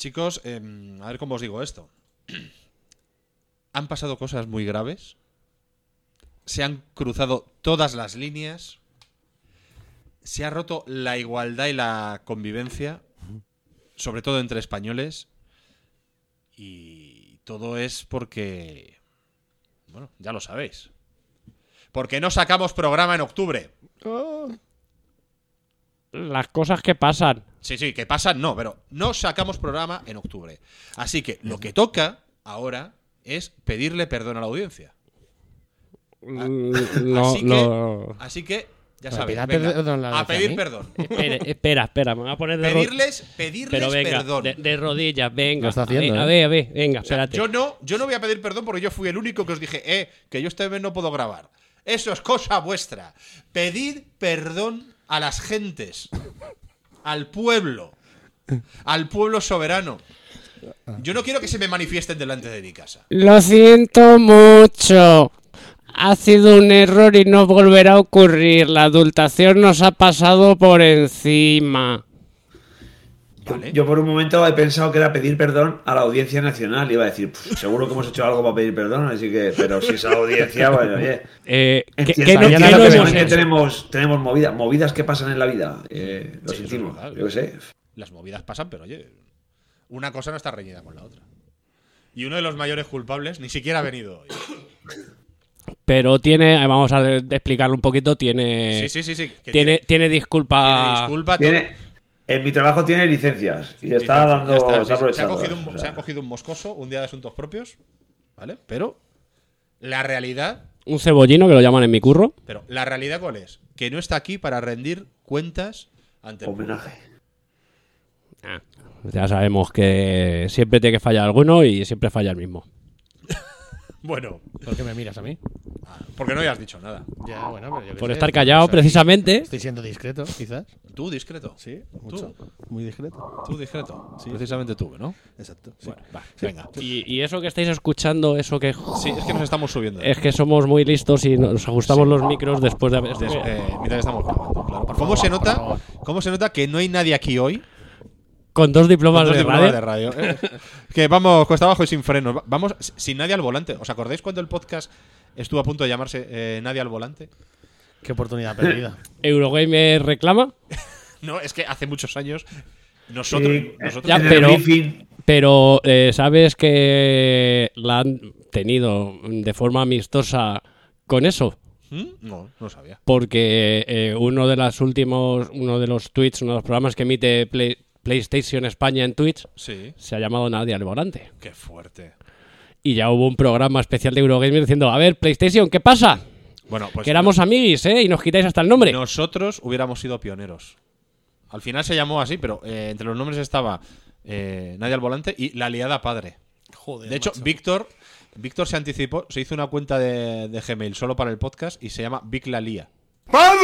Chicos, em, a ver cómo os digo esto. Han pasado cosas muy graves. Se han cruzado todas las líneas. Se ha roto la igualdad y la convivencia. Sobre todo entre españoles. Y todo es porque... Bueno, ya lo sabéis. Porque no sacamos programa en octubre. Las cosas que pasan. Sí, sí, que pasan, no, pero no sacamos programa en octubre. Así que lo que toca ahora es pedirle perdón a la audiencia. Mm, No, así, no. que, así que, ya Pero sabéis, venga, perdón a la a audiencia, pedir ¿a mí? perdón. Espera, espera, espera, me voy a poner de rodillas. Pedirles, pedirles Pero venga, perdón. de, de rodillas, venga. Lo está haciendo, a, ver, a ¿eh? ver, a ver, venga, O sea, espérate. yo no, yo no voy a pedir perdón porque yo fui el único que os dije, eh, que yo esta vez no puedo grabar. Eso es cosa vuestra. Pedid perdón a las gentes, al pueblo, al pueblo soberano. Yo no quiero que se me manifiesten delante de mi casa. Lo siento mucho. Ha sido un error y no volverá a ocurrir. La adultación nos ha pasado por encima. Vale. Yo por un momento he pensado que era pedir perdón a la audiencia nacional. Iba a decir, "Pff, seguro que hemos hecho algo para pedir perdón, así que, pero si es a la audiencia, bueno, oye. Eh, ¿qué, no, no hemos tenemos, tenemos movidas, movidas que pasan en la vida. Eh, lo Sí, es sentimos, yo qué sé. Las movidas pasan, pero oye, una cosa no está reñida con la otra. Y uno de los mayores culpables ni siquiera ha venido hoy. Pero tiene, vamos a explicarlo un poquito, tiene, Sí, sí, sí, sí. tiene, tiene tiene disculpa. disculpa. todo- Tiene, en mi trabajo tiene licencias y está Ya dando. está, está se, ha cogido un, o sea. se ha cogido un moscoso un día de asuntos propios, ¿vale? Pero la realidad, Un cebollino que lo llaman en mi curro. pero la realidad cuál es? Que no está aquí para rendir cuentas ante el. Homenaje. Ya sabemos que siempre tiene que fallar alguno y siempre falla el mismo. Bueno, ¿Por qué me miras a mí? porque no habías dicho nada. Ya, bueno, pero yo qué Por sé, estar callado, precisamente. Estoy siendo discreto, quizás. Tú discreto. Sí, mucho. Muy discreto. Tú discreto. Precisamente tú, ¿no? Exacto. sí. Bueno, va, venga. Y, y eso que estáis escuchando, eso que. Sí, es que nos estamos subiendo. Es que somos muy listos y nos ajustamos los micros después de haber. Eh, mientras estamos grabando, claro. ¿Cómo se nota? ¿Cómo se nota que no hay nadie aquí hoy? Con dos diplomas, Con dos de, diplomas radio. de radio, ¿eh? que vamos cuesta abajo y sin frenos. Va- Vamos sin nadie al volante. ¿Os acordáis cuando el podcast estuvo a punto de llamarse eh, Nadie al volante? Qué oportunidad perdida. Eurogamer reclama. No, es que hace muchos años nosotros, Sí, nosotros Ya, en pero- el briefing, Pero eh, sabes que la han tenido de forma amistosa con eso. ¿Mm? No, no sabía. Porque eh, uno de los últimos, uno de los tweets, uno de los programas que emite Play- PlayStation España en Twitch Sí, se ha llamado Nadie al volante. qué fuerte. Y ya hubo un programa especial de Eurogamer diciendo, a ver, PlayStation, ¿qué pasa? Bueno, pues que éramos amiguis, ¿eh? Y nos quitáis hasta el nombre. nosotros hubiéramos sido pioneros. Al final se llamó así, pero eh, entre los nombres estaba eh, Nadie al volante y La liada padre. Joder. De hecho, macho. Víctor, Víctor se anticipó, se hizo una cuenta de, de Gmail solo para el podcast y se llama Vic la Lía.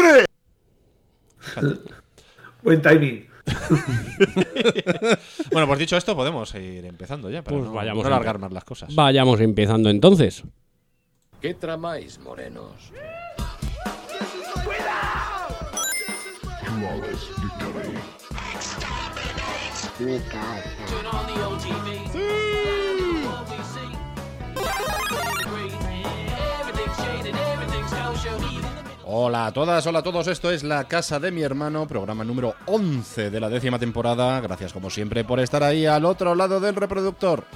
buen timing. Bueno, pues dicho esto, podemos ir empezando ya para Pues no, vayamos no a alargar más las cosas. Vayamos empezando entonces. ¿Qué tramáis, morenos? Hola a todas, hola a todos, esto es La Casa de mi Hermano, programa número 11 de la décima temporada. Gracias como siempre por estar ahí al otro lado del reproductor.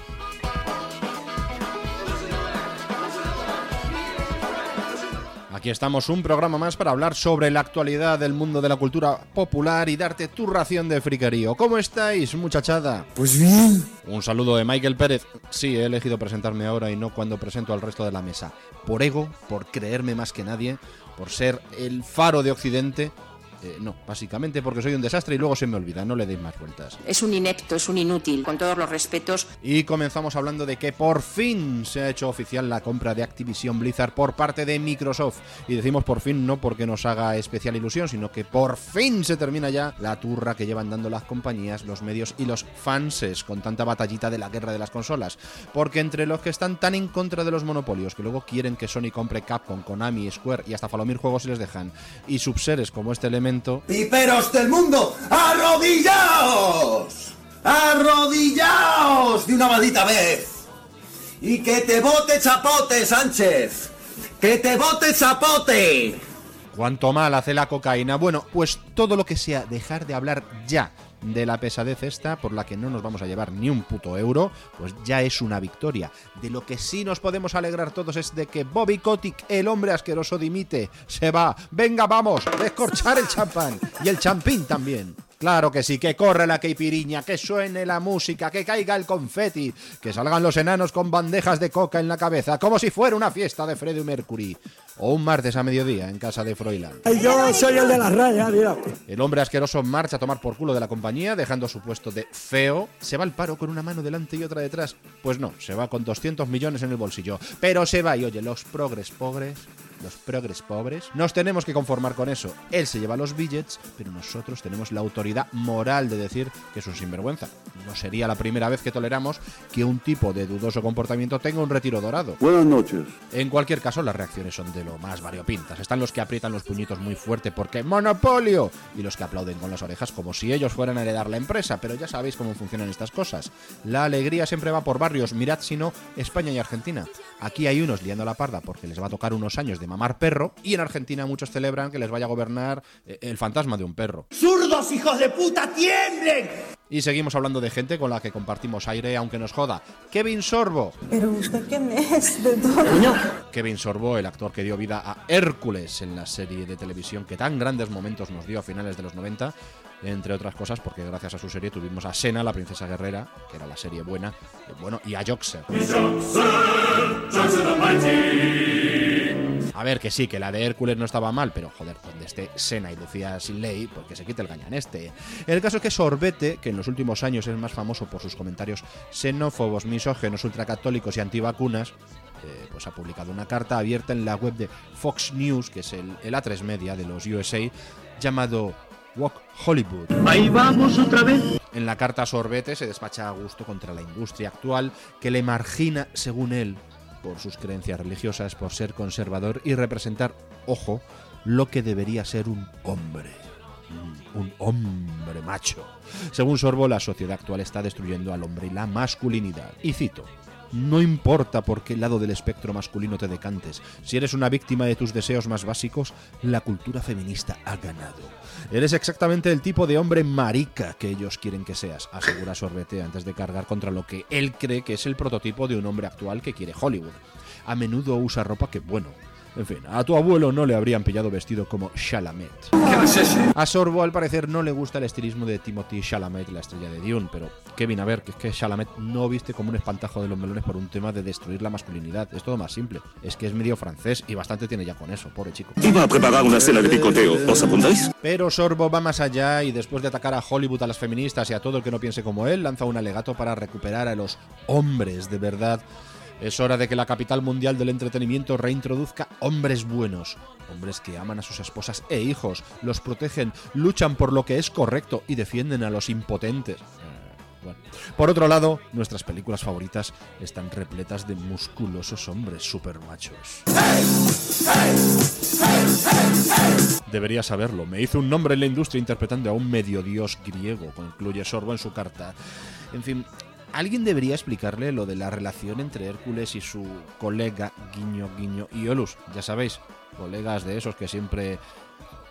Aquí estamos, un programa más para hablar sobre la actualidad del mundo de la cultura popular y darte tu ración de friquerío. ¿Cómo estáis, muchachada? Pues bien. Un saludo de Michael Pérez. Sí, he elegido presentarme ahora y no cuando presento al resto de la mesa. Por ego, por creerme más que nadie, por ser el faro de Occidente. Eh, no, básicamente porque soy un desastre y luego se me olvida, no le deis más vueltas. Es un inepto, es un inútil, con todos los respetos. Y comenzamos hablando de que por fin se ha hecho oficial la compra de Activision Blizzard por parte de Microsoft. Y decimos por fin no porque nos haga especial ilusión, sino que por fin se termina ya la turra que llevan dando las compañías, los medios y los fanses con tanta batallita de la guerra de las consolas. Porque entre los que están tan en contra de los monopolios, que luego quieren que Sony compre Capcom, Konami, Square y hasta Falomir juegos se les dejan, y subseres como este elemento, ¡Piperos del mundo! ¡Arrodillaos! ¡Arrodillaos! una maldita vez. Y que te bote chapote, Sánchez. Que te bote chapote. ¿Cuánto mal hace la cocaína? Bueno, pues todo lo que sea dejar de hablar ya de la pesadez esta, por la que no nos vamos a llevar ni un puto euro, pues ya es una victoria. De lo que sí nos podemos alegrar todos es de que Bobby Kotick, el hombre asqueroso, dimite, se va. Venga, vamos, descorchar el champán y el champín también. Claro que sí, que corre la caipiriña, que suene la música, que caiga el confeti, que salgan los enanos con bandejas de coca en la cabeza, como si fuera una fiesta de Freddie Mercury. O un martes a mediodía en casa de Froilán. Yo soy el de las rayas, mira. El hombre asqueroso marcha a tomar por culo de la compañía, dejando su puesto de feo. ¿Se va al paro con una mano delante y otra detrás? Pues no, se va con 200 millones en el bolsillo. Pero se va y oye, los progres pobres, los progres pobres, nos tenemos que conformar con eso. Él se lleva los billets, pero nosotros tenemos la autoridad moral de decir que es un sinvergüenza. No sería la primera vez que toleramos que un tipo de dudoso comportamiento tenga un retiro dorado. Buenas noches. En cualquier caso, las reacciones son de lo más variopintas. Están los que aprietan los puñitos muy fuerte porque ¡Monopolio! Y los que aplauden con las orejas como si ellos fueran a heredar la empresa, pero ya sabéis cómo funcionan estas cosas. La alegría siempre va por barrios, mirad si no, España y Argentina. Aquí hay unos liando la parda porque les va a tocar unos años de mamar perro, y en Argentina muchos celebran que les vaya a gobernar eh, el fantasma de un perro. ¡Zurdos, hijos de puta, tiemblen! Y seguimos hablando de gente con la que compartimos aire, aunque nos joda. Kevin Sorbo. Pero usted quién es de todo. Kevin Sorbo, el actor que dio vida a Hércules en la serie de televisión que tan grandes momentos nos dio a finales de los 90, entre otras cosas porque gracias a su serie tuvimos a Sena, la princesa guerrera, que era la serie buena, eh, bueno, y a Joxer. A ver, que sí, que la de Hércules no estaba mal, pero joder, donde esté Sena y Lucía sin ley, pues que se quite el gañán este. El caso es que Sorbete, que en los últimos años es más famoso por sus comentarios xenófobos, misógenos, ultracatólicos y antivacunas, eh, pues ha publicado una carta abierta en la web de Fox News, que es el, el A3 Media de los USA, llamado Walk Hollywood. Ahí vamos otra vez. En la carta Sorbete se despacha a gusto contra la industria actual que le margina, según él, por sus creencias religiosas, por ser conservador y representar, ojo, lo que debería ser un hombre. Un hombre macho. Según Sorbo, la sociedad actual está destruyendo al hombre y la masculinidad. Y cito. No importa por qué lado del espectro masculino te decantes, si eres una víctima de tus deseos más básicos, la cultura feminista ha ganado. Eres exactamente el tipo de hombre marica que ellos quieren que seas, asegura Sorbete antes de cargar contra lo que él cree que es el prototipo de un hombre actual que quiere Hollywood. A menudo usa ropa que, bueno, en fin, a tu abuelo no le habrían pillado vestido como Chalamet. A Sorbo al parecer no le gusta el estilismo de Timothy Chalamet, la estrella de Dune, pero Kevin, a ver, que es que Chalamet no viste como un espantajo de los melones por un tema de destruir la masculinidad. Es todo más simple. Es que es medio francés y bastante tiene ya con eso, pobre chico. Iba a preparar una cena de picoteo. ¿Os apuntáis? Pero Sorbo va más allá y después de atacar a Hollywood, a las feministas y a todo el que no piense como él, lanza un alegato para recuperar a los hombres de verdad. Es hora de que la capital mundial del entretenimiento reintroduzca hombres buenos, hombres que aman a sus esposas e hijos, los protegen, luchan por lo que es correcto y defienden a los impotentes. Eh. Por otro lado, nuestras películas favoritas están repletas de musculosos hombres supermachos. Debería saberlo, me hizo un nombre en la industria interpretando a un medio dios griego, concluye Sorbo en su carta. En fin, alguien debería explicarle lo de la relación entre Hércules y su colega Guiño Guiño y Olus. Ya sabéis, colegas de esos que siempre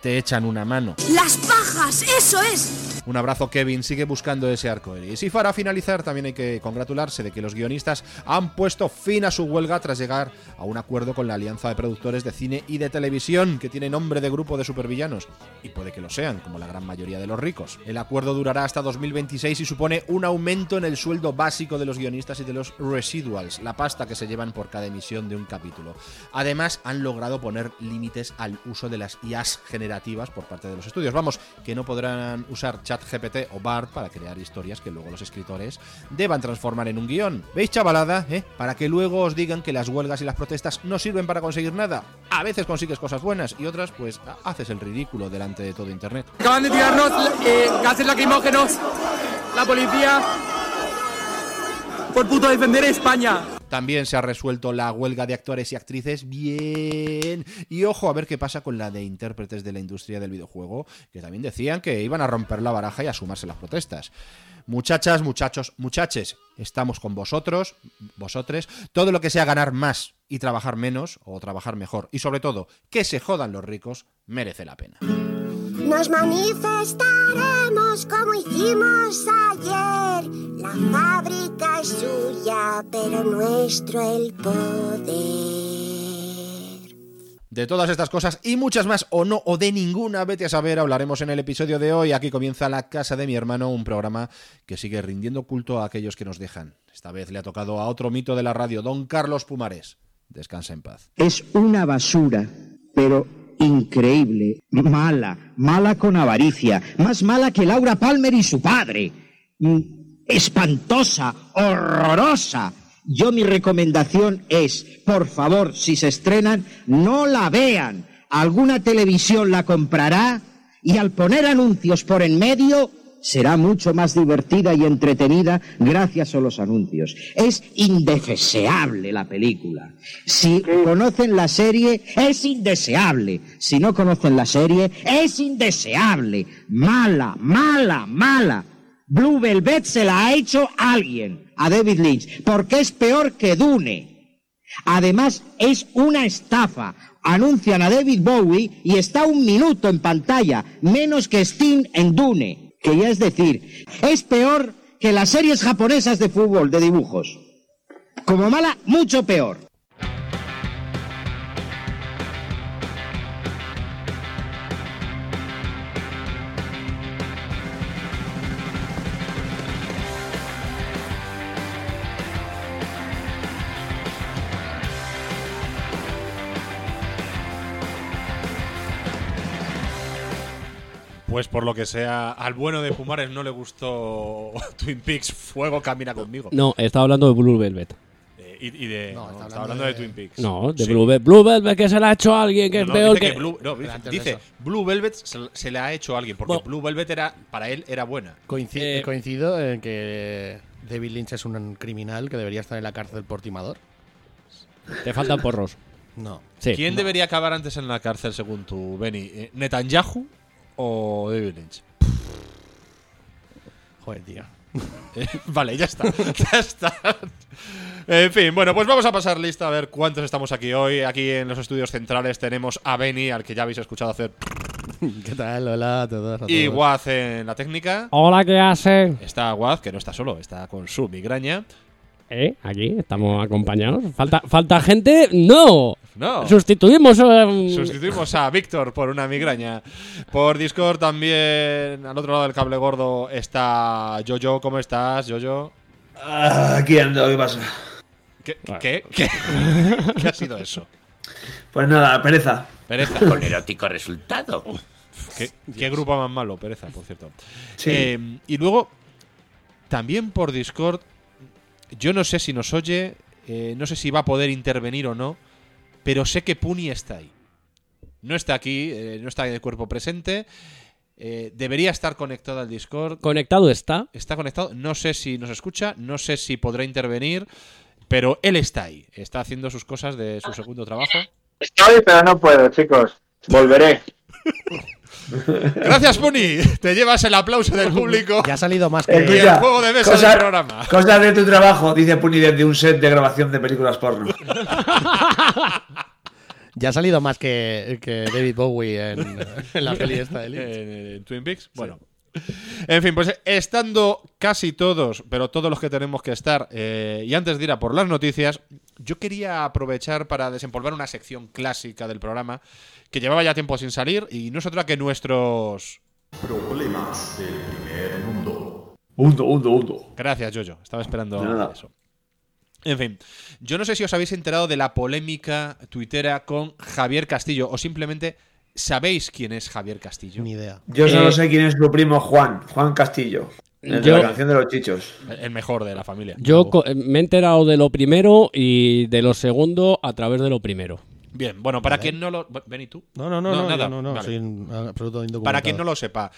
te echan una mano. ¡Las pajas! ¡Eso es! Un abrazo, Kevin. Sigue buscando ese arco iris. Y para finalizar, también hay que congratularse de que los guionistas han puesto fin a su huelga tras llegar a un acuerdo con la Alianza de Productores de Cine y de Televisión, que tiene nombre de grupo de supervillanos. Y puede que lo sean, como la gran mayoría de los ricos. El acuerdo durará hasta 2026 y supone un aumento en el sueldo básico de los guionistas y de los residuals, la pasta que se llevan por cada emisión de un capítulo. Además, han logrado poner límites al uso de las IAS por parte de los estudios. Vamos, que no podrán usar ChatGPT o BART para crear historias que luego los escritores deban transformar en un guion. ¿Veis, chavalada? ¿Eh? Para que luego os digan que las huelgas y las protestas no sirven para conseguir nada. A veces consigues cosas buenas y otras, pues, haces el ridículo delante de todo Internet. Acaban de tirarnos eh, gases lacrimógenos. La policía. Por puto defender España. También se ha resuelto la huelga de actores y actrices. Bien. Y ojo a ver qué pasa con la de intérpretes de la industria del videojuego, que también decían que iban a romper la baraja y a sumarse las protestas. Muchachas, muchachos, muchaches, estamos con vosotros, vosotres. Todo lo que sea ganar más y trabajar menos o trabajar mejor. Y sobre todo, que se jodan los ricos, merece la pena. Nos manifestaremos como hicimos ayer. La fábrica es suya, pero nuestro el poder. De todas estas cosas y muchas más, o no, o de ninguna, vete a saber, hablaremos en el episodio de hoy. Aquí comienza La Casa de mi hermano, un programa que sigue rindiendo culto a aquellos que nos dejan. Esta vez le ha tocado a otro mito de la radio, don Carlos Pumares. Descansa en paz. Es una basura, pero increíble, mala, mala con avaricia, más mala que Laura Palmer y su padre. Mm, Espantosa, horrorosa. Yo mi recomendación es, por favor, si se estrenan, no la vean. Alguna televisión la comprará y al poner anuncios por en medio será mucho más divertida y entretenida gracias a los anuncios. Es indeseable la película. Si conocen la serie, es indeseable. Si no conocen la serie, es indeseable. Mala, mala, mala. Blue Velvet se la ha hecho alguien, a David Lynch, porque es peor que Dune. Además, es una estafa. Anuncian a David Bowie y está un minuto en pantalla, menos que Sting en Dune. Que ya es decir, es peor que las series japonesas de fútbol de dibujos. Como mala, mucho peor. Pues por lo que sea, al bueno de Pumares no le gustó Twin Peaks Fuego Camina conmigo. No, estaba hablando de Blue Velvet. Eh, y, y de. No, estaba hablando de, Twin Peaks. No, de Sí. Blue Velvet. Blue Velvet que se la ha hecho a alguien que es No, peor dice que. que Blue, no, dice. Blue Velvet se, se le ha hecho a alguien, porque Bueno. Blue Velvet era, para él era buena. Eh, coincido en que David Lynch es un criminal que debería estar en la cárcel por timador. Te faltan porros. No. Sí. ¿Quién debería acabar antes en la cárcel según tú, Benny? Eh, ¿Netanyahu o David Lynch? Joder, tío. Eh, vale, ya está. ya está. En fin, bueno, pues vamos a pasar lista a ver cuántos estamos aquí hoy. Aquí en los estudios centrales tenemos a Benny, al que ya habéis escuchado hacer, ¿Qué tal? Hola a todos. a y. Waz en la técnica. Hola, ¿qué hace? Está Waz, que no está solo, está con su migraña. ¿Eh? Aquí estamos acompañados. ¿Falta, falta gente? ¡No! No. Sustituimos. eh, Sustituimos a Víctor por una migraña. Por Discord también, al otro lado del cable gordo, está Jojo. ¿Cómo estás, Jojo? Ah, aquí ando, ¿qué pasa? ¿Qué? ¿Qué? ¿Qué? ¿Qué ha sido eso? Pues nada, pereza. Pereza. Con erótico resultado. ¿Qué, qué grupo más malo? Pereza, por cierto. Sí. Eh, y luego, también por Discord, yo no sé si nos oye, eh, no sé si va a poder intervenir o no, pero sé que Puni está ahí. No está aquí, eh, no está en el cuerpo presente. eh, debería estar conectado al Discord. Conectado está. Está conectado. No sé si nos escucha, no sé si podrá intervenir, pero él está ahí. Está haciendo sus cosas de su segundo trabajo. Estoy, pero no puedo, chicos. Volveré. Gracias, Puni. Te llevas el aplauso del público. Ya ha salido más que. Y el juego de mesa cosa- del programa. Cosas de tu trabajo, dice Puni desde un set de grabación de películas porno. Ya ha salido más que, que David Bowie en, en la peli esta de Lynch. Eh, en Twin Peaks. Bueno. En fin, pues estando casi todos, pero todos los que tenemos que estar, eh, y antes de ir a por las noticias, yo quería aprovechar para desempolvar una sección clásica del programa que llevaba ya tiempo sin salir y no es otra que nuestros... Problemas del primer mundo. Hundo, hundo, hundo. Gracias, Jojo. Estaba esperando nada. eso. En fin, yo no sé si os habéis enterado de la polémica tuitera con Javier Castillo o simplemente sabéis quién es Javier Castillo. Ni idea. Yo solo Eh, sé quién es su primo Juan, Juan Castillo. El de la canción de los chichos. El mejor de la familia. Yo me he enterado de lo primero y de lo segundo a través de lo primero. Bien, bueno, para Vale. quien no lo. Ven y tú. No, no, no, no, nada. no, no, Vale. soy. Para quien no lo sepa,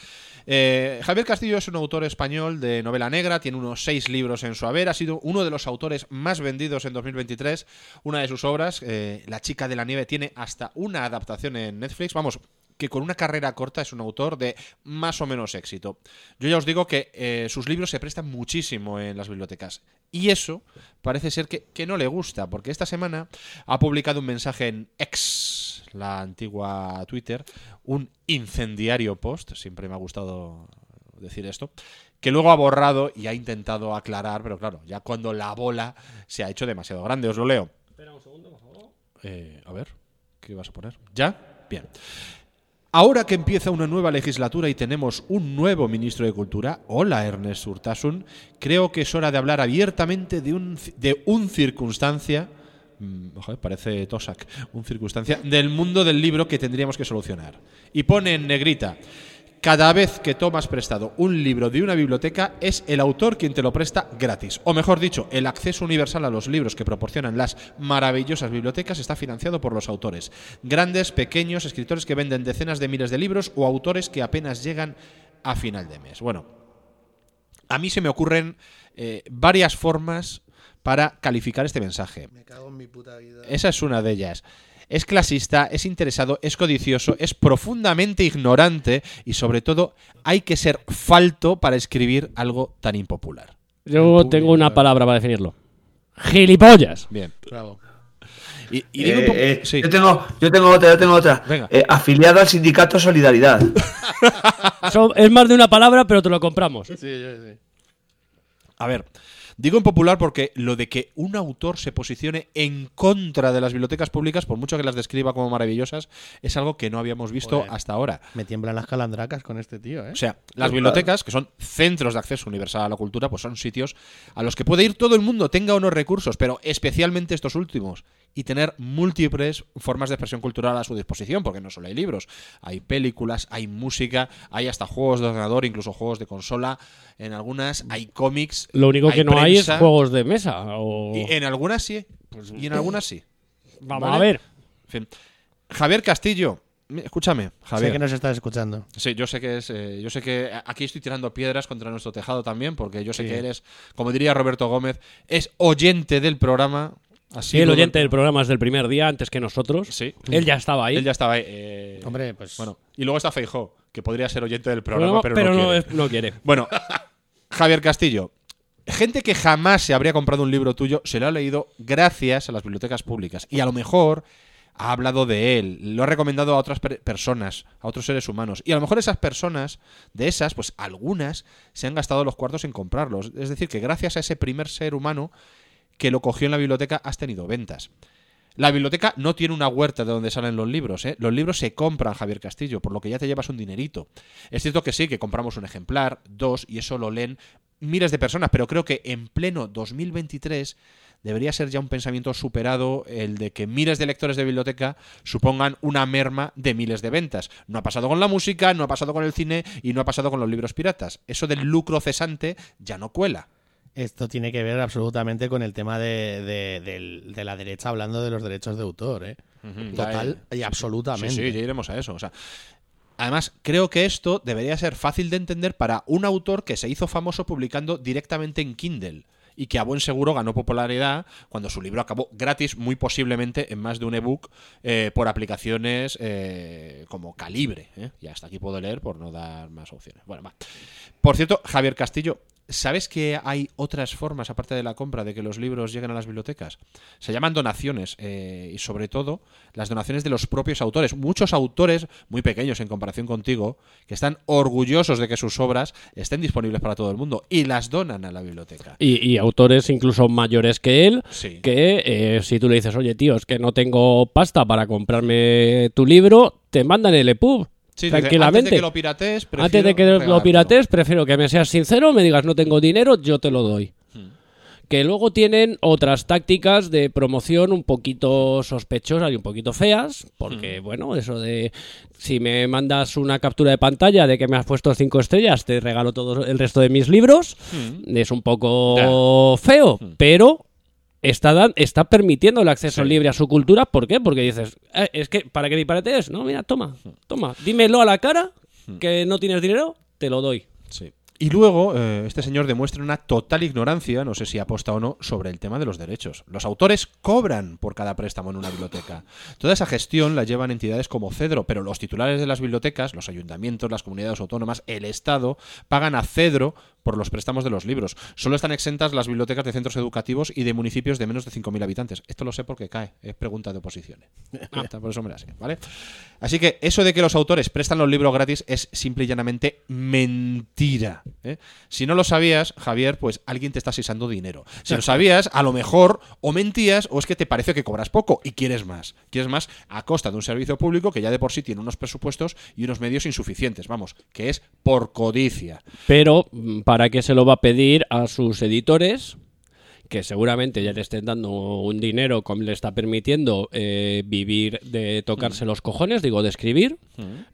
eh, Javier Castillo es un autor español de novela negra, tiene unos seis libros en su haber, ha sido uno de los autores más vendidos en 2023. Una de sus obras, eh, La chica de la nieve, tiene hasta una adaptación en Netflix. Vamos, que con una carrera corta es un autor de más o menos éxito. Yo ya os digo que eh, sus libros se prestan muchísimo en las bibliotecas. Y eso parece ser que, que no le gusta, porque esta semana ha publicado un mensaje en X, la antigua Twitter, un incendiario post, siempre me ha gustado decir esto, que luego ha borrado y ha intentado aclarar, pero claro, ya cuando la bola se ha hecho demasiado grande, os lo leo. Espera un segundo, por favor. Eh, a ver, ¿qué vas a poner? ¿Ya? Bien. Ahora que empieza una nueva legislatura y tenemos un nuevo ministro de Cultura, hola Ernest Urtasun, creo que es hora de hablar abiertamente de un, de un circunstancia, mm, joder, parece Tosak, un circunstancia del mundo del libro que tendríamos que solucionar. Y pone en negrita, cada vez que tomas prestado un libro de una biblioteca es el autor quien te lo presta gratis. O mejor dicho, el acceso universal a los libros que proporcionan las maravillosas bibliotecas está financiado por los autores. Grandes, pequeños, escritores que venden decenas de miles de libros o autores que apenas llegan a final de mes. Bueno, a mí se me ocurren eh, varias formas para calificar este mensaje. Me cago en mi puta vida. Esa es una de ellas. Es clasista, es interesado, es codicioso, es profundamente ignorante y sobre todo hay que ser falto para escribir algo tan impopular. Yo tengo una palabra para definirlo. ¡Gilipollas! Bien. Bravo. Y, y digo un Eh, poco- eh, sí. yo, tengo, yo tengo otra, yo tengo otra. Venga. Eh, afiliado al sindicato Solidaridad. Son- es más de una palabra, pero te lo compramos. Sí, sí, sí. A ver, digo impopular porque lo de que un autor se posicione en contra de las bibliotecas públicas, por mucho que las describa como maravillosas, es algo que no habíamos visto Joder. hasta ahora. Me tiemblan las calandracas con este tío, ¿eh? O sea, las bibliotecas, que son centros de acceso universal a la cultura, pues son sitios a los que puede ir todo el mundo, tenga o no recursos, pero especialmente estos últimos, y tener múltiples formas de expresión cultural a su disposición, porque no solo hay libros, hay películas, hay música, hay hasta juegos de ordenador, incluso juegos de consola, en algunas hay cómics. Lo único hay que no hay es juegos de mesa. O... Y en algunas sí, y en algunas sí. Vamos ¿vale? a ver. En fin. Javier Castillo, escúchame, Javier. Sé que nos estás escuchando. Sí, yo sé que es, eh, yo sé que aquí estoy tirando piedras contra nuestro tejado también, porque yo sé Sí. que eres, como diría Roberto Gómez, es oyente del programa. Así Sí, el oyente del programa es del primer día, antes que nosotros. Sí. Él ya estaba ahí. Él ya estaba ahí. eh, Hombre, pues. Bueno, y luego está Feijó, que podría ser oyente del programa, pero, no, no, quiere. es- no quiere. Bueno, Javier Castillo. Gente que jamás se habría comprado un libro tuyo se lo ha leído gracias a las bibliotecas públicas. Y a lo mejor ha hablado de él, lo ha recomendado a otras per- personas, a otros seres humanos. Y a lo mejor esas personas, de esas, pues algunas se han gastado los cuartos en comprarlos. Es decir, que gracias a ese primer ser humano que lo cogió en la biblioteca has tenido ventas. La biblioteca no tiene una huerta de donde salen los libros. ¿eh? Los libros se compran, Javier Castillo, por lo que ya te llevas un dinerito. Es cierto que sí, que compramos un ejemplar, dos, y eso lo leen miles de personas, pero creo que en pleno 2023 debería ser ya un pensamiento superado el de que miles de lectores de biblioteca supongan una merma de miles de ventas. No ha pasado con la música, no ha pasado con el cine y no ha pasado con los libros piratas. Eso del lucro cesante ya no cuela. Esto tiene que ver absolutamente con el tema de, de- la derecha hablando de los derechos de autor, ¿eh? Total y absolutamente. Sí, sí, ya iremos a eso. O sea, además, creo que esto debería ser fácil de entender para un autor que se hizo famoso publicando directamente en Kindle y que a buen seguro ganó popularidad cuando su libro acabó gratis, muy posiblemente en más de un ebook eh, por aplicaciones eh, como Calibre. ¿eh? Y hasta aquí puedo leer por no dar más opciones. Bueno, va. Por cierto, Javier Castillo, ¿sabes que hay otras formas, aparte de la compra, de que los libros lleguen a las bibliotecas? Se llaman donaciones eh, y sobre todo las donaciones de los propios autores. Muchos autores, muy pequeños en comparación contigo, que están orgullosos de que sus obras estén disponibles para todo el mundo y las donan a la biblioteca. Y, y autores incluso mayores que él, Sí. que eh, si tú le dices, oye, tío, es que no tengo pasta para comprarme tu libro, te mandan el EPUB. Sí, tranquilamente. antes de que lo piratees, Antes de lo prefiero que me seas sincero, me digas no tengo dinero, yo te lo doy. Hmm. Que luego tienen otras tácticas de promoción un poquito sospechosas y un poquito feas, porque Hmm. bueno, eso de si me mandas una captura de pantalla de que me has puesto cinco estrellas, te regalo todo el resto de mis libros, Hmm. es un poco feo, pero está, dan- está permitiendo el acceso libre a su cultura. ¿Por qué? Porque dices, "Eh, es que para que disparate es, no, mira, toma, toma, dímelo a la cara que no tienes dinero, te lo doy. Sí. Y luego, eh, este señor demuestra una total ignorancia, no sé si aposta o no, sobre el tema de los derechos. Los autores cobran por cada préstamo en una biblioteca. Toda esa gestión la llevan entidades como Cedro, pero los titulares de las bibliotecas, los ayuntamientos, las comunidades autónomas, el Estado, pagan a Cedro por los préstamos de los libros. Solo están exentas las bibliotecas de centros educativos y de municipios de menos de 5.000 habitantes. Esto lo sé porque cae, es pregunta de oposiciones. Ah, por eso me la sé, ¿vale? Así que eso de que los autores prestan los libros gratis es simple y llanamente mentira. ¿Eh? Si no lo sabías, Javier, pues alguien te está sisando dinero. Si lo sabías, a lo mejor o mentías o es que te parece que cobras poco y quieres más. Quieres más a costa de un servicio público que ya de por sí tiene unos presupuestos y unos medios insuficientes. Vamos, que es por codicia. Pero, mm, ¿para qué se lo va a pedir a sus editores? Que seguramente ya le estén dando un dinero como le está permitiendo eh, vivir de tocarse los cojones, digo, de escribir,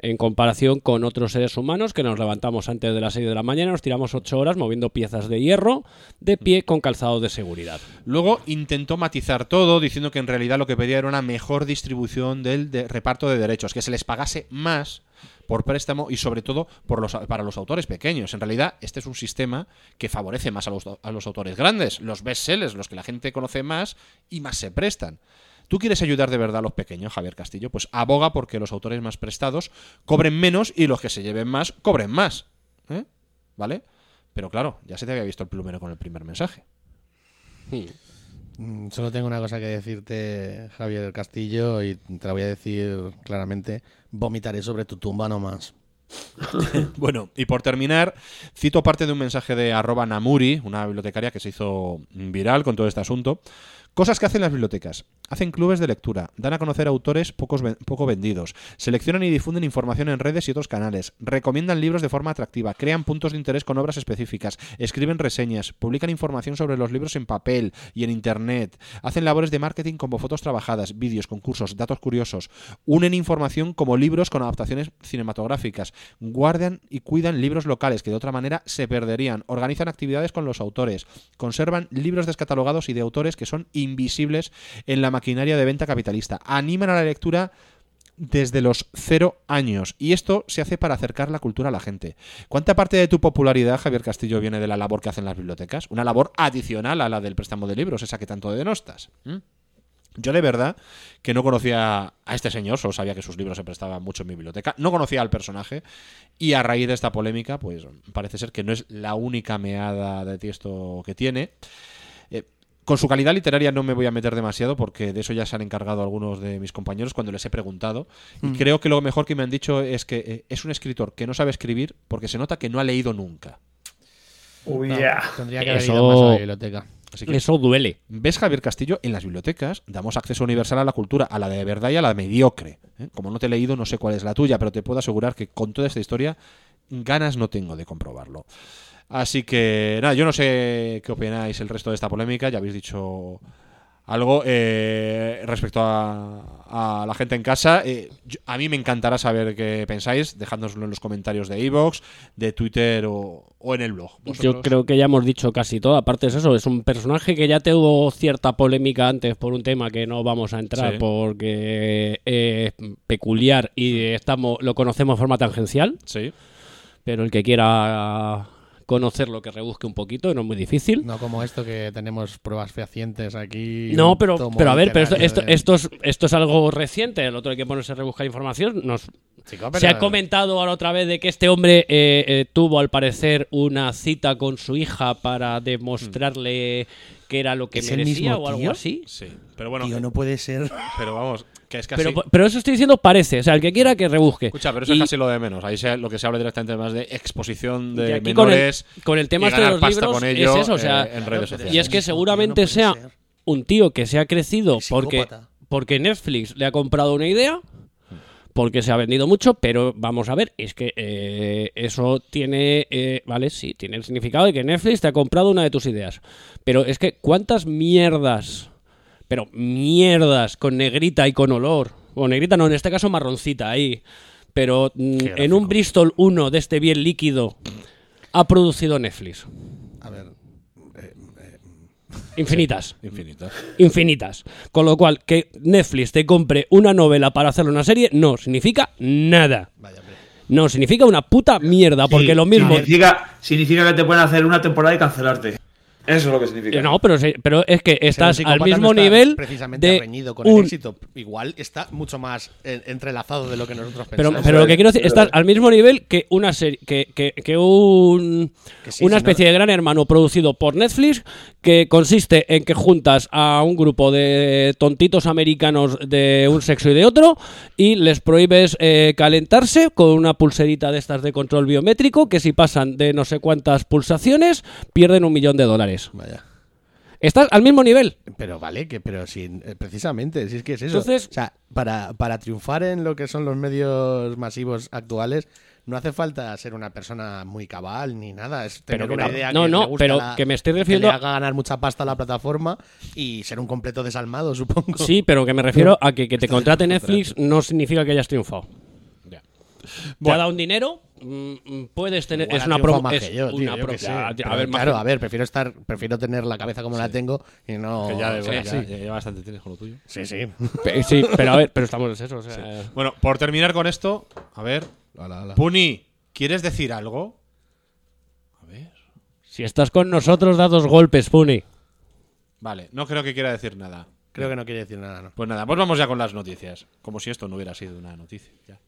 en comparación con otros seres humanos que nos levantamos antes de las 6 de la mañana, nos tiramos 8 horas moviendo piezas de hierro de pie con calzado de seguridad. Luego intentó matizar todo diciendo que en realidad lo que pedía era una mejor distribución del de- reparto de derechos, que se les pagase más por préstamo y sobre todo por los, para los autores pequeños. En realidad, este es un sistema que favorece más a los, a los autores grandes, los bestsellers, los que la gente conoce más y más se prestan. ¿Tú quieres ayudar de verdad a los pequeños, Javier Castillo? Pues aboga porque los autores más prestados cobren menos y los que se lleven más cobren más. ¿eh? ¿Vale? Pero claro, ya se te había visto el plumero con el primer mensaje. Mm, Solo tengo una cosa que decirte, Javier del Castillo, y te la voy a decir claramente. Vomitaré sobre tu tumba nomás. bueno, y por terminar, cito parte de un mensaje de arroba Namuri, una bibliotecaria que se hizo viral con todo este asunto. Cosas que hacen las bibliotecas. Hacen clubes de lectura, dan a conocer autores pocos poco vendidos, seleccionan y difunden información en redes y otros canales, recomiendan libros de forma atractiva, crean puntos de interés con obras específicas, escriben reseñas, publican información sobre los libros en papel y en internet, hacen labores de marketing como fotos trabajadas, vídeos, concursos, datos curiosos, unen información como libros con adaptaciones cinematográficas, guardan y cuidan libros locales que de otra manera se perderían, organizan actividades con los autores, conservan libros descatalogados y de autores que son invisibles en la maquinaria de venta capitalista, animan a la lectura desde los cero años. Y esto se hace para acercar la cultura a la gente. ¿Cuánta parte de tu popularidad, Javier Castillo, viene de la labor que hacen las bibliotecas? Una labor adicional a la del préstamo de libros, esa que tanto denostas. Yo de verdad que no conocía a este señor, solo sabía que sus libros se prestaban mucho en mi biblioteca, no conocía al personaje y a raíz de esta polémica, pues parece ser que no es la única meada de tiesto que tiene. Eh, con su calidad literaria no me voy a meter demasiado porque de eso ya se han encargado algunos de mis compañeros cuando les he preguntado. Y Mm. creo que lo mejor que me han dicho es que eh, es un escritor que no sabe escribir porque se nota que no ha leído nunca. Uy, No, ya. Tendría que haber Eso- ido más a la biblioteca. Así que- Eso duele. ¿Ves, Javier Castillo? En las bibliotecas damos acceso universal a la cultura, a la de verdad y a la mediocre. ¿eh? Como no te he leído, no sé cuál es la tuya, pero te puedo asegurar que con toda esta historia, ganas no tengo de comprobarlo. Así que, nada, yo no sé qué opináis el resto de esta polémica, ya habéis dicho algo eh, respecto a, a la gente en casa. Eh, yo- a mí me encantará saber qué pensáis, dejádnoslo en los comentarios de iVoox, de Twitter o, o en el blog. Yo creo que ya hemos dicho casi todo. Aparte es eso, es un personaje que ya tuvo cierta polémica antes por un tema que no vamos a entrar Sí. porque es peculiar y estamos lo conocemos de forma tangencial. Sí. Pero el que quiera conocerlo que rebusque un poquito, no es muy difícil. No como esto que tenemos pruebas fehacientes aquí. No, pero, pero a ver, pero esto, esto, de- esto, es, esto es algo reciente. El otro hay que ponerse a rebuscar información. Nos, Chico, pero- Se ha comentado ahora otra vez de que este hombre eh, eh, tuvo al parecer una cita con su hija para demostrarle que era lo que ¿Es el merecía o algo tío? así. Sí, pero bueno, Tío, no puede ser. pero vamos, que es que Pero, eso estoy diciendo parece. O sea, el que quiera que rebusque. Escucha, pero eso Y- es casi lo de menos. Ahí se- lo que se habla directamente más de exposición y de aquí con el, menores. con el tema y este de los pasta libros con ello, es eso, o sea, eh, en redes sociales. y es que seguramente sea un tío que se ha crecido porque, porque Netflix le ha comprado una idea, porque se ha vendido mucho, pero vamos a ver, es que eh, eso tiene, eh, vale, sí, tiene el significado de que Netflix te ha comprado una de tus ideas, pero es que cuántas mierdas, pero mierdas con negrita y con olor, o negrita no, en este caso marroncita ahí, pero mm, en un Bristol 1 de este bien líquido ha producido Netflix. A ver. eh, eh, Infinitas. Infinitas. Infinitas. Con lo cual, que Netflix te compre una novela para hacer una serie no significa nada. No, significa una puta mierda, porque Sí, lo mismo. Significa, significa que te pueden hacer una temporada y cancelarte. Eso es lo que significa. Eh, No, pero, pero es que estás al mismo no está nivel precisamente de reñido con el un éxito. Igual está mucho más eh, entrelazado de lo que nosotros Pero, pensamos. pero lo que quiero decir, estás al mismo nivel que una serie, que, que, que un Que sí, una si no- especie de gran hermano producido por Netflix que consiste en que juntas a un grupo de tontitos americanos de un sexo y de otro y les prohíbes eh, calentarse con una pulserita de estas de control biométrico que si pasan de no sé cuántas pulsaciones pierden un millón de dólares. Vaya. Estás al mismo nivel. Pero vale, que pero sí, eh, precisamente, si es que es eso. Entonces- o sea, para, para triunfar en lo que son los medios masivos actuales, no hace falta ser una persona muy cabal ni nada. Es tener Pero que una no- idea no, que no, gusta pero la- que me estoy refiriendo le a- haga ganar mucha pasta a la plataforma y ser un completo desalmado, supongo. Sí, pero que me refiero a que, que te contrate Netflix no significa que hayas triunfado. Te ha Bueno. dado un dinero, mm, mm, puedes tener. Igual es una promo. más Es que yo, tío, una yo pro- Pero a ver, claro, a ver, prefiero estar, prefiero tener la cabeza como la tengo y no. Que ya, de- sí, ya- sí. ya lleva bastante tienes con lo tuyo. Sí, sí. Pe- Sí, pero a ver, pero estamos en eso. o sea, Bueno, por terminar con esto, a ver. Puni, ¿quieres decir algo? Si estás con nosotros, da dos golpes, Puni. Vale, no creo que quiera decir nada. Creo que no quiere decir nada, ¿no? Pues nada, pues vamos ya con las noticias. Como si esto no hubiera sido una noticia. ya.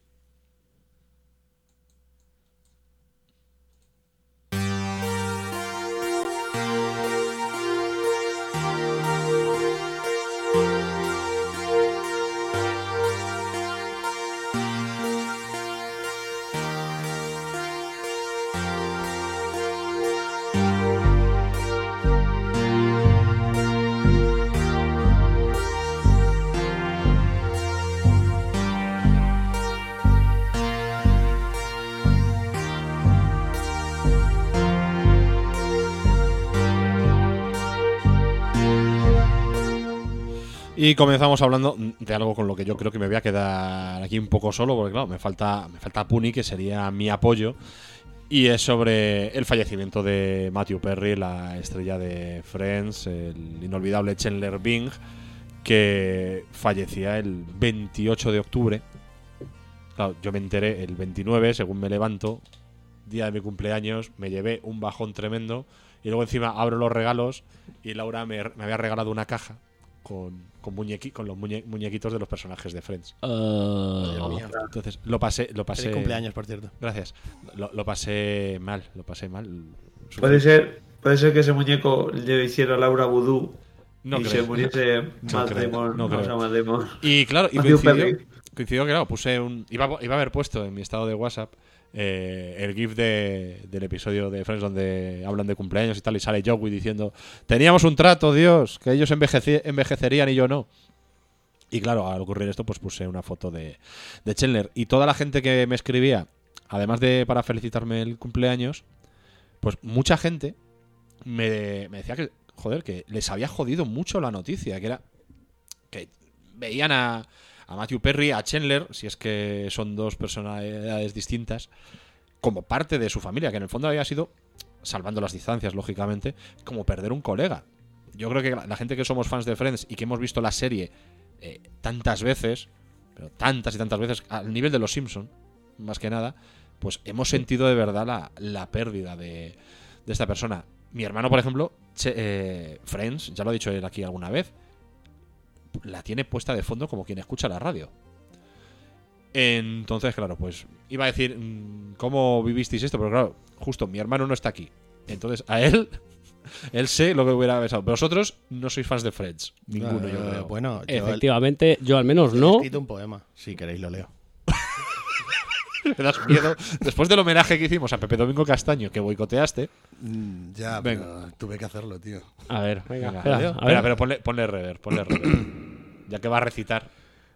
Y comenzamos hablando de algo con lo que yo creo que me voy a quedar aquí un poco solo, porque claro, me falta, me falta Puni, que sería mi apoyo. Y es sobre el fallecimiento de Matthew Perry, la estrella de Friends, el inolvidable Chandler Bing, que fallecía el 28 de octubre. Claro, yo me enteré el 29, según me levanto, día de mi cumpleaños, me llevé un bajón tremendo. Y luego encima abro los regalos y Laura me, me había regalado una caja con, con, muñequi- con los muñe- muñequitos de los personajes de Friends. Ah. Entonces lo pasé, lo pasé. Feliz cumpleaños, por cierto. Gracias. Lo, lo pasé mal, lo pasé mal. Puede ser, puede ser que ese muñeco le hiciera Laura Voodoo No y creo. se muriese No creo, Damon. no creo. Y claro, y coincidió, coincidió que claro, puse un. Iba, iba a haber puesto en mi estado de WhatsApp eh, el GIF de- del episodio de Friends donde hablan de cumpleaños y tal, y sale Joey diciendo: Teníamos un trato, Dios, que ellos envejecerían y yo no. Y claro, al ocurrir esto, pues puse una foto de, de Chandler. Y toda la gente que me escribía, además de para felicitarme el cumpleaños, pues mucha gente me, me decía que, joder, que les había jodido mucho la noticia, que era que veían a, a Matthew Perry, a Chandler, si es que son dos personalidades distintas, como parte de su familia, que en el fondo había sido, salvando las distancias, lógicamente, como perder un colega. Yo creo que la, gente que somos fans de Friends y que hemos visto la serie eh, tantas veces, pero tantas y tantas veces, al nivel de los Simpson, más que nada, pues hemos sentido de verdad la, pérdida de, esta persona. Mi hermano, por ejemplo, eh, Friends, ya lo ha dicho él aquí alguna vez, la tiene puesta de fondo como quien escucha la radio. Entonces, claro, pues iba a decir, mm, ¿cómo vivisteis esto? Pero claro, justo mi hermano no está aquí. Entonces, a él, él sé lo que hubiera pensado. Pero vosotros no sois fans de Friends. Ninguno, yo Eh, creo. Bueno, yo- Efectivamente, yo al menos yo he no. escrito un poema. Si queréis, lo leo. Me das miedo. Después del homenaje que hicimos a Pepe Domingo Castaño, que boicoteaste. Mm, ya, Venga. pero tuve que hacerlo, tío. A ver, venga, Venga, espera, a Espera, ver. pero ponle, ponle rever, ponle rever. ya que va a recitar.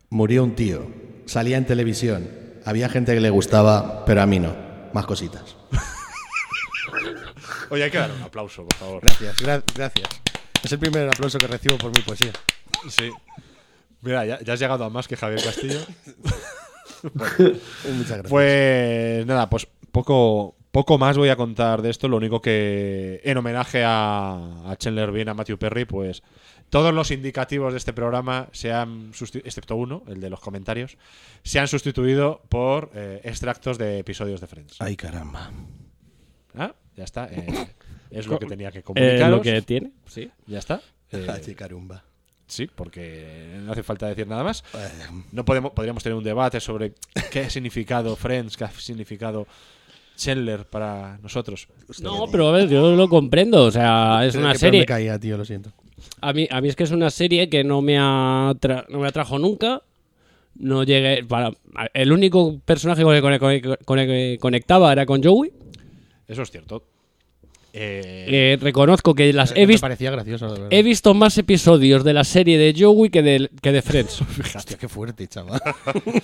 Murió un tío. Salía en televisión. Había gente que le gustaba, pero a mí no. Más cositas. Oye, hay que dar un aplauso, por favor. Gracias, gra- gracias. Es el primer aplauso que recibo por mi poesía. Sí. Mira, ya, ya has llegado a más que Javier Castillo. Muchas gracias. Pues nada, pues poco, poco más voy a contar de esto, lo único que en homenaje a, a Chandler a Matthew Perry, pues todos los indicativos de este programa se han excepto uno, el de los comentarios, se han sustituido por eh, extractos de episodios de Friends. Ay, caramba. Ah, ya está. eh, es lo que tenía que Eh, comunicaros. lo que tiene, sí. Ya está. Eh, Ay, caramba. Sí, porque no hace falta decir nada más. No podemos, podríamos tener un debate sobre qué ha significado Friends, qué ha significado Chandler para nosotros. No, pero a ver, yo lo comprendo. O sea, es una serie. me caía, tío, lo siento. A mí, a mí es que es una serie que no me, atra- no me atrajo nunca. No llegué. Para, el único personaje con el que conectaba era con Joey. Eso es cierto. Eh, Eh, reconozco que las he visto. parecía gracioso. He visto más episodios de la serie de Joey que de, que de Friends. Hostia, qué fuerte, chaval.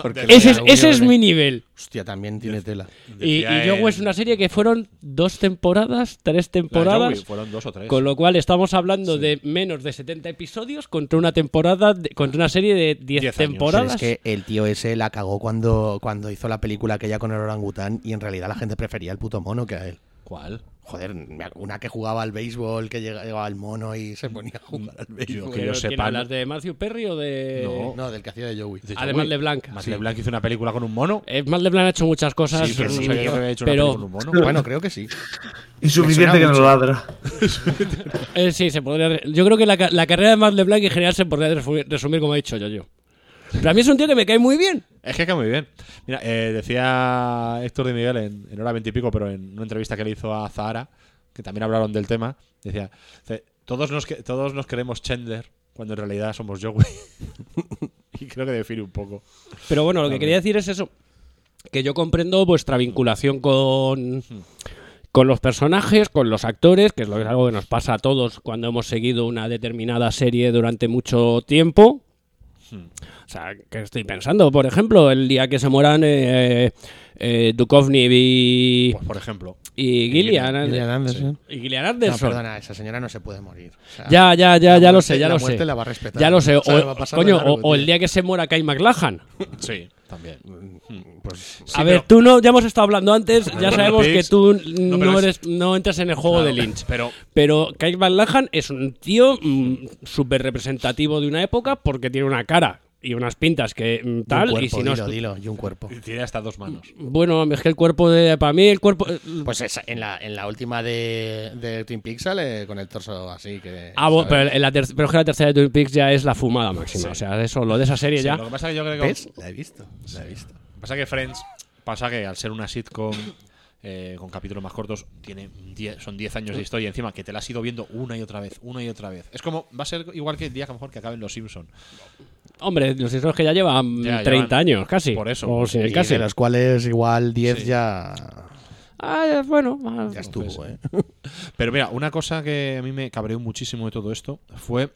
Porque ese es, ese es mi nivel. Hostia, también tiene tela. Y, y Joey es una serie que fueron dos temporadas, tres temporadas. Joey, fueron dos o tres. Con lo cual estamos hablando de menos de 70 episodios contra una temporada, de- contra una serie de 10 Diez años. temporadas. Es que el tío ese la cagó cuando, cuando hizo la película aquella con el orangután y en realidad la gente prefería el puto mono que a él. ¿Cuál? Joder, una que jugaba al béisbol, que llega- llegaba el mono y se ponía a jugar al béisbol. que yo ¿quién sepa, hablas de Matthew Perry o de.? No. No, del que hacía de Joey. Además de Blanc. Más Sí. LeBlanc hizo una película con un mono. Eh, Matt LeBlanc ha hecho muchas cosas. Sí, pero no mm, sabía que había hecho una película con un mono. Bueno, creo que sí. Insuficiente que no ladra. eh, sí, se podría. Yo creo que la, ca- la carrera de Matt LeBlanc en general se podría resumir, resumir como ha dicho yo. yo. Pero a mí es un tío que me cae muy bien. Es que cae muy bien. Mira, eh, decía Héctor de Miguel en, en hora veintipico, pero en una entrevista que le hizo a Zahara, que también hablaron del tema, decía, todos nos, que- todos nos queremos Chandler cuando en realidad somos Joey. y creo que define un poco. Pero bueno, lo que quería decir es eso. Que yo comprendo vuestra vinculación con, con los personajes, con los actores, que es lo que es algo que nos pasa a todos cuando hemos seguido una determinada serie durante mucho tiempo. O sea, que estoy pensando, por ejemplo, el día que se mueran eh, eh, y, Pues, por ejemplo. y Gillian, Gillian Anderson. y Gillian No, Anderson. perdona, esa señora no se puede morir. O sea, Ya, ya, ya, ya lo sé, ya la lo muerte sé. la va a respetar. Ya lo sé. O coño, largo, o, o el día que se muera Kai McLachlan. Sí, también. Pues, a ver, tú no, ya hemos estado hablando antes, ya sabemos que tú No, no, pero es- eres, no entras en el juego Claro, de Lynch. pero- pero Kai McLachlan es un tío mm, súper representativo de una época porque tiene una cara y unas pintas que mm, y un tal, cuerpo, y si no... dilo, y un cuerpo. Y tiene hasta dos manos. Bueno, es que el cuerpo de... Para mí el cuerpo... eh, Pues esa, en, la, en la última de, de Twin Peaks sale con el torso así que... Ah, bueno, ¿sabes? pero, en la ter- pero es que la tercera de Twin Peaks ya es la fumada máxima. O sea, eso, lo de esa serie Sí, ya... Lo que pasa es que yo creo que. ¿Ves? La he visto, la he visto. Lo que pasa es que Friends pasa que al ser una sitcom eh, con capítulos más cortos tiene 10 son 10 años de historia encima que te la has ido viendo una y otra vez, una y otra vez. Es como va a ser igual que el día que a lo mejor que acaben los Simpson. Hombre, los hijos que ya llevan Ya, 30 llevan- años, casi. por eso. O sí, Y casi. de los cuales igual 10 Sí. ya, Ah, bueno, ya estuvo, ¿eh? Pero mira, una cosa que a mí me cabreó muchísimo de todo esto fue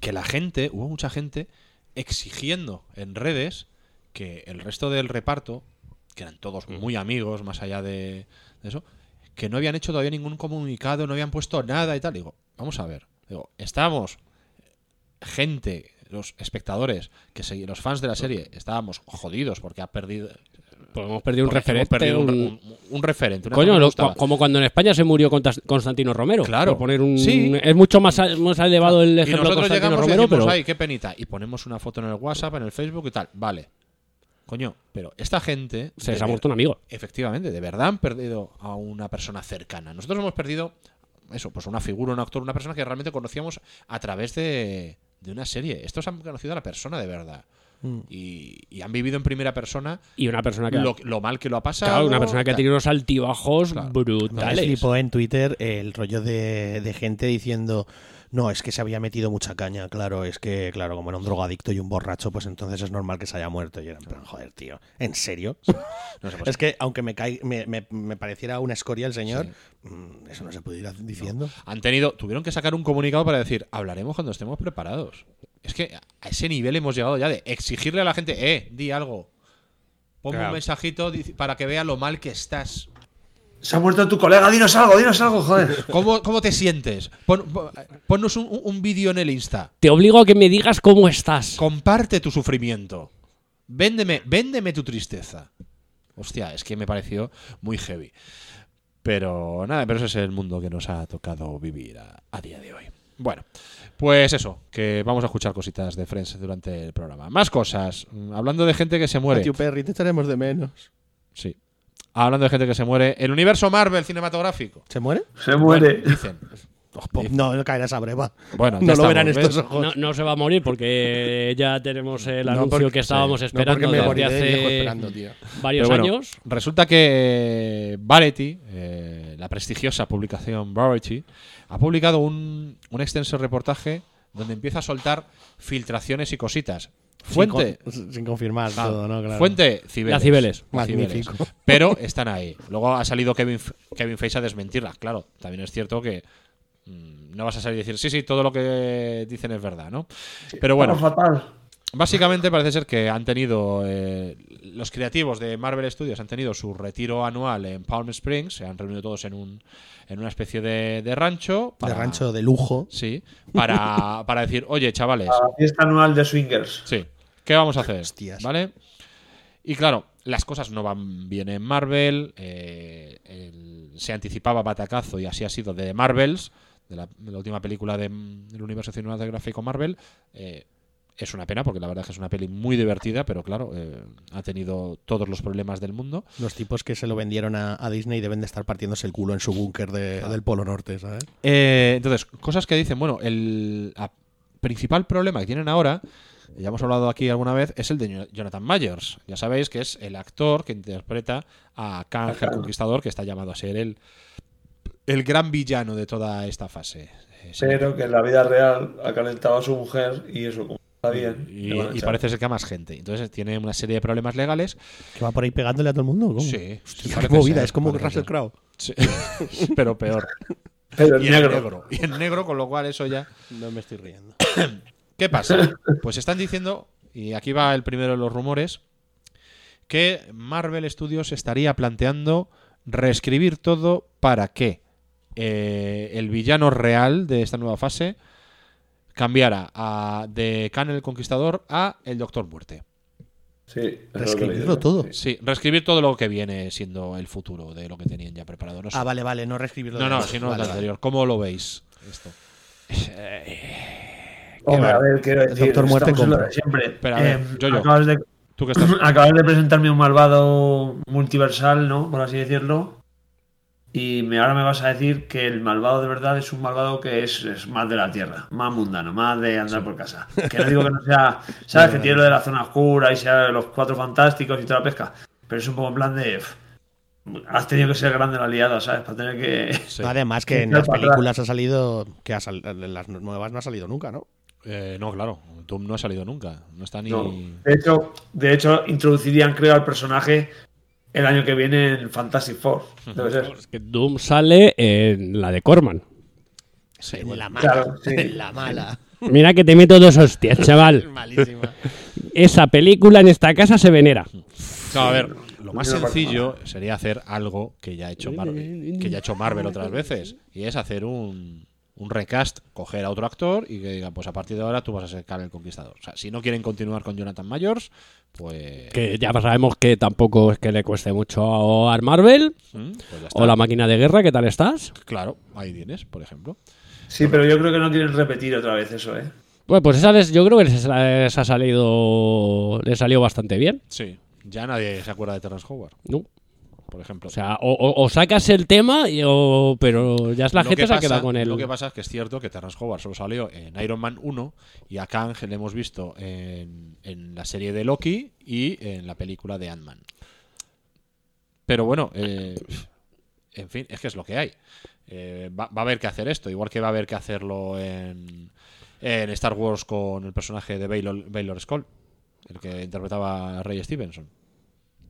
que la gente, hubo mucha gente exigiendo en redes que el resto del reparto, que eran todos muy amigos, más allá de, de eso, que no habían hecho todavía ningún comunicado, no habían puesto nada y tal. Digo, vamos a ver. Digo, estamos gente, los espectadores, que segui- los fans de la serie, estábamos jodidos porque ha perdido. Pues hemos perdido un referente. perdido un, un- un- un referente. Coño, lo- como cuando en España se murió Constantino Romero. Claro. Poner un, Sí. Es mucho más, más elevado el y ejemplo de nosotros Constantino llegamos y Romero, decimos, pero. ay, qué penita. Y ponemos una foto en el WhatsApp, en el Facebook y tal. Vale. Coño, pero esta gente... Se les de ha muerto un amigo. Efectivamente, de verdad han perdido a una persona cercana. Nosotros hemos perdido, eso, pues una figura, un actor, una persona que realmente conocíamos a través de, de una serie. Estos han conocido a la persona de verdad. Mm. Y, y han vivido en primera persona Y una persona que. lo, lo mal que lo ha pasado. claro, una persona que ha tenido unos altibajos Claro. Me brutales. flipó en Twitter el rollo de, de gente diciendo no, es que se había metido mucha caña, claro, es que, claro, como era un drogadicto y un borracho, pues entonces es normal que se haya muerto. Y era en plan, joder, tío, ¿en serio? No sé, pues, es que aunque me, cae- me, me- me pareciera una escoria el señor, mm, eso no se puede ir diciendo. han tenido, tuvieron que sacar un comunicado para decir, hablaremos cuando estemos preparados. Es que a ese nivel hemos llegado ya de exigirle a la gente, eh, di algo. Ponme Claro. un mensajito para que vea lo mal que estás. Se ha muerto tu colega, dinos algo, dinos algo, joder. ¿Cómo, cómo te sientes? Pon- pon- ponnos un, un vídeo en el Insta. Te obligo a que me digas cómo estás. Comparte tu sufrimiento. Véndeme, véndeme tu tristeza. hostia, es que me pareció muy heavy. Pero nada, pero ese es el mundo que nos ha tocado vivir a, a día de hoy. Bueno, pues eso, que vamos a escuchar cositas de Friends durante el programa. Más cosas. Mm, Hablando de gente que se muere. Matthew Perry, te echaremos de menos. Sí. Hablando de gente que se muere. El universo Marvel cinematográfico. ¿Se muere? Se muere. Bueno, dicen. No, no caerá esa breva. Bueno, ya no lo verán estos ojos. No, no se va a morir porque ya tenemos el No, anuncio porque- que estábamos sí. Esperando porque me desde hace viejo esperando, tío. varios bueno, años. Resulta que Variety, eh, la prestigiosa publicación Variety, ha publicado un, un extenso reportaje donde empieza a soltar filtraciones y cositas. Fuente. Sin, con- sin confirmar Ah, todo, ¿no? Claro. Fuente Cibeles. La Cibeles. La Cibeles. Magnífico. Pero están ahí. Luego ha salido Kevin, Kevin Feige a desmentirla. Claro, también es cierto que mm, no vas a salir y decir, sí, sí, todo lo que dicen es verdad, ¿no? Pero bueno. Fatal. Básicamente parece ser que han tenido eh, los creativos de Marvel Studios han tenido su retiro anual en Palm Springs, se han reunido todos en un en una especie de, de rancho De rancho de lujo. sí, para, para decir, "Oye, chavales, La fiesta anual de swingers. sí, ¿qué vamos a hacer?" Hostias. ¿Vale? Y claro, las cosas no van bien en Marvel, eh, el- se anticipaba batacazo y así ha sido de The Marvels, de la, de la última película de- del universo cinematográfico Marvel. eh, es una pena porque la verdad es que es una peli muy divertida, pero claro, eh, ha tenido todos los problemas del mundo. Los tipos que se lo vendieron a, a Disney deben de estar partiéndose el culo en su búnker de- del Polo Norte, ¿sabes? Eh, entonces, cosas que dicen, bueno, el a- principal problema que tienen ahora, ya hemos hablado aquí alguna vez, es el de Jo- Jonathan Myers. Ya sabéis que es el actor que interpreta a Kang el Conquistador, que está llamado a ser el, el gran villano de toda esta fase. Eh. Pero que en la vida real ha calentado a su mujer y eso, como está bien. Y, parece ser que a más gente. Entonces tiene una serie de problemas legales. Que va por ahí pegándole a todo el mundo. ¿Cómo? Sí, Hostia, qué movida, ser, es como Russell. Crowe. Sí. Pero peor. Pero y en en negro. negro. Y en negro, con lo cual eso ya. No me estoy riendo. ¿Qué pasa? Pues están diciendo, y aquí va el primero de los rumores, que Marvel Studios estaría planteando reescribir todo para que eh, el villano real de esta nueva fase cambiara a, de Khan el Conquistador a el Doctor Muerte. Sí, Reescribirlo todo. Sí, reescribir todo lo que viene siendo el futuro de lo que tenían ya preparado. No, sé. Ah, vale, vale, no reescribirlo. no, no, sino Vale, lo vale. anterior. ¿Cómo lo veis esto? Hombre, a ver, quiero decir, Doctor Muerte compra. siempre. Espera, a ver, Eh, yo, yo. Acabas de, Tú que estás. acabas de presentarme un malvado multiversal, ¿no? Por así decirlo. Y me, ahora me vas a decir que el malvado de verdad es un malvado que es, es más de la tierra, más mundano, más de andar por casa. Que no digo que no sea, sabes, que tiene lo de la zona oscura y sea los cuatro fantásticos y toda la pesca. Pero es un poco en plan de. pff, Has tenido que ser grande la liada, ¿sabes? Para tener que. Sí. Además que en las películas ha salido, que ha sal- en las nuevas no ha salido nunca, ¿no? Eh, no, claro. Doom no ha salido nunca. No está ni. No. De hecho, de hecho, introducirían, creo, al personaje el año que viene en Fantastic Four. Debe ser. Que Doom sale en la de Corman. Sí, En bueno. la mala. Claro, sí. En la mala. Mira que te meto dos hostias, chaval. Malísima. Esa película en esta casa se venera. Claro, a ver, lo más No sencillo sería hacer algo que ya ha hecho Marvel, que ya ha hecho Marvel otras veces, y es hacer un, un recast, coger a otro actor y que diga, pues a partir de ahora tú vas a ser Khan el Conquistador. O sea, si no quieren continuar con Jonathan Mayors, pues, Que ya sabemos que tampoco es que le cueste mucho a Marvel. mm, pues. O la máquina de guerra, ¿qué tal estás? Claro, ahí tienes, por ejemplo. Sí, pero yo creo que no quieren repetir otra vez eso, ¿eh? Bueno, pues esa les- yo creo que les, les ha salido. Les salió bastante bien. Sí, ya nadie se acuerda de Terrence Howard, ¿no? Por ejemplo. O sea, o, o- o sacas el tema, y- o- pero ya es la Lo gente que se ha pasa- quedado con él. Lo que pasa es que es cierto que Terrence Howard solo salió en Iron Man 1 y a Kang le hemos visto en, en la serie de Loki y en la película de Ant-Man. Pero bueno, eh, en fin, es que es lo que hay. Eh, va, va a haber que hacer esto, igual que va a haber que hacerlo en, en Star Wars con el personaje de Baylor, Baylor Skull, el que interpretaba a Ray Stevenson.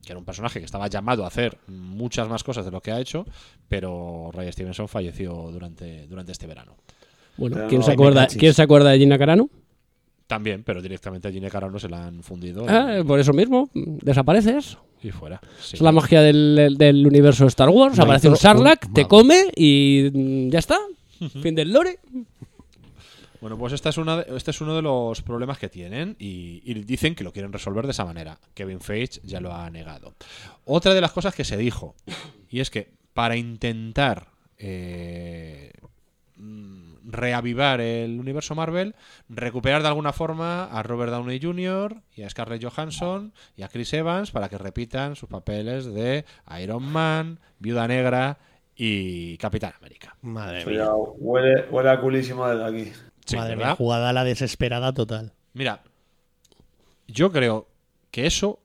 Que era un personaje que estaba llamado a hacer muchas más cosas de lo que ha hecho, pero Ray Stevenson falleció durante, durante este verano. Bueno, Pero ¿quién, no, se acuerda. ¿quién se acuerda de Gina Carano? También, pero directamente a Gine Carano se la han fundido Ah, por eso mismo, desapareces. y fuera. Sí. Es la magia del, del universo Star Wars. Aparece un Sarlacc, un te come y mm, ya está. Fin del lore. Bueno, pues esta es una de- este es uno de los problemas que tienen y, y dicen que lo quieren resolver de esa manera. Kevin Feige ya lo ha negado. Otra de las cosas que se dijo, y es que para intentar eh, reavivar el universo Marvel, recuperar de alguna forma a Robert Downey Jr. y a Scarlett Johansson y a Chris Evans para que repitan sus papeles de Iron Man, Viuda Negra y Capitán América. Madre mía. huele, huele a culísimo desde aquí. Sí, Madre ¿verdad? mía, jugada a la desesperada total. Mira, yo creo que eso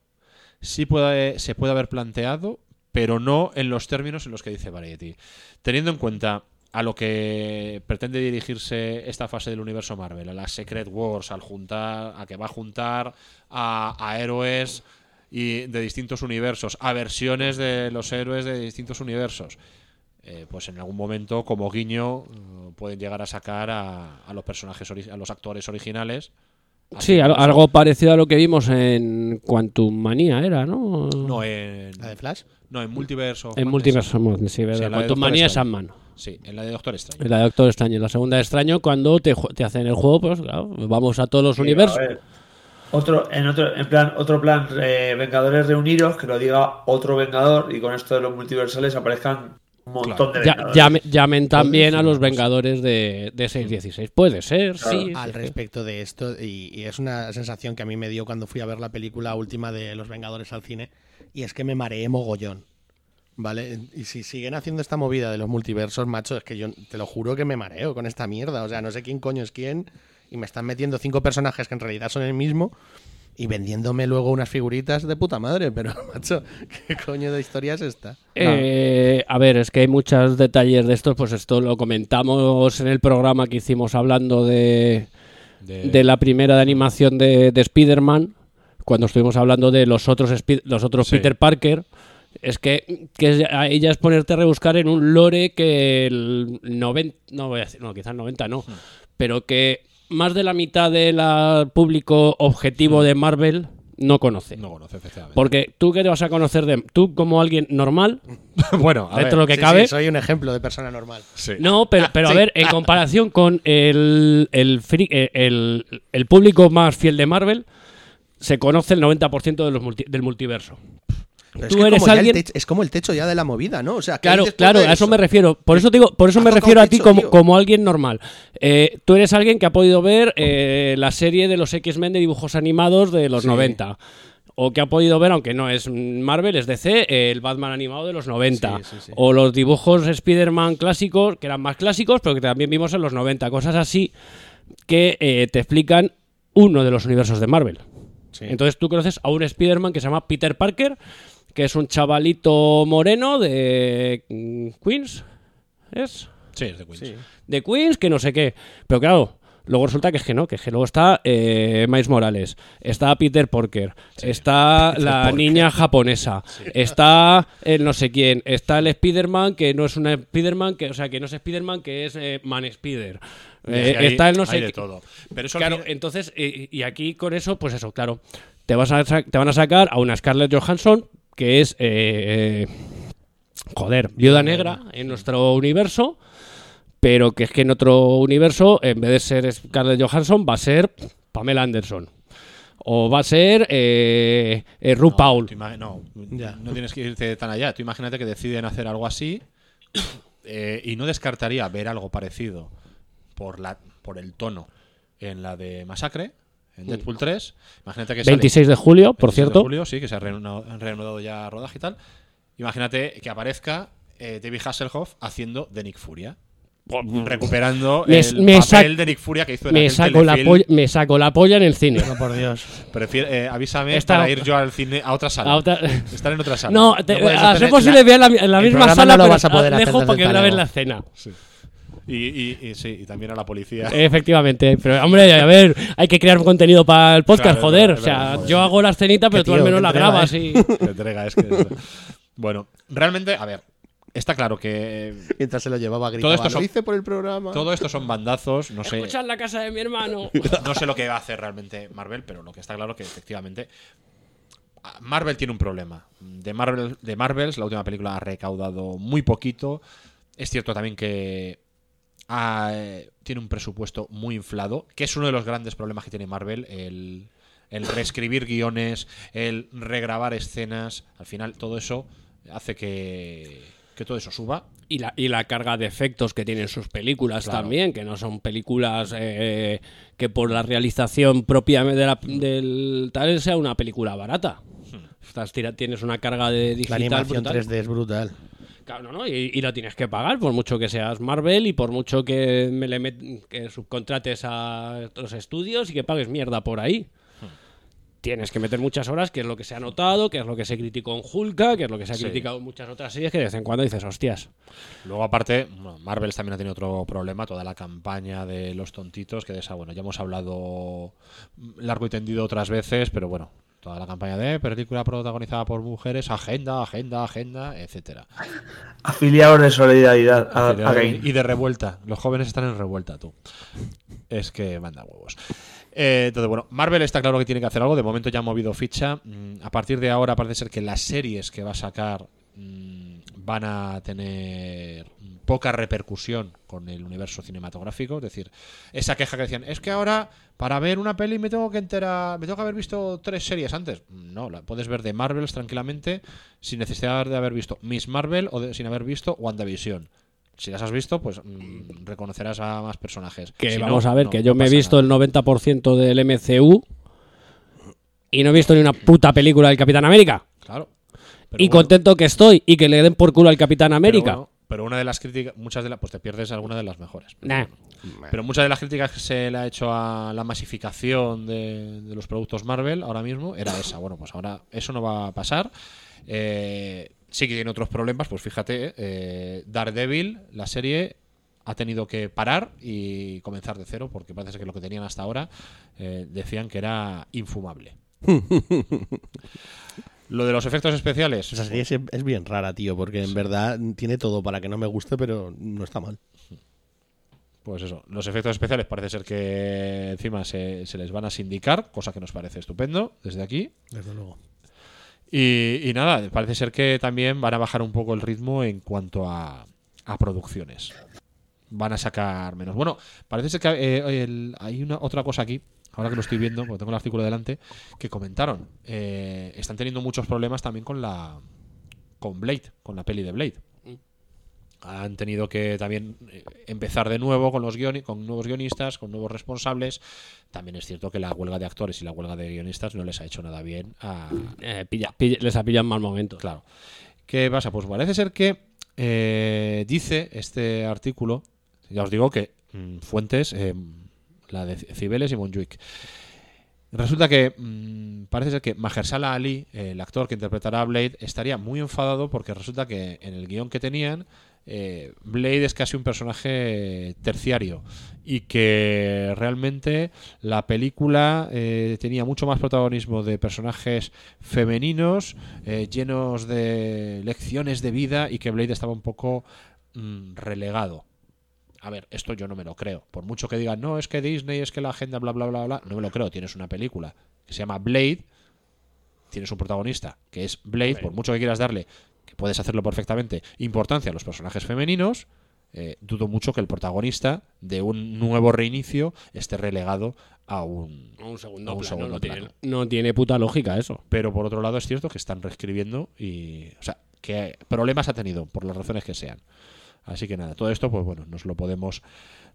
sí puede, se puede haber planteado, pero no en los términos en los que dice Variety. Teniendo en cuenta a lo que pretende dirigirse esta fase del universo Marvel, a las Secret Wars, al juntar, a que va a juntar a, a héroes y de distintos universos, a versiones de los héroes de distintos universos. Eh, pues en algún momento, como guiño, eh, pueden llegar a sacar a, a los personajes, a los actores originales. Sí, haciendo algo parecido a lo que vimos en Quantum Manía era, ¿no? No, en. ¿La de Flash? No, en Multiverse En. Multiverse sí, verdad. en de Quantum Manía es. Ant-Man. Sí, en la de Doctor Extraño. La de Doctor Extraño. La segunda de Extraño, cuando te, te hacen el juego, pues claro, vamos a todos los Sí, universos. a ver. Otro, en otro, en plan, otro plan, eh, Vengadores reunidos, que lo diga otro Vengador y con esto de los multiversales aparezcan un montón de Ya- Vengadores. llame- llamen también a los Vengadores de, de 616. Puede ser, sí. Al sí, sí. respecto de esto, y, y es una sensación que a mí me dio cuando fui a ver la película última de Los Vengadores al cine, y es que me mareé mogollón. ¿Vale? Y si siguen haciendo esta movida de los multiversos, macho, es que yo te lo juro que me mareo con esta mierda. O sea, no sé quién coño es quién, y me están metiendo cinco personajes que en realidad son el mismo, y vendiéndome luego unas figuritas de puta madre. Pero, macho, ¿qué coño de historia es esta? Eh, a ver, es que hay muchos detalles de estos, pues esto lo comentamos en el programa que hicimos hablando de, De- de la primera de animación de, de Spider-Man, cuando estuvimos hablando de los otros, los otros Sí. Peter Parker. Es que, que es- a ella es ponerte a rebuscar en un lore que el 90, no voy a decir, no, quizás 90 no, Hmm. pero que más de la mitad del público objetivo de Marvel no conoce. No conoce, efectivamente. Porque tú que te vas a conocer de tú como alguien normal, bueno, a dentro ver, de lo que Sí, cabe. sí, soy un ejemplo de persona normal. sí. No, pero, pero a ver, en comparación con el, eh, el, el público más fiel de Marvel, se conoce el 90% de los multi- del multiverso. Pero es Tú que eres como ya el alguien- es como el techo ya de la movida, ¿no? O sea, ¿qué Claro, claro, a eso me refiero. Por eso te digo, por eso me refiero a ti como, tío. como alguien normal. Eh, tú eres alguien que ha podido ver eh, la serie de los X-Men de dibujos animados de los Sí. 90. O que ha podido ver, aunque no es Marvel, es DC, el Batman animado de los 90. Sí, sí, sí. O los dibujos Spider-Man clásicos, que eran más clásicos, pero que también vimos en los 90. Cosas así que eh, te explican uno de los universos de Marvel. Entonces tú conoces a un Spider-Man que se llama Peter Parker, que es un chavalito moreno de mm, Queens. ¿Es? Sí, es de Queens. Sí. De Queens, que no sé qué. Pero claro, luego resulta que es que no, que es que luego está eh, Miles Morales, está Peter Parker, está la niña japonesa, está el no sé quién, está el Spider-Man, que no es un Spider-Man, que, o sea, que no es Spider-Man, que es eh, Man Spider. Eh, hay- está el no sé de qué- todo. Pero eso al Claro, entonces, y aquí con eso, pues eso, claro. Te, vas a, te van a sacar a una Scarlett Johansson, que es. eh, eh, joder, viuda negra en nuestro universo. Pero que es que en otro universo, en vez de ser Scarlett Johansson, va a ser Pamela Anderson. O va a ser eh, eh, RuPaul. Tú ima- no, Ya. no tienes que irte tan allá. Tú imagínate que deciden hacer algo así eh, y no descartaría ver algo parecido por, la, por el tono en la de Masacre, en Deadpool 3. Imagínate que sale 26 de julio, por 26 de cierto. julio, sí, que se ha reanudado, han reanudado ya rodaje y tal. Imagínate que aparezca eh, David Hasselhoff haciendo de Nick Furia. Recuperando Me- el me papel de Nick Furia que hizo en Me aquel saco, la polla, me saco la polla en el cine. No, por Dios. Prefiere- eh, avísame Esta- para ir yo al cine a otra sala. A otra- Estar en otra sala. No, te- puedes a ser posible ver la, en la misma sala, no lo pero vas a poder hacer lejos porque voy a ver la escena. Y, y- y sí, y también a la policía. Efectivamente, pero hombre, a ver, hay que crear contenido para el podcast, Claro, joder. es o sea, joder. yo hago la escenita, pero tú al menos la entrega, grabas ¿eh? y. Entrega es que es- Bueno, realmente, a ver, está claro que Mientras se lo llevaba Todo gritaba, esto "Lo son- hice por el programa. todo esto son bandazos. No sé, Escucha en la casa de mi hermano. no sé lo que va a hacer realmente Marvel, pero lo que está claro que efectivamente Marvel tiene un problema. De Marvel, de Marvels, la última película ha recaudado muy poquito. Es cierto también que Ah, eh, tiene un presupuesto muy inflado, que es uno de los grandes problemas que tiene Marvel, el, el reescribir guiones, el regrabar escenas. Al final, todo eso hace que, que todo eso suba. Y la, y la carga de efectos que tienen sus películas Claro. también, que no son películas eh, que por la realización propia de la- del tal sea una película barata. Estás tira- tienes una carga de La digital animación brutal. 3D es brutal. Claro, no, no, y, y lo tienes que pagar por mucho que seas Marvel y por mucho que me le met- que subcontrates a otros estudios y que pagues mierda por ahí. Tienes que meter muchas horas, que es lo que se ha notado, que es lo que se criticó en Hulka, que es lo que se ha Sí. criticado en muchas otras series, que de vez en cuando dices, hostias. Luego, aparte, bueno, Marvel también ha tenido otro problema, toda la campaña de los tontitos, que de esa, bueno, ya hemos hablado largo y tendido otras veces, pero bueno, toda la campaña de película protagonizada por mujeres, agenda, agenda, agenda, etcétera. Afiliados de solidaridad. a- y de revuelta. Los jóvenes están en revuelta, tú. Es que manda huevos. Eh, entonces, bueno, Marvel está claro que tiene que hacer algo. De momento ya ha movido ficha. Mm, a partir de ahora parece ser que las series que va a sacar mm, van a tener poca repercusión con el universo cinematográfico. Es decir, esa queja que decían, es que ahora para ver una peli me tengo que enterar, me tengo que haber visto tres series antes. No, la puedes ver de Marvels tranquilamente sin necesidad de haber visto Miss Marvel o de- sin haber visto WandaVision. Si las has visto, pues mm, reconocerás a más personajes. Que Si no, vamos a ver, no, que yo no me he visto el 90% del MCU y no he visto ni una puta película del Capitán América. Claro. Pero y bueno. contento que estoy y que le den por culo al Capitán América. Pero, bueno, pero una de las críticas, muchas de las, pues te pierdes alguna de las mejores. Pero, Nah. bueno. Pero muchas de las críticas que se le ha hecho a la masificación de, de los productos Marvel ahora mismo era esa. Bueno, pues ahora eso no va a pasar. Eh, sí que tiene otros problemas, pues fíjate, eh, Daredevil, la serie, ha tenido que parar y comenzar de cero porque parece que lo que tenían hasta ahora eh, decían que era infumable. Lo de los efectos especiales. Esa serie es, es bien rara, tío, porque en verdad tiene todo para que no me guste, pero no está mal. Pues eso, los efectos especiales parece ser que encima se, se les van a sindicar, cosa que nos parece estupendo desde aquí. Desde luego. Y, y nada, parece ser que también van a bajar un poco el ritmo en cuanto a, a producciones. Van a sacar menos. Bueno, parece ser que eh, el- hay una otra cosa aquí, ahora que lo estoy viendo, porque tengo el artículo delante, que comentaron. Eh, están teniendo muchos problemas también con la con Blade, con la peli de Blade. Han tenido que también eh, empezar de nuevo con los guioni- con nuevos guionistas, con nuevos responsables. También es cierto que la huelga de actores y la huelga de guionistas no les ha hecho nada bien a, Eh, pilla- pilla- les ha pillado en mal momento. Claro. ¿Qué pasa? Pues parece ser que eh, dice este artículo, ya os digo que mm, fuentes, eh, la de Cibeles y Monjuic. Resulta que mm, parece ser que Mahershala Ali, eh, el actor que interpretará a Blade, estaría muy enfadado porque resulta que en el guion que tenían, eh, Blade es casi un personaje terciario y que realmente la película eh, tenía mucho más protagonismo de personajes femeninos, llenos de lecciones de vida y que Blade estaba un poco mm, relegado. A ver, esto yo no me lo creo. Por mucho que digan, no, es que Disney, es que la agenda, bla, bla, bla, bla, no me lo creo. Tienes una película que se llama Blade, tienes un protagonista que es Blade, por mucho que quieras darle, que puedes hacerlo perfectamente, importancia a los personajes femeninos, eh, dudo mucho que el protagonista de un nuevo reinicio esté relegado a un, Un segundo a un plano, segundo no, tiene, no tiene puta lógica eso. Pero por otro lado es cierto que están reescribiendo y. O sea, que problemas ha tenido, por las razones que sean. Así que nada, todo esto, pues bueno, nos lo podemos,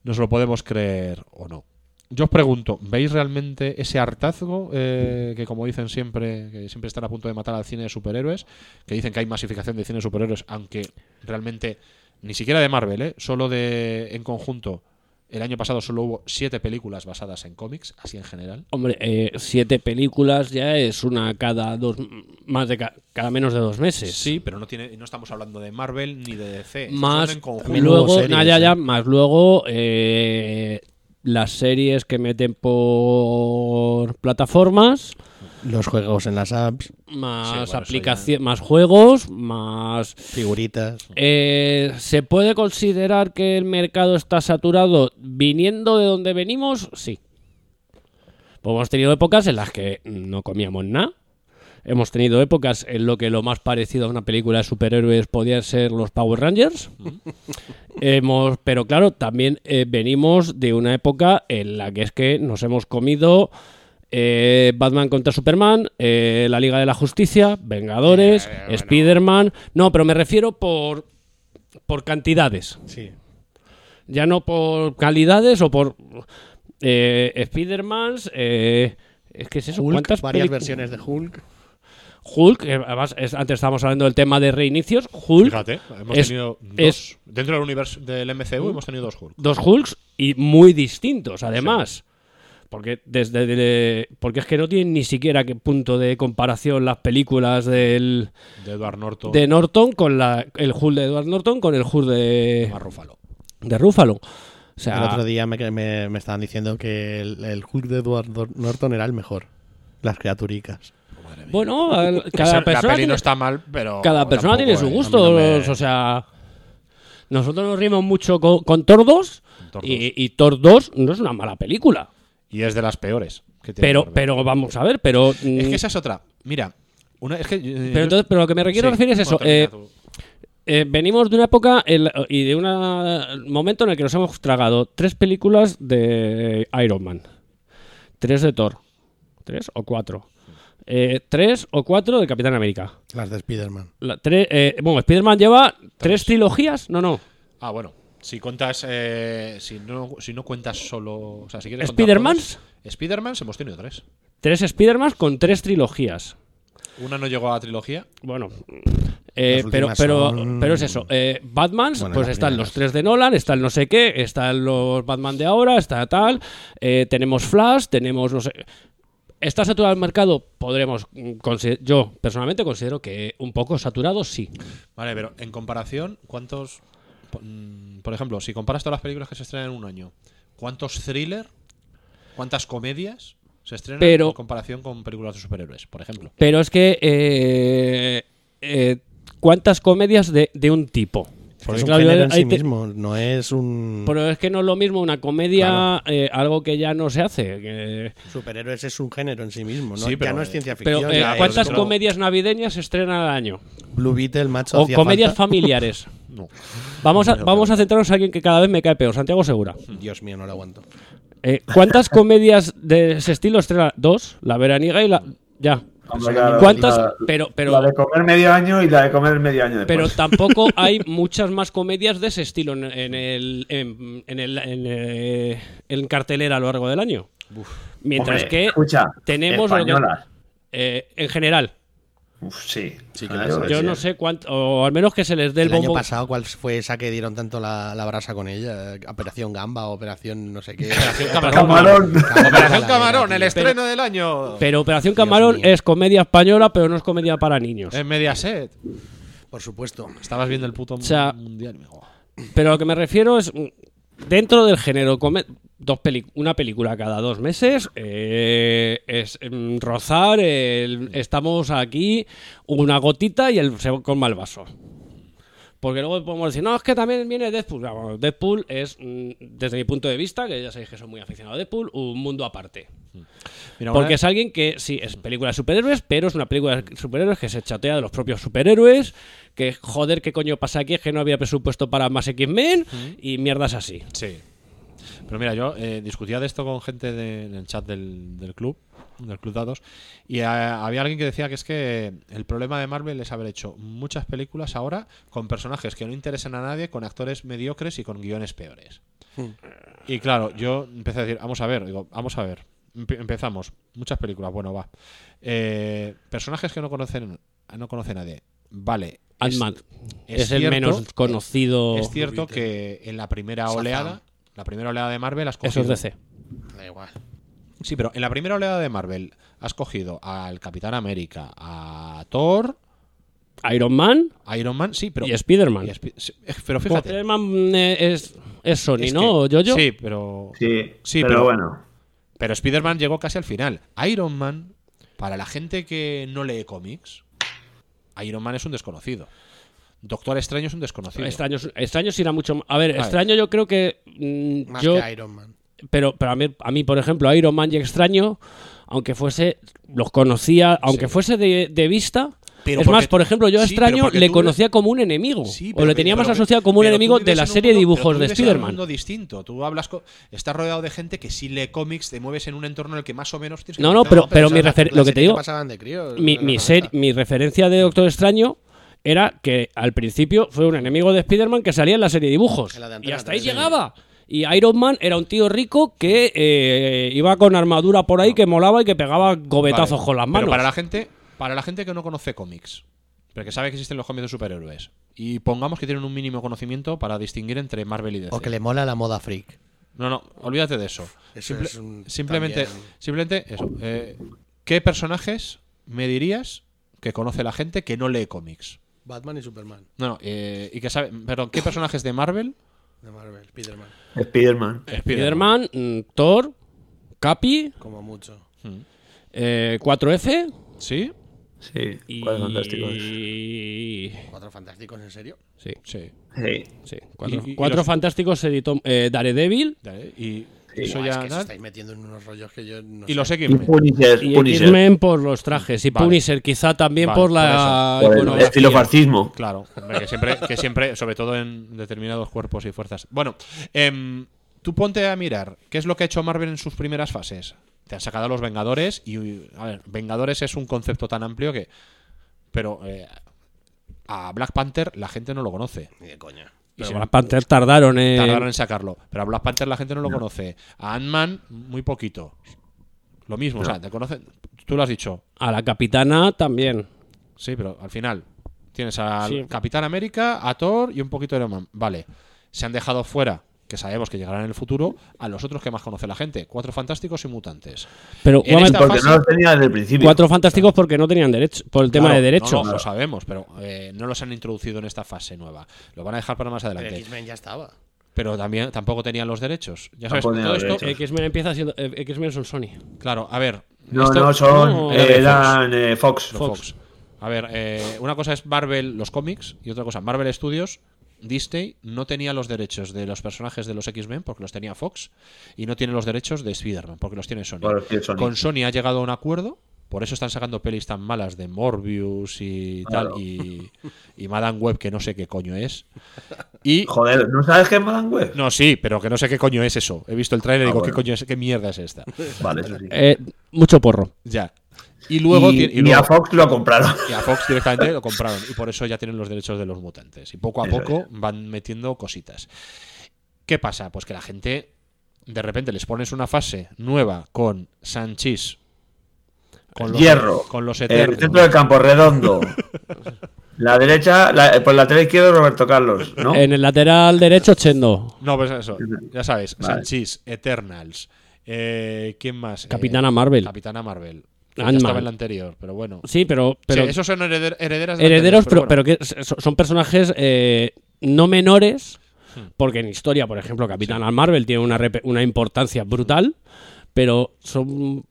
nos lo podemos creer o no. Yo os pregunto, ¿veis realmente ese hartazgo eh, que como dicen siempre, que siempre están a punto de matar al cine de superhéroes, que dicen que hay masificación de cine de superhéroes, aunque realmente ni siquiera de Marvel, ¿eh? solo de en conjunto, el año pasado solo hubo siete películas basadas en cómics, así en general. Hombre, eh, siete películas ya es una cada dos, más de ca- cada menos de dos meses. Sí, pero no tiene, no estamos hablando de Marvel ni de DC. estamos Más en luego, nah, ya, ya, más luego eh, las series que meten por plataformas, Los juegos en las apps, más Sí, bueno, eso aplicaciones, más juegos, más figuritas. Eh, ¿Se puede considerar que el mercado está saturado viniendo de donde venimos? Sí. Pues hemos tenido épocas en las que no comíamos nada. Hemos tenido épocas en lo que lo más parecido a una película de superhéroes podían ser los Power Rangers. hemos, pero claro, también eh, venimos de una época en la que es que nos hemos comido eh, Batman contra Superman, eh, la Liga de la Justicia, Vengadores, Spider-Man. No, pero me refiero por, por cantidades. Sí. Ya no por calidades o por eh, Spider-Mans. eh, es que es eso. Hulk, ¿Cuántas varias versiones de Hulk. Hulk, que además es- antes estábamos hablando del tema de reinicios. Hulk. Fíjate, hemos es- tenido dos. es- dentro del universo del MCU hemos tenido dos Hulk. dos Hulks y muy distintos, además. Porque desde de- porque es que no tienen ni siquiera qué punto de comparación las películas del De Edward Norton. de Norton con la, el Hulk de Edward Norton con el Hulk de Ruffalo. de Ruffalo. O sea, el otro día me, me- me estaban diciendo que el, el Hulk de Edward Norton era el mejor. Las criaturicas. bueno, cada la persona peli tiene, no está mal, pero. cada persona tampoco, tiene su eh, gusto, no me- o sea, nosotros nos rimos mucho con, con Thor 2 Thor y, y Thor 2 no es una mala película. Y es de las peores. que tiene Pero Marvel. pero vamos a ver, pero Es mm, que esa es otra. Mira, una, es que. eh, Pero entonces, pero lo que me quiero Sí, referir es eso. eh, eh, venimos de una época el- y de un momento en el que nos hemos tragado tres películas de Iron Man, tres de Thor, tres o cuatro, eh, tres o cuatro de Capitán América. Las de Spider-Man. La- tre- eh, bueno, Spider-Man lleva tres trilogías, no, no. Ah, bueno. Si cuentas. eh, si, no, si no cuentas solo. O sea, si quieres. contar ¿Spider-Mans? Spider-Mans hemos tenido tres. Tres Spider-Man con tres trilogías. Una no llegó a trilogía. Bueno, eh, pero, pero, son- pero es eso. Eh, Batman, Bueno, pues están primeras. los tres de Nolan, está el no sé qué, están los Batman de ahora, está tal. eh, tenemos Flash, tenemos no sé. ¿Está saturado el mercado? Podremos. mm, Yo personalmente considero que un poco saturado, sí. Vale, pero en comparación, ¿cuántos. Mm, Por ejemplo, si comparas todas las películas que se estrenan en un año, ¿cuántos thriller, cuántas comedias se estrenan Pero- en comparación con películas de superhéroes, por ejemplo? Pero es que. eh, eh, ¿Cuántas comedias de, de un tipo? Porque, es un claro, género en sí te- mismo, no es un... Pero es que no es lo mismo una comedia, eh, algo que ya no se hace. que- Superhéroes es un género en sí mismo, ¿no? Sí, pero- ya no es ciencia Pero, ficción. eh, ¿cuántas como comedias navideñas se estrenan al año? Blue Beetle, macho. O comedias falta. familiares. No. Vamos a, vamos a centrarnos en alguien que cada vez me cae peor, Santiago Segura. Dios mío, no lo aguanto. Eh, ¿Cuántas comedias de ese estilo estrena? Dos, la veraniega y la... Ya. Hombre, ¿Cuántas? la- Pero, pero, la de comer medio año y la de comer medio año después. pero tampoco hay muchas más comedias de ese estilo en, en el, en, en el- en, eh, en cartelera a lo largo del año. Mientras Hombre, que escucha, tenemos... lo que- españolas. eh, en general. Uf, sí. Sí, que Ah, yo. Yo no sé cuánto... O al menos que se les dé el, El año bombo... pasado, ¿cuál fue esa que dieron tanto la, la brasa con ella? Operación Gamba, Operación no sé qué. Camarón. Operación Camarón, el estreno del año. Pero Operación Camarón mío. es comedia española, pero no es comedia para niños. En Mediaset. Por supuesto. Estabas viendo el puto sea, mundial. Pero a lo que me refiero es, dentro del género, dos una película cada dos meses, eh, es mm, rozar, el- estamos aquí, una gotita y el, se colma el vaso. Porque luego podemos decir, no, es que también viene Deadpool. Bueno, Deadpool es, mm, desde mi punto de vista, que ya sabéis que soy muy aficionado a Deadpool, un mundo aparte. Mira, Porque es alguien que sí, es película de superhéroes, pero es una película de superhéroes que se chatea de los propios superhéroes, que joder, ¿qué coño pasa aquí? Es que no había presupuesto para más X-Men y mierdas así. Sí. Pero mira, yo eh, discutía de esto con gente de- en el chat del, del club, del Club Dados, y eh, había alguien que decía que es que el problema de Marvel es haber hecho muchas películas ahora con personajes que no interesan a nadie, con actores mediocres y con guiones peores. Y claro, yo empecé a decir, vamos a ver, digo, vamos a ver. Empe- empezamos, muchas películas, bueno, va. Eh, personajes que no conocen, no conoce nadie. Vale. es- Ant-Man es, el cierto- menos conocido. Es cierto que en la primera oleada, la primera oleada de Marvel has Eso es DC. Da igual. Sí, pero en la primera oleada de Marvel has cogido al Capitán América, a Thor, Iron Man Iron Man, sí, pero y Spider-Man. eh, pero fíjate, Spider-Man eh, es, es Sony, es ¿no? que- ¿Yo-Yo? Sí, pero Sí, Sí, pero, pero- bueno. pero Spider-Man llegó casi al final. Iron Man, para la gente que no lee cómics, Iron Man es un desconocido. Doctor Extraño es un desconocido. Extraños, extraños irá mucho más. A ver, ver. extraño yo creo que. mm, Más yo, que Iron Man. Pero, pero a, mí, a mí, por ejemplo, Iron Man y Extraño, aunque fuese, los conocía, aunque fuese de, de vista. Pero es más, por ejemplo, yo a sí, Extraño le conocía como un enemigo. Sí, o le que- tenía más pero que- asociado como un enemigo de la serie de dibujos de vives en un Spider-Man. mundo distinto. Tú hablas co- estás rodeado de gente que sí lee cómics, te mueves en un entorno en el que más o menos tienes que No, no, conocer. pero, pero mi es refer- la lo que te que digo, críos, mi, mi, ser- 90. mi referencia de Doctor Extraño era que al principio fue un enemigo de Spider-Man que salía en la serie de dibujos. De Y hasta ahí 3, sí. llegaba. Y Iron Man era un tío rico que eh, iba con armadura por ahí, que molaba y que pegaba gobetazos Vale, con las pero manos. para la gente, para la gente que no conoce cómics, pero que sabe que existen los cómics de superhéroes, y pongamos que tienen un mínimo conocimiento para distinguir entre Marvel y DC. O que le mola la moda freak. No, no, olvídate de eso. Eso Simple- es un- simplemente, también- simplemente eso. eh, ¿Qué personajes me dirías que conoce la gente que no lee cómics? Batman y Superman. No, no, eh, y que sabe, perdón, ¿qué personajes de Marvel? De Marvel, Spiderman. Spider-Man. Spider-Man, mm, Thor, Capi, Como mucho. eh, 4F ¿Sí? Sí, y... cuatro fantásticos. ¿Cuatro fantásticos, en serio? Sí, Sí. Sí. sí. Cuatro, Y- y- y cuatro los- fantásticos se editó eh, Daredevil Y eso ya es que nada. estáis metiendo en unos rollos que yo no Y sé. los Y X-Men. Punisher. y Punisher. X-Men por los trajes y Vale. Punisher quizá también Vale, por la. Por el estilo fascismo. Claro, que siempre, que siempre, sobre todo en determinados cuerpos y fuerzas. Bueno, em, tú ponte a mirar qué es lo que ha hecho Marvel en sus primeras fases. Te han sacado a los Vengadores y, a ver, Vengadores es un concepto tan amplio que... Pero eh, a Black Panther la gente no lo conoce. Ni de coña. Y Pero Black Panther tardaron en... tardaron en sacarlo. Pero a Black Panther la gente no lo conoce. A Ant-Man, muy poquito. Lo mismo, o sea, te conocen... Tú lo has dicho. A la capitana también. Sí, pero al final tienes al Sí. Capitán América, a Thor y un poquito de Iron Man. Vale. Se han dejado fuera, que sabemos que llegarán en el futuro, a los otros que más conoce la gente. Cuatro fantásticos y mutantes. Pero momento, Porque fase- no los tenía desde el principio. cuatro fantásticos porque no tenían derecho, por el tema Claro, de derechos. No, no, lo sabemos, pero eh, no los han introducido en esta fase nueva. Lo van a dejar para más Pero adelante. X-Men ya estaba. Pero también tampoco tenían los derechos. Ya sabes, tenían todo esto. X-Men empieza siendo... eh, X-Men son Sony. Claro, a ver. No, esto- no, son. no, eh, eran eh, Fox. Fox. A ver, eh, una cosa es Marvel, los cómics, y otra cosa, Marvel Studios, Disney no tenía los derechos de los personajes de los X-Men porque los tenía Fox, y no tiene los derechos de Spider-Man porque los tiene Sony. Con Sony ha llegado a un acuerdo, por eso están sacando pelis tan malas de Morbius y Claro. tal, y, y Madame Web, que no sé qué coño es. Y. Joder, ¿no sabes qué es Madame Web? No, sí, pero que no sé qué coño es eso. He visto el trailer y Ah, digo, bueno. ¿qué coño es? ¿Qué mierda es esta? Vale, eso sí. Eh, mucho porro. Ya. Y luego, y, tiene- y y luego- a Fox lo compraron. y a Fox directamente lo compraron. Y por eso ya tienen los derechos de los mutantes. Y poco a Eso poco van metiendo cositas. ¿Qué pasa? Pues que la gente, de repente les pones una fase nueva con Sanchis. Con los, Hierro. Con los El Eternos. centro del campo redondo. La derecha, la, por el lateral izquierdo Roberto Carlos, ¿no? En el lateral derecho, Chendo. No, pues eso. Ya sabes. Vale. Sanchis, Eternals. Eh, ¿Quién más? Capitana Eh, Marvel. Capitana Marvel. Que Ant-Man. estaba en la anterior, pero bueno. Sí, pero... pero Sí, esos son hereder- herederas de la herederos, pero, anterior, pero que s- son personajes eh, no menores, porque en historia, por ejemplo, Capitana Marvel tiene una, una importancia brutal, pero son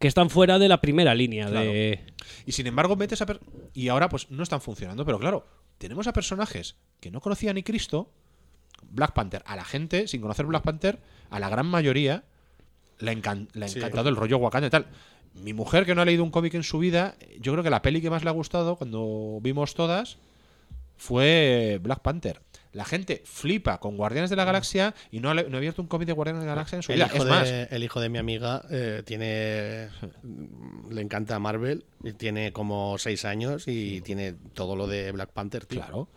que están fuera de la primera línea de... Y sin embargo, metes a. Y ahora, pues no están funcionando. Pero claro, tenemos a personajes que no conocía ni Cristo. Black Panther. A la gente, sin conocer Black Panther, a la gran mayoría, le, encan- le ha Sí. encantado el rollo Wakanda y tal. Mi mujer, que no ha leído un cómic en su vida, yo creo que la peli que más le ha gustado cuando vimos todas fue Black Panther. La gente flipa con Guardianes de la Galaxia y no ha, no ha abierto un cómic de Guardianes de la Galaxia en su El vida. hijo, Es más, de, el hijo de mi amiga eh, tiene. Le encanta Marvel. Tiene como seis años y tiene todo lo de Black Panther, tío. Claro.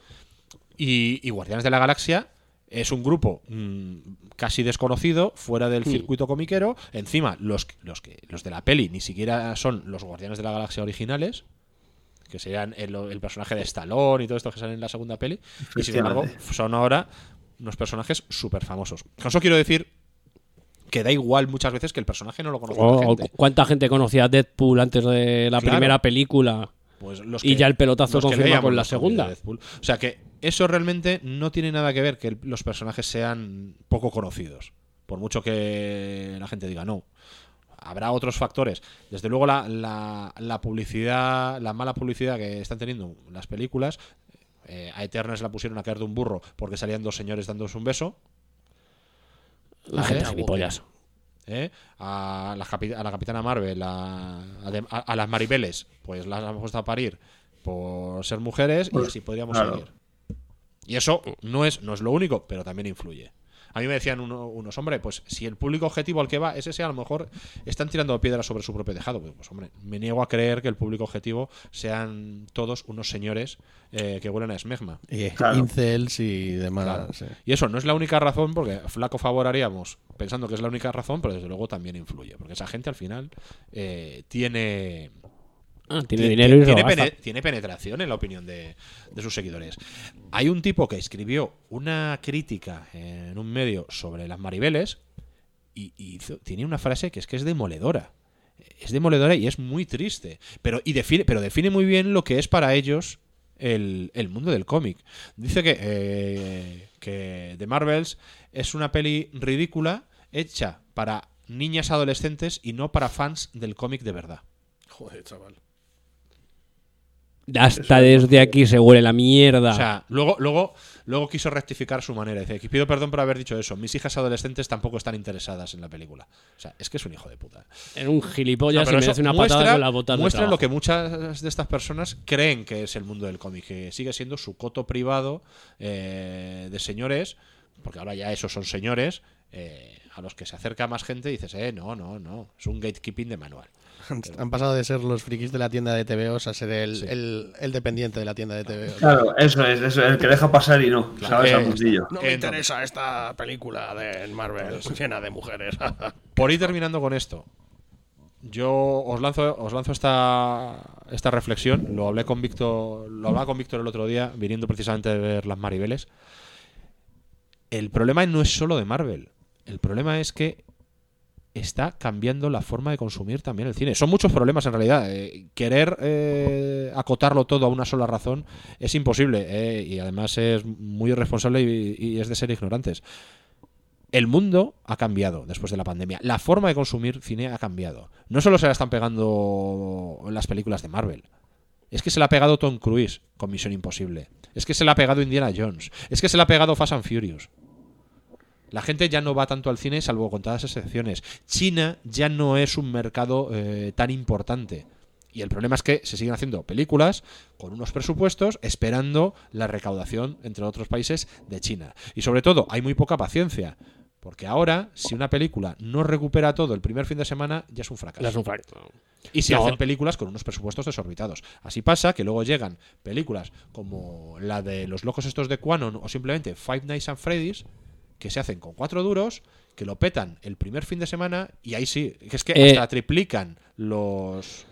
Y, y Guardianes de la Galaxia es un grupo mm, casi desconocido, fuera del circuito comiquero. Encima, los, los, que, los de la peli ni siquiera son los Guardianes de la Galaxia originales, que serían el, el personaje de Stallone y todo esto que sale en la segunda peli. Y sin embargo, son ahora unos personajes súper famosos. Con eso quiero decir que da igual muchas veces que el personaje no lo conozca la o- gente. ¿Cuánta gente conocía a Deadpool antes de la Claro. primera película? Pues los y que- ya el pelotazo confirma con la segunda. Deadpool. O sea que eso realmente no tiene nada que ver que los personajes sean poco conocidos. Por mucho que la gente diga no. Habrá otros factores. Desde luego la, la- la publicidad, la mala publicidad que están teniendo las películas. eh, a Eternals la pusieron a caer de un burro porque salían dos señores dándose un beso. La ¿Vale? gente gilipollas. ¿eh? a, la a la Capitana Marvel, a, a de- a- a las Maribeles, pues las han puesto a parir por ser mujeres y Pues, así podríamos claro. seguir. Y eso no es, no es lo único, pero también influye. A mí me decían uno- unos, hombre, pues si el público objetivo al que va es ese, a lo mejor están tirando piedras sobre su propio tejado. Pues, pues, hombre, me niego a creer que el público objetivo sean todos unos señores eh, que huelen a esmegma. Y Claro. incels y demás. Claro. sí. Y eso no es la única razón, porque flaco favor haríamos pensando que es la única razón, pero desde luego también influye. Porque esa gente al final eh, tiene. Ah, tiene ti- dinero y tiene, lo gasta. pene- tiene penetración en la opinión de, de sus seguidores. Hay un tipo que escribió una crítica en un medio sobre las Maribeles y, y hizo- tiene una frase que es que es demoledora. Es demoledora y es muy triste. Pero, y define, pero define muy bien lo que es para ellos el, el mundo del cómic. Dice que, eh, que The Marvels es una peli ridícula hecha para niñas adolescentes y no para fans del cómic de verdad. Joder, chaval. Hasta desde aquí se huele la mierda. O sea, luego, luego, luego quiso rectificar su manera. Dice, "Que pido perdón por haber dicho eso. Mis hijas adolescentes tampoco están interesadas en la película. O sea, es que es un hijo de puta. Era un gilipollas No, pero y eso merece una muestra- patada con de Muestra lo que muchas de estas personas creen que es el mundo del cómic, que sigue siendo su coto privado eh, de señores, porque ahora ya esos son señores, eh, a los que se acerca más gente y dices, eh, no, no, no, es un gatekeeping de manual. Han pasado de ser los frikis de la tienda de TVOs a ser el, Sí. el, el dependiente de la tienda de TVOs. Claro, eso es, eso es, el que deja pasar y no, ¿sabes? eh. No me interesa esta película de Marvel llena de mujeres. Por ir terminando con esto, yo os lanzo, os lanzo esta, esta reflexión. Lo hablé con Víctor, lo hablaba con Víctor el otro día, viniendo precisamente de ver las Maribeles. El problema no es solo de Marvel. El problema es que está cambiando la forma de consumir también el cine. Son muchos problemas en realidad. Eh, querer eh, acotarlo todo a una sola razón es imposible eh, y además es muy irresponsable y, y es de ser ignorantes. El mundo ha cambiado después de la pandemia. La forma de consumir cine ha cambiado. No solo se la están pegando las películas de Marvel. Es que se la ha pegado Tom Cruise con Misión Imposible. Es que se la ha pegado Indiana Jones. Es que se la ha pegado Fast and Furious. La gente ya no va tanto al cine salvo contadas excepciones. China ya no es un mercado eh, tan importante. Y el problema es que se siguen haciendo películas con unos presupuestos esperando la recaudación entre otros países de China. Y sobre todo, hay muy poca paciencia. Porque ahora, si una película no recupera todo el primer fin de semana, ya es un fracaso. Ya es un fracaso. Y se No. hacen películas con unos presupuestos desorbitados. Así pasa que luego llegan películas como la de los locos estos de Quanon o simplemente Five Nights at Freddy's que se hacen con cuatro duros, que lo petan el primer fin de semana y ahí sí, que es que Eh, hasta triplican los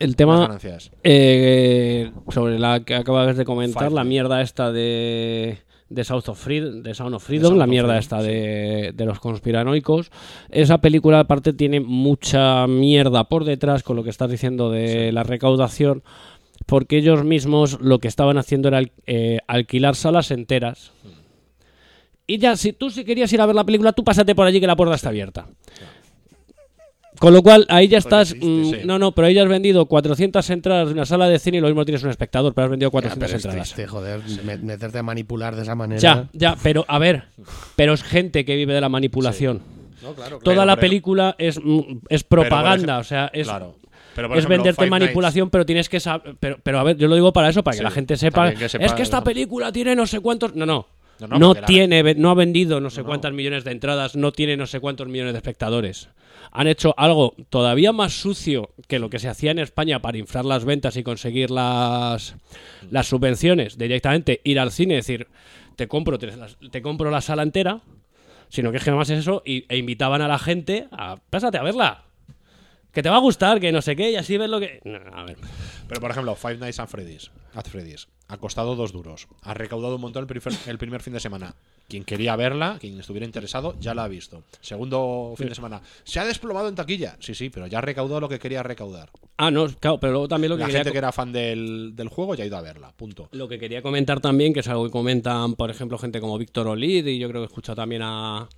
El las tema ganancias. eh, sobre la que acabas de comentar, Five la mierda esta de, de, South of Freedom, de Sound of Freedom, Sound la of mierda Freedom, esta de, de los conspiranoicos. Esa película aparte tiene mucha mierda por detrás con lo que estás diciendo de la recaudación, porque ellos mismos lo que estaban haciendo era eh, alquilar salas enteras. Y ya, si tú si querías ir a ver la película, tú pásate por allí que la puerta está abierta. Con lo cual, ahí ya estás. existe, mm, sí. No, no, pero ahí ya has vendido 400 entradas de una sala de cine y lo mismo tienes un espectador, pero has vendido Ya, 400 pero es entradas. triste, joder, me- meterte a manipular de esa manera. Ya, ya, pero a ver, pero es gente que vive de la manipulación. No, claro, Toda Pero, la película es, mm, es Pero, propaganda, ejemplo, o sea, es, claro. Pero, es ejemplo, venderte Five manipulación, pero tienes que saber. Pero, pero a ver, yo lo digo para eso, para que Sí, la gente sepa. también que sepa es que esta película tiene no sé cuántos. No, no. No, No, no, porque la- tiene, no ha vendido no sé No, cuántas millones de entradas, no tiene no sé cuántos millones de espectadores. Han hecho algo todavía más sucio que lo que se hacía en España para inflar las ventas y conseguir las, las subvenciones. Directamente ir al cine y decir, te compro, te, te compro la sala entera, sino que es que nada más es eso, y, e invitaban a la gente a, pásate a verla. Que te va a gustar, que no sé qué, y así ves lo que... No, a ver. Pero por ejemplo, Five Nights at Freddy's, at Freddy's ha costado dos duros. Ha recaudado un montón el primer, el primer fin de semana. Quien quería verla, quien estuviera interesado, ya la ha visto. Segundo fin de semana, se ha desplomado en taquilla. Sí, sí, pero ya ha recaudado lo que quería recaudar. Ah, no, claro, pero luego también lo que La quería gente que era fan del, del juego ya ha ido a verla. Punto. Lo que quería comentar también, que es algo que comentan, por ejemplo, gente como Víctor Olid, y yo creo que he escuchado también a,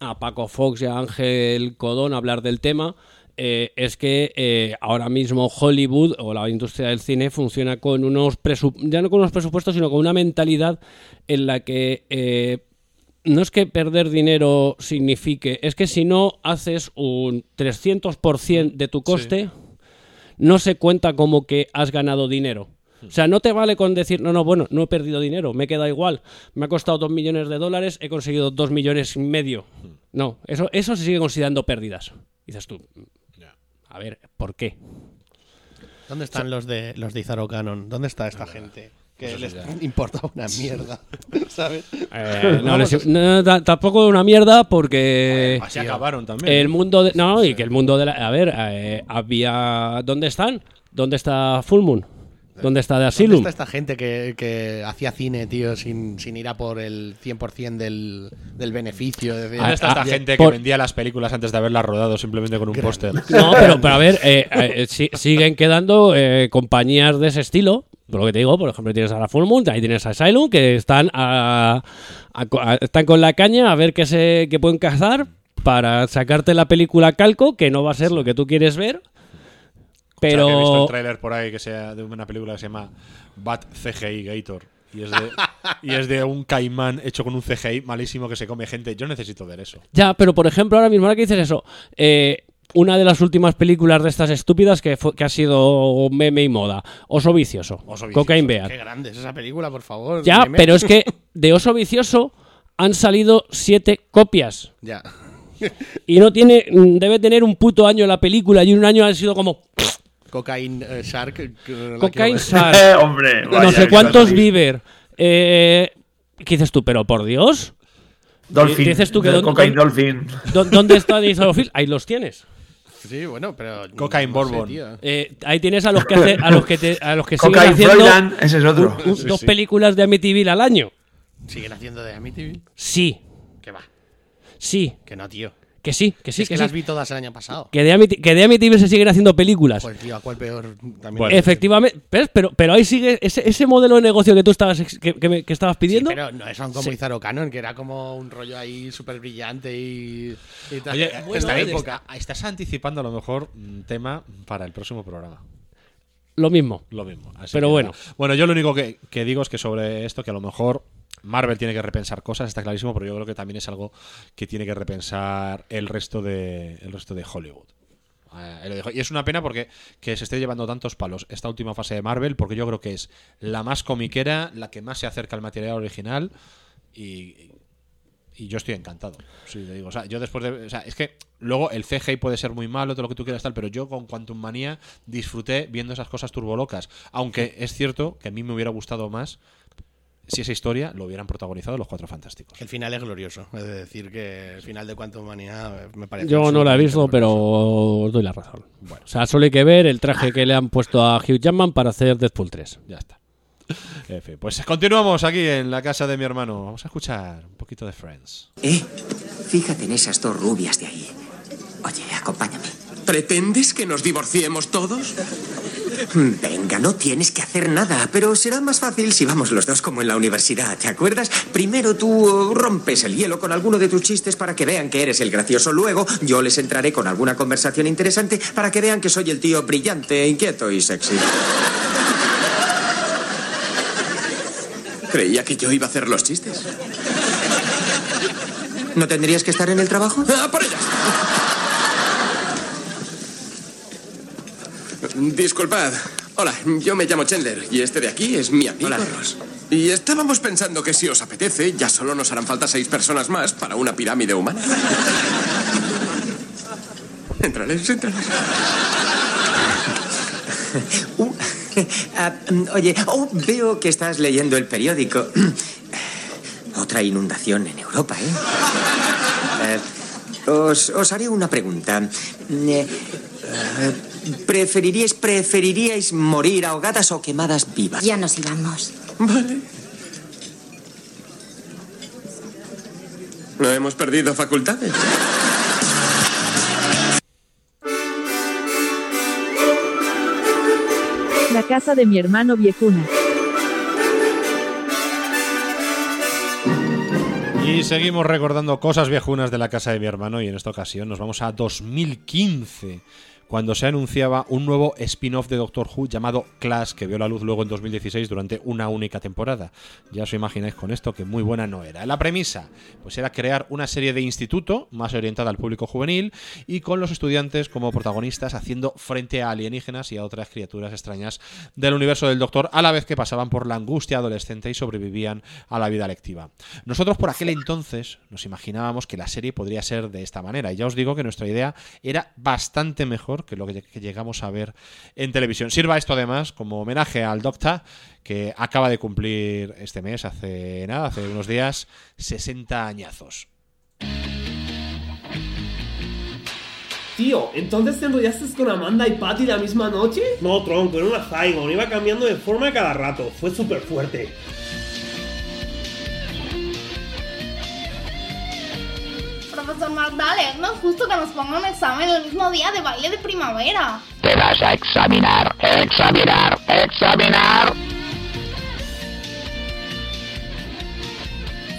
a Paco Fox y a Ángel Codón hablar del tema, eh, es que eh, ahora mismo Hollywood o la industria del cine funciona con unos presu- ya no con unos presupuestos, sino con una mentalidad en la que eh, no es que perder dinero signifique, es que si no haces un 300% de tu coste, no se cuenta como que has ganado dinero. O sea, no te vale con decir, no, no, bueno, no he perdido dinero, me queda igual, me ha costado dos millones de dólares, he conseguido dos millones y medio. No, eso, eso se sigue considerando pérdidas. Dices tú, a ver, ¿por qué? ¿Dónde están los de los de Izaro Canon? ¿Dónde está esta gente? Que les importa una mierda, ¿sabes? Eh, no, les- no, tampoco una mierda porque Así acabaron también. el mundo de, no y que el mundo de la, a ver eh, había dónde están dónde está Full Moon dónde está de ¿Dónde Asylum está esta gente que, que hacía cine, tío, sin, sin ir a por el 100% del, del beneficio? ¿Dónde está esta ah, gente por- que vendía las películas antes de haberlas rodado simplemente con un póster? no pero pero a ver eh, eh, si- siguen quedando eh, compañías de ese estilo por lo que te digo por ejemplo tienes a la Full Moon ahí tienes a Asylum que están a- a- a- están con la caña a ver qué se qué pueden cazar para sacarte la película calco que no va a ser lo que tú quieres ver O sea, que he visto pero el tráiler por ahí que sea de una película que se llama Bat CGI Gator. Y es, de, y es de un caimán hecho con un CGI malísimo que se come gente. Yo necesito ver eso. Ya, pero por ejemplo, ahora mismo, ahora que dices eso, eh, una de las últimas películas de estas estúpidas que, fue- que ha sido meme y moda, Oso Vicioso, Oso Vicioso. Cocaine Bear. Qué grande es esa película, por favor. Ya, meme. pero es que de Oso Vicioso han salido siete copias. Ya. Y no tiene, debe tener un puto año la película y un año ha sido como Cocaine eh, Shark. que la Cocaine. Shark, Hombre, no sé qué cuántos. Bieber. Eh, ¿Qué dices tú? Pero por Dios. Dolphin. Dices tú que Cocaine dónde- Dolphin. ¿Dó- ¿Dónde está Izarofil? Ahí los tienes. Sí, bueno, pero. Cocaine no Bourbon. Eh, ahí tienes a los que hace- a los que te- a los que siguen Cocaine haciendo Froilan, ese es otro. un- un- Sí, dos sí. películas de Amityville al año. ¿Siguen haciendo de Amityville? Sí, Que va. sí, Que no, tío. Que sí, que sí, es que, que, sí. las vi todas el año pasado. Que de, Amity- que de Amityville se siguen haciendo películas. Pues, tío, ¿a cuál peor? También Bueno. Efectivamente, ¿ves? Pero, pero ahí sigue ese, ese modelo de negocio que tú estabas que, que me- que estabas Sí, pidiendo. pero no son como Sí. Izaro Canon, que era como un rollo ahí súper brillante y, y tal. Oye, bueno, esta época. estás anticipando a lo mejor un tema para el próximo programa. Lo mismo. Lo mismo. Así Pero que bueno. Bueno, yo lo único que, que digo es que sobre esto, que a lo mejor Marvel tiene que repensar cosas, está clarísimo, pero yo creo que también es algo que tiene que repensar el resto de, el resto de Hollywood. Eh. Y es una pena porque que se esté llevando tantos palos esta última fase de Marvel, porque yo creo que es la más comiquera, la que más se acerca al material original y, y yo estoy encantado. Sí, te digo. O sea, yo después de. O sea, es que luego el CGI puede ser muy malo, todo lo que tú quieras tal, pero yo con Quantum Manía disfruté viendo esas cosas turbolocas. Aunque es cierto que a mí me hubiera gustado más si esa historia lo hubieran protagonizado los cuatro fantásticos. El final es glorioso. Es decir, que el final de Quantum Manía me parece. Yo no la he visto, pero os doy la razón. O sea, solo hay que ver el traje que le han puesto a Hugh Jackman para hacer Deadpool 3. Ya está. En fin, pues continuamos aquí en la casa de mi hermano. Vamos a escuchar un poquito de Friends. Eh, fíjate en esas dos rubias de ahí. Oye, acompáñame. ¿Pretendes que nos divorciemos todos? Venga, no tienes que hacer nada, pero será más fácil si vamos los dos como en la universidad, ¿te acuerdas? Primero tú uh, rompes el hielo con alguno de tus chistes para que vean que eres el gracioso. Luego yo les entraré con alguna conversación interesante para que vean que soy el tío brillante, inquieto y sexy. Creía que yo iba a hacer los chistes. ¿No tendrías que estar en el trabajo? ¡Ah, por ellas! Disculpad. Hola, yo me llamo Chandler y este de aquí es mi amigo Hola. Ross. Y estábamos pensando que si os apetece, ya solo nos harán falta seis personas más para una pirámide humana. Entrales, entrales. Ah, mm, oye, oh, veo que estás leyendo el periódico. Otra inundación en Europa, ¿eh? Eh, os, os haré una pregunta. ¿Preferiríais, ¿Preferiríais morir ahogadas o quemadas vivas? Ya nos íbamos. Vale. No hemos perdido facultades. La casa de mi hermano viejuna. Y seguimos recordando cosas viejunas de la casa de mi hermano y en esta ocasión nos vamos a 2015 cuando se anunciaba un nuevo spin-off de Doctor Who llamado Clash, que vio la luz luego en 2016 durante una única temporada. Ya os imagináis con esto que muy buena no era. La premisa, pues era crear una serie de instituto más orientada al público juvenil y con los estudiantes como protagonistas haciendo frente a alienígenas y a otras criaturas extrañas del universo del Doctor, a la vez que pasaban por la angustia adolescente y sobrevivían a la vida lectiva. Nosotros por aquel entonces nos imaginábamos que la serie podría ser de esta manera, y ya os digo que nuestra idea era bastante mejor que lo que llegamos a ver en televisión. Sirva esto además como homenaje al Doctor, que acaba de cumplir este mes, hace nada, hace unos días, 60 añazos. Tío, ¿entonces te enrollaste con Amanda y Patty la misma noche? No, tronco, era una Zygon, iba cambiando de forma cada rato, fue súper fuerte. Profesor no es justo que nos pongan un examen el mismo día de baile de primavera. Te vas a examinar, examinar, examinar.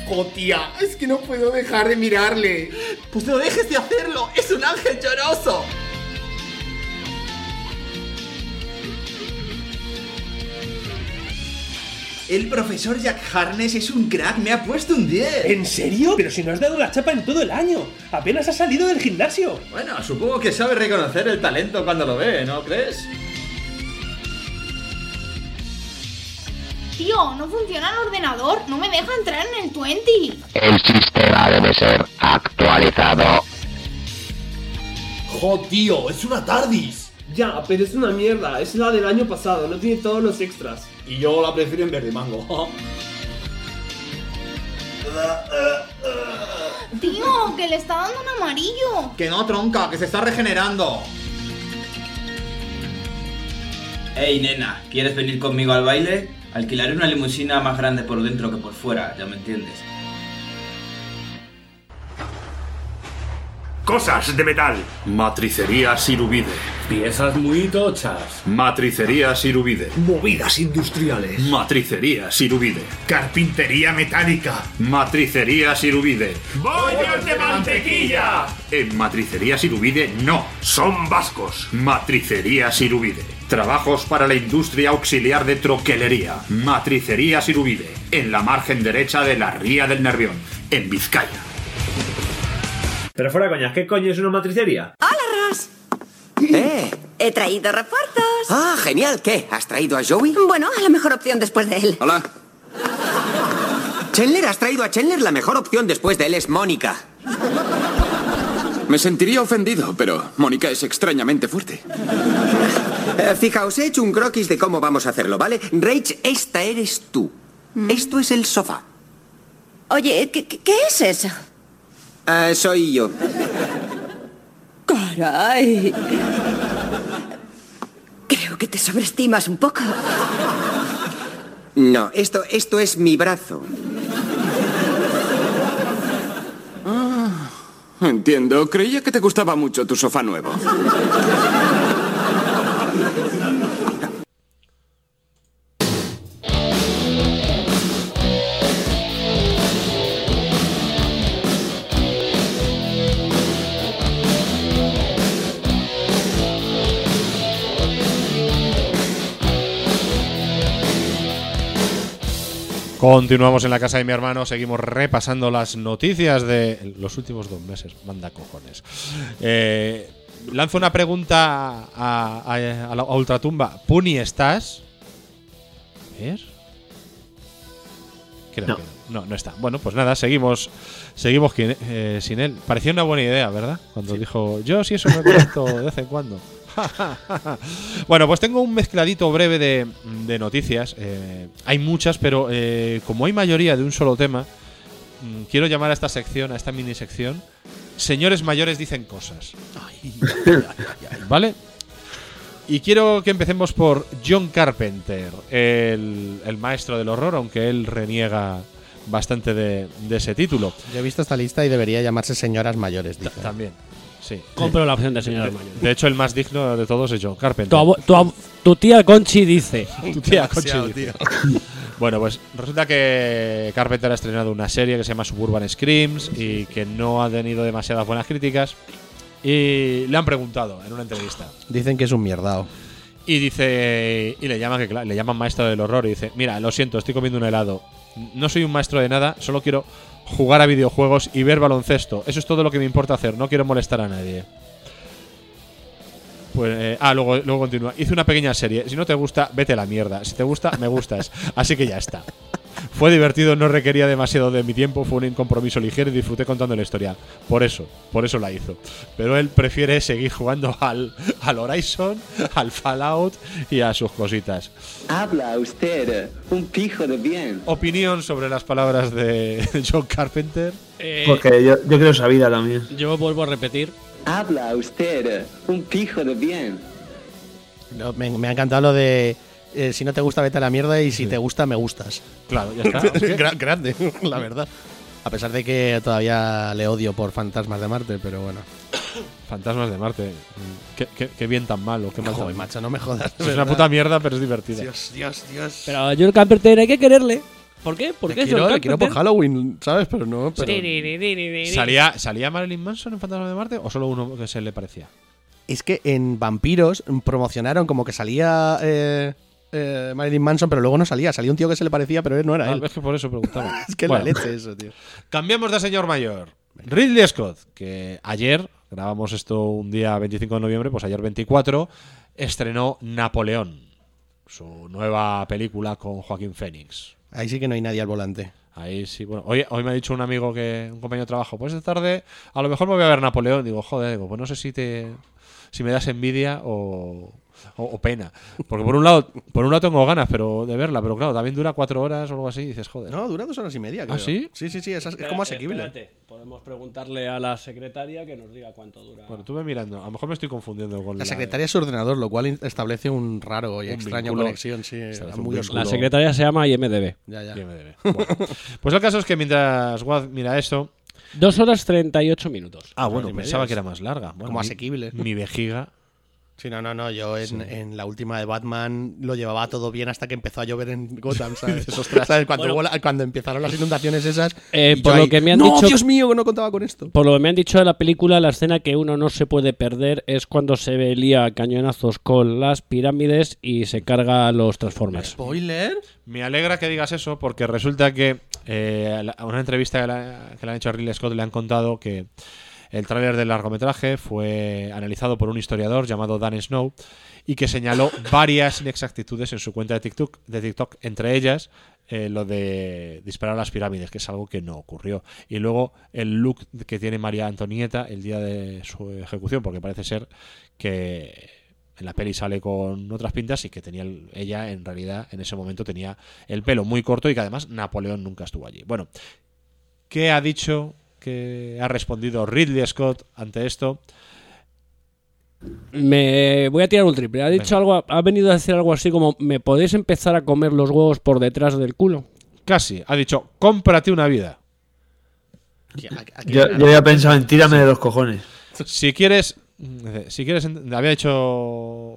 Jo, tía, es que no puedo dejar de mirarle. Pues no dejes de hacerlo, es un ángel lloroso. El profesor Jack Harness es un crack, me ha puesto un 10. ¿En serio? Pero si no has dado la chapa en todo el año. Apenas has salido del gimnasio. Bueno, supongo que sabe reconocer el talento cuando lo ve, ¿no crees? Tío, no funciona el ordenador, no me deja entrar en el 20. El sistema debe ser actualizado. Jo, tío, es una TARDIS. Ya, pero es una mierda, es la del año pasado, no tiene todos los extras. Y yo la prefiero en verde mango. Tío, que le está dando un amarillo. Que no, tronca, que se está regenerando. Hey, nena, ¿quieres venir conmigo al baile? Alquilaré una limusina más grande por dentro que por fuera, ya me entiendes. Cosas de metal. Matricería Sirubide. Piezas muy tochas. Matricería Sirubide. Movidas industriales. Matricería Sirubide. Carpintería metálica. Matricería Sirubide. ¡Bollos de mantequilla! En Matricería Sirubide no. Son vascos. Matricería Sirubide. Trabajos para la industria auxiliar de troquelería. Matricería Sirubide. En la margen derecha de la Ría del Nervión. En Vizcaya. Pero fuera coñas, ¿qué coño es una matricería? ¡Hola, Ross! ¡Eh! He traído refuerzos. Ah, genial. ¿Qué? ¿Has traído a Joey? Bueno, a la mejor opción después de él. Hola. Chandler, has traído a Chandler. La mejor opción después de él es Mónica. Me sentiría ofendido, pero Mónica es extrañamente fuerte. Eh, fijaos, he hecho un croquis de cómo vamos a hacerlo, ¿vale? Rach, esta eres tú. Esto es el sofá. Oye, ¿qué, qué- qué es eso? Ah, soy yo. Caray. Creo que te sobreestimas un poco. No, esto, esto es mi brazo. Ah, entiendo. Creía que te gustaba mucho tu sofá nuevo. Continuamos en la casa de mi hermano, seguimos repasando las noticias de los últimos dos meses. Manda cojones. Eh, lanzo una pregunta a, a- a la Ultratumba. ¿Puni estás? A ver. Creo No. que no. no, no está. Bueno, pues nada, seguimos seguimos eh, sin él. Parecía una buena idea, ¿verdad? Cuando dijo, yo sí eso me conecto de vez en cuando. bueno, pues tengo un mezcladito breve de, de noticias. Eh, hay muchas, pero eh, como hay mayoría de un solo tema, mm, quiero llamar a esta sección, a esta mini sección, Señores mayores dicen cosas. ¿Vale? Y quiero que empecemos por John Carpenter, el, el maestro del horror, aunque él reniega bastante de, de ese título. Yo he visto esta lista y debería llamarse Señoras Mayores. dice. También, sí. Compro la opción de señoras De- mayores. De hecho, el más digno de todos es John Carpenter. Tu, abo- tu ab- tu tía Conchi dice. Tu tía Conchi dice. Bueno, pues resulta que Carpenter ha estrenado una serie que se llama Suburban Screams y que no ha tenido demasiadas buenas críticas. Y le han preguntado en una entrevista. Dicen que es un mierdao. Y dice. Y le llaman, que, le llaman maestro del horror. Y dice: Mira, lo siento, estoy comiendo un helado. No soy un maestro de nada, solo quiero jugar a videojuegos y ver baloncesto. Eso es todo lo que me importa hacer, no quiero molestar a nadie. Pues, eh, ah, luego, luego continúa. Hice una pequeña serie. Si no te gusta, vete a la mierda. Si te gusta, me gustas. Así que ya está. Fue divertido, no requería demasiado de mi tiempo, fue un compromiso ligero y disfruté contando la historia. Por eso, por eso la hizo. Pero él prefiere seguir jugando al, al Horizon, al Fallout y a sus cositas. Habla usted, un pijo de bien. Opinión sobre las palabras de John Carpenter. Eh, Porque yo, yo creo esa vida también. Yo vuelvo a repetir. Habla usted, un pijo de bien. No, me, me ha encantado lo de eh, si no te gusta, vete a la mierda y si te gusta, me gustas. Claro, ya está. Gra- grande, la verdad. A pesar de que todavía le odio por Fantasmas de Marte, pero bueno. Fantasmas de Marte. Qué, qué- qué bien tan malo, qué mal tan Joder, macho, no me jodas. Es una puta mierda, pero es divertida. Dios, Dios, Dios. Pero a Carpenter hay que quererle. ¿Por qué? ¿Por Le qué quiero, John quiero por Carpenter? Halloween, ¿sabes? Pero no. Pero ¿Salía, ¿Salía Marilyn Manson en Fantasmas de Marte o solo uno que se le parecía? Es que en Vampiros promocionaron como que salía eh, eh, Marilyn Manson, pero luego no salía. Salía un tío que se le parecía, pero él no era Ah, él. es que por eso preguntaba. es que Bueno. la leche eso, tío. Cambiamos de señor mayor. Ridley Scott, que ayer, grabamos esto un día 25 de noviembre, pues ayer 24, estrenó Napoleón, su nueva película con Joaquín Phoenix. Ahí sí que no hay nadie al volante. Ahí sí, bueno, hoy, hoy me ha dicho un amigo que, un compañero de trabajo, pues esta tarde a lo mejor me voy a ver Napoleón. Digo, joder, digo, pues no sé si te si me das envidia o, o, o pena. Porque por un lado, por un lado tengo ganas pero de verla, pero claro, también dura cuatro horas o algo así y dices, joder. No, dura dos horas y media. ¿Ah, creo. sí? Sí, sí, sí. Es, es como asequible. espérate. Podemos preguntarle a la secretaria que nos diga cuánto dura. Bueno, estuve mirando, a lo mejor me estoy confundiendo con La secretaria es su ordenador, lo cual establece un raro y Un extraño vínculo. conexión, sí, muy oscuro. La secretaria se llama IMDB. Ya, ya. IMDb. Bueno, pues el caso es que mientras Wad mira esto. Dos horas 38 minutos. Ah, bueno, pensaba que era más larga. Bueno, como mi- asequible. Mi vejiga. Sí, no, no, no. Yo en, en la última de Batman lo llevaba todo bien hasta que empezó a llover en Gotham, ¿sabes? Dices, "Ostras". ¿Sabes? Cuando, Bueno. hubo la- cuando empezaron las inundaciones esas. Eh, por lo ahí, que me han ¡No, dicho- Dios mío, que no contaba con esto! Por lo que me han dicho de la película, la escena que uno no se puede perder es cuando se lía a cañonazos con las pirámides y se carga a los Transformers. ¿Spoiler? Me alegra que digas eso porque resulta que eh, a una entrevista que, la- que le han hecho a Ridley Scott le han contado que el tráiler del largometraje fue analizado por un historiador llamado Dan Snow y que señaló varias inexactitudes en su cuenta de TikTok, de TikTok entre ellas eh, lo de disparar las pirámides, que es algo que no ocurrió. Y luego el look que tiene María Antonieta el día de su ejecución, porque parece ser que en la peli sale con otras pintas y que tenía el- ella en realidad en ese momento tenía el pelo muy corto y que además Napoleón nunca estuvo allí. Bueno, ¿qué ha dicho, qué ha respondido Ridley Scott ante esto? Me voy a tirar un triple. Ha dicho algo, ha venido a decir algo así como ¿me podéis empezar a comer los huevos por detrás del culo? Casi, ha dicho, cómprate una vida. Yo, yo había pensado en tírame de los cojones. Si quieres, mm, si quieres, había dicho,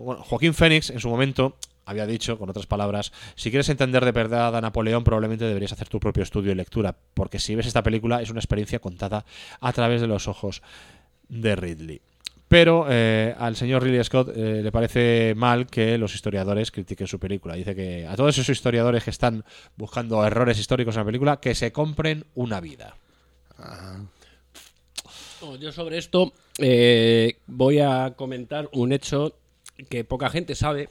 bueno, Joaquín Fénix en su momento había dicho, con otras palabras, si quieres entender de verdad a Napoleón, probablemente deberías hacer tu propio estudio y lectura, porque si ves esta película es una experiencia contada a través de los ojos de Ridley. Pero eh, al señor Ridley Scott eh, le parece mal que los historiadores critiquen su película. Dice que a todos esos historiadores que están buscando errores históricos en la película, que se compren una vida. Yo sobre esto eh, voy a comentar un hecho que poca gente sabe.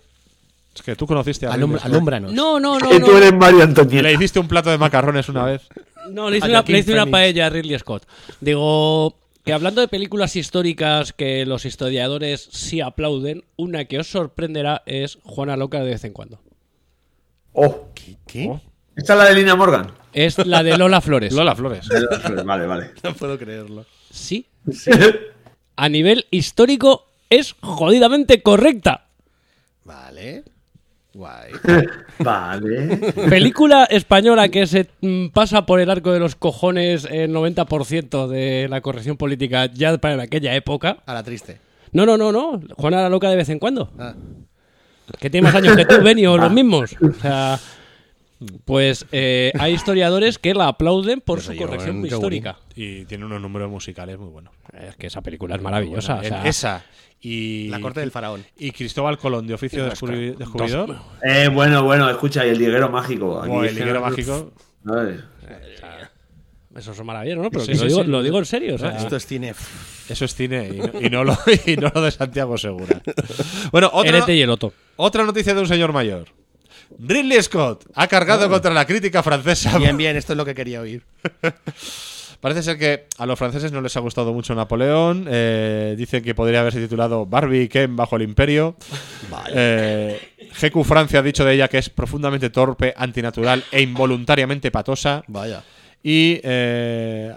Es que tú conociste a Alum-. No, no, no. Que no. tú eres Mario Antonieta. Le hiciste un plato de macarrones una vez. No, le hice, A una, Joaquín le hice una Phoenix. paella a Ridley Scott. Digo que hablando de películas históricas que los historiadores sí aplauden, una que os sorprenderá es Juana Loca de vez en cuando. Oh, ¿Qué? Oh. ¿Esta es la de Línea Morgan? Es la de Lola Flores. Lola Flores. Vale, vale. No puedo creerlo. Sí. A nivel histórico es jodidamente correcta. Vale. Guay. Vale. Película española que se mm, pasa por el arco de los cojones el 90% de la corrección política ya para aquella época. A la triste. No, no, no, no. Juana la loca de vez en cuando. Ah. Que tiene más años que tú, Benny, o los mismos. O sea, Pues eh, hay historiadores que la aplauden por su Pero yo, corrección histórica. Y tiene unos números musicales muy buenos. Es que esa película es maravillosa. Bueno, o sea, esa y La corte del faraón. y Cristóbal Colón de oficio descubri- descubridor. Eh, bueno, bueno, escucha, y el liguero mágico. Aquí O el liguero mágico. Ay. Eso es maravilloso, ¿no? Pero Sí, que sí, lo, digo, sí. lo digo en serio. o sea, Esto es cine. Eso es cine y no, y no lo, y no lo de Santiago Segura. Bueno, otra, y el Otto. otra noticia de un señor mayor. Ridley Scott ha cargado contra la crítica francesa. Bien, bien, esto es lo que quería oír. Parece ser que a los franceses no les ha gustado mucho Napoleón. eh, dicen que podría haberse titulado Barbie y Ken bajo el imperio. Eh, GQ Francia ha dicho de ella que es profundamente torpe, antinatural e involuntariamente patosa. Vaya. Y eh,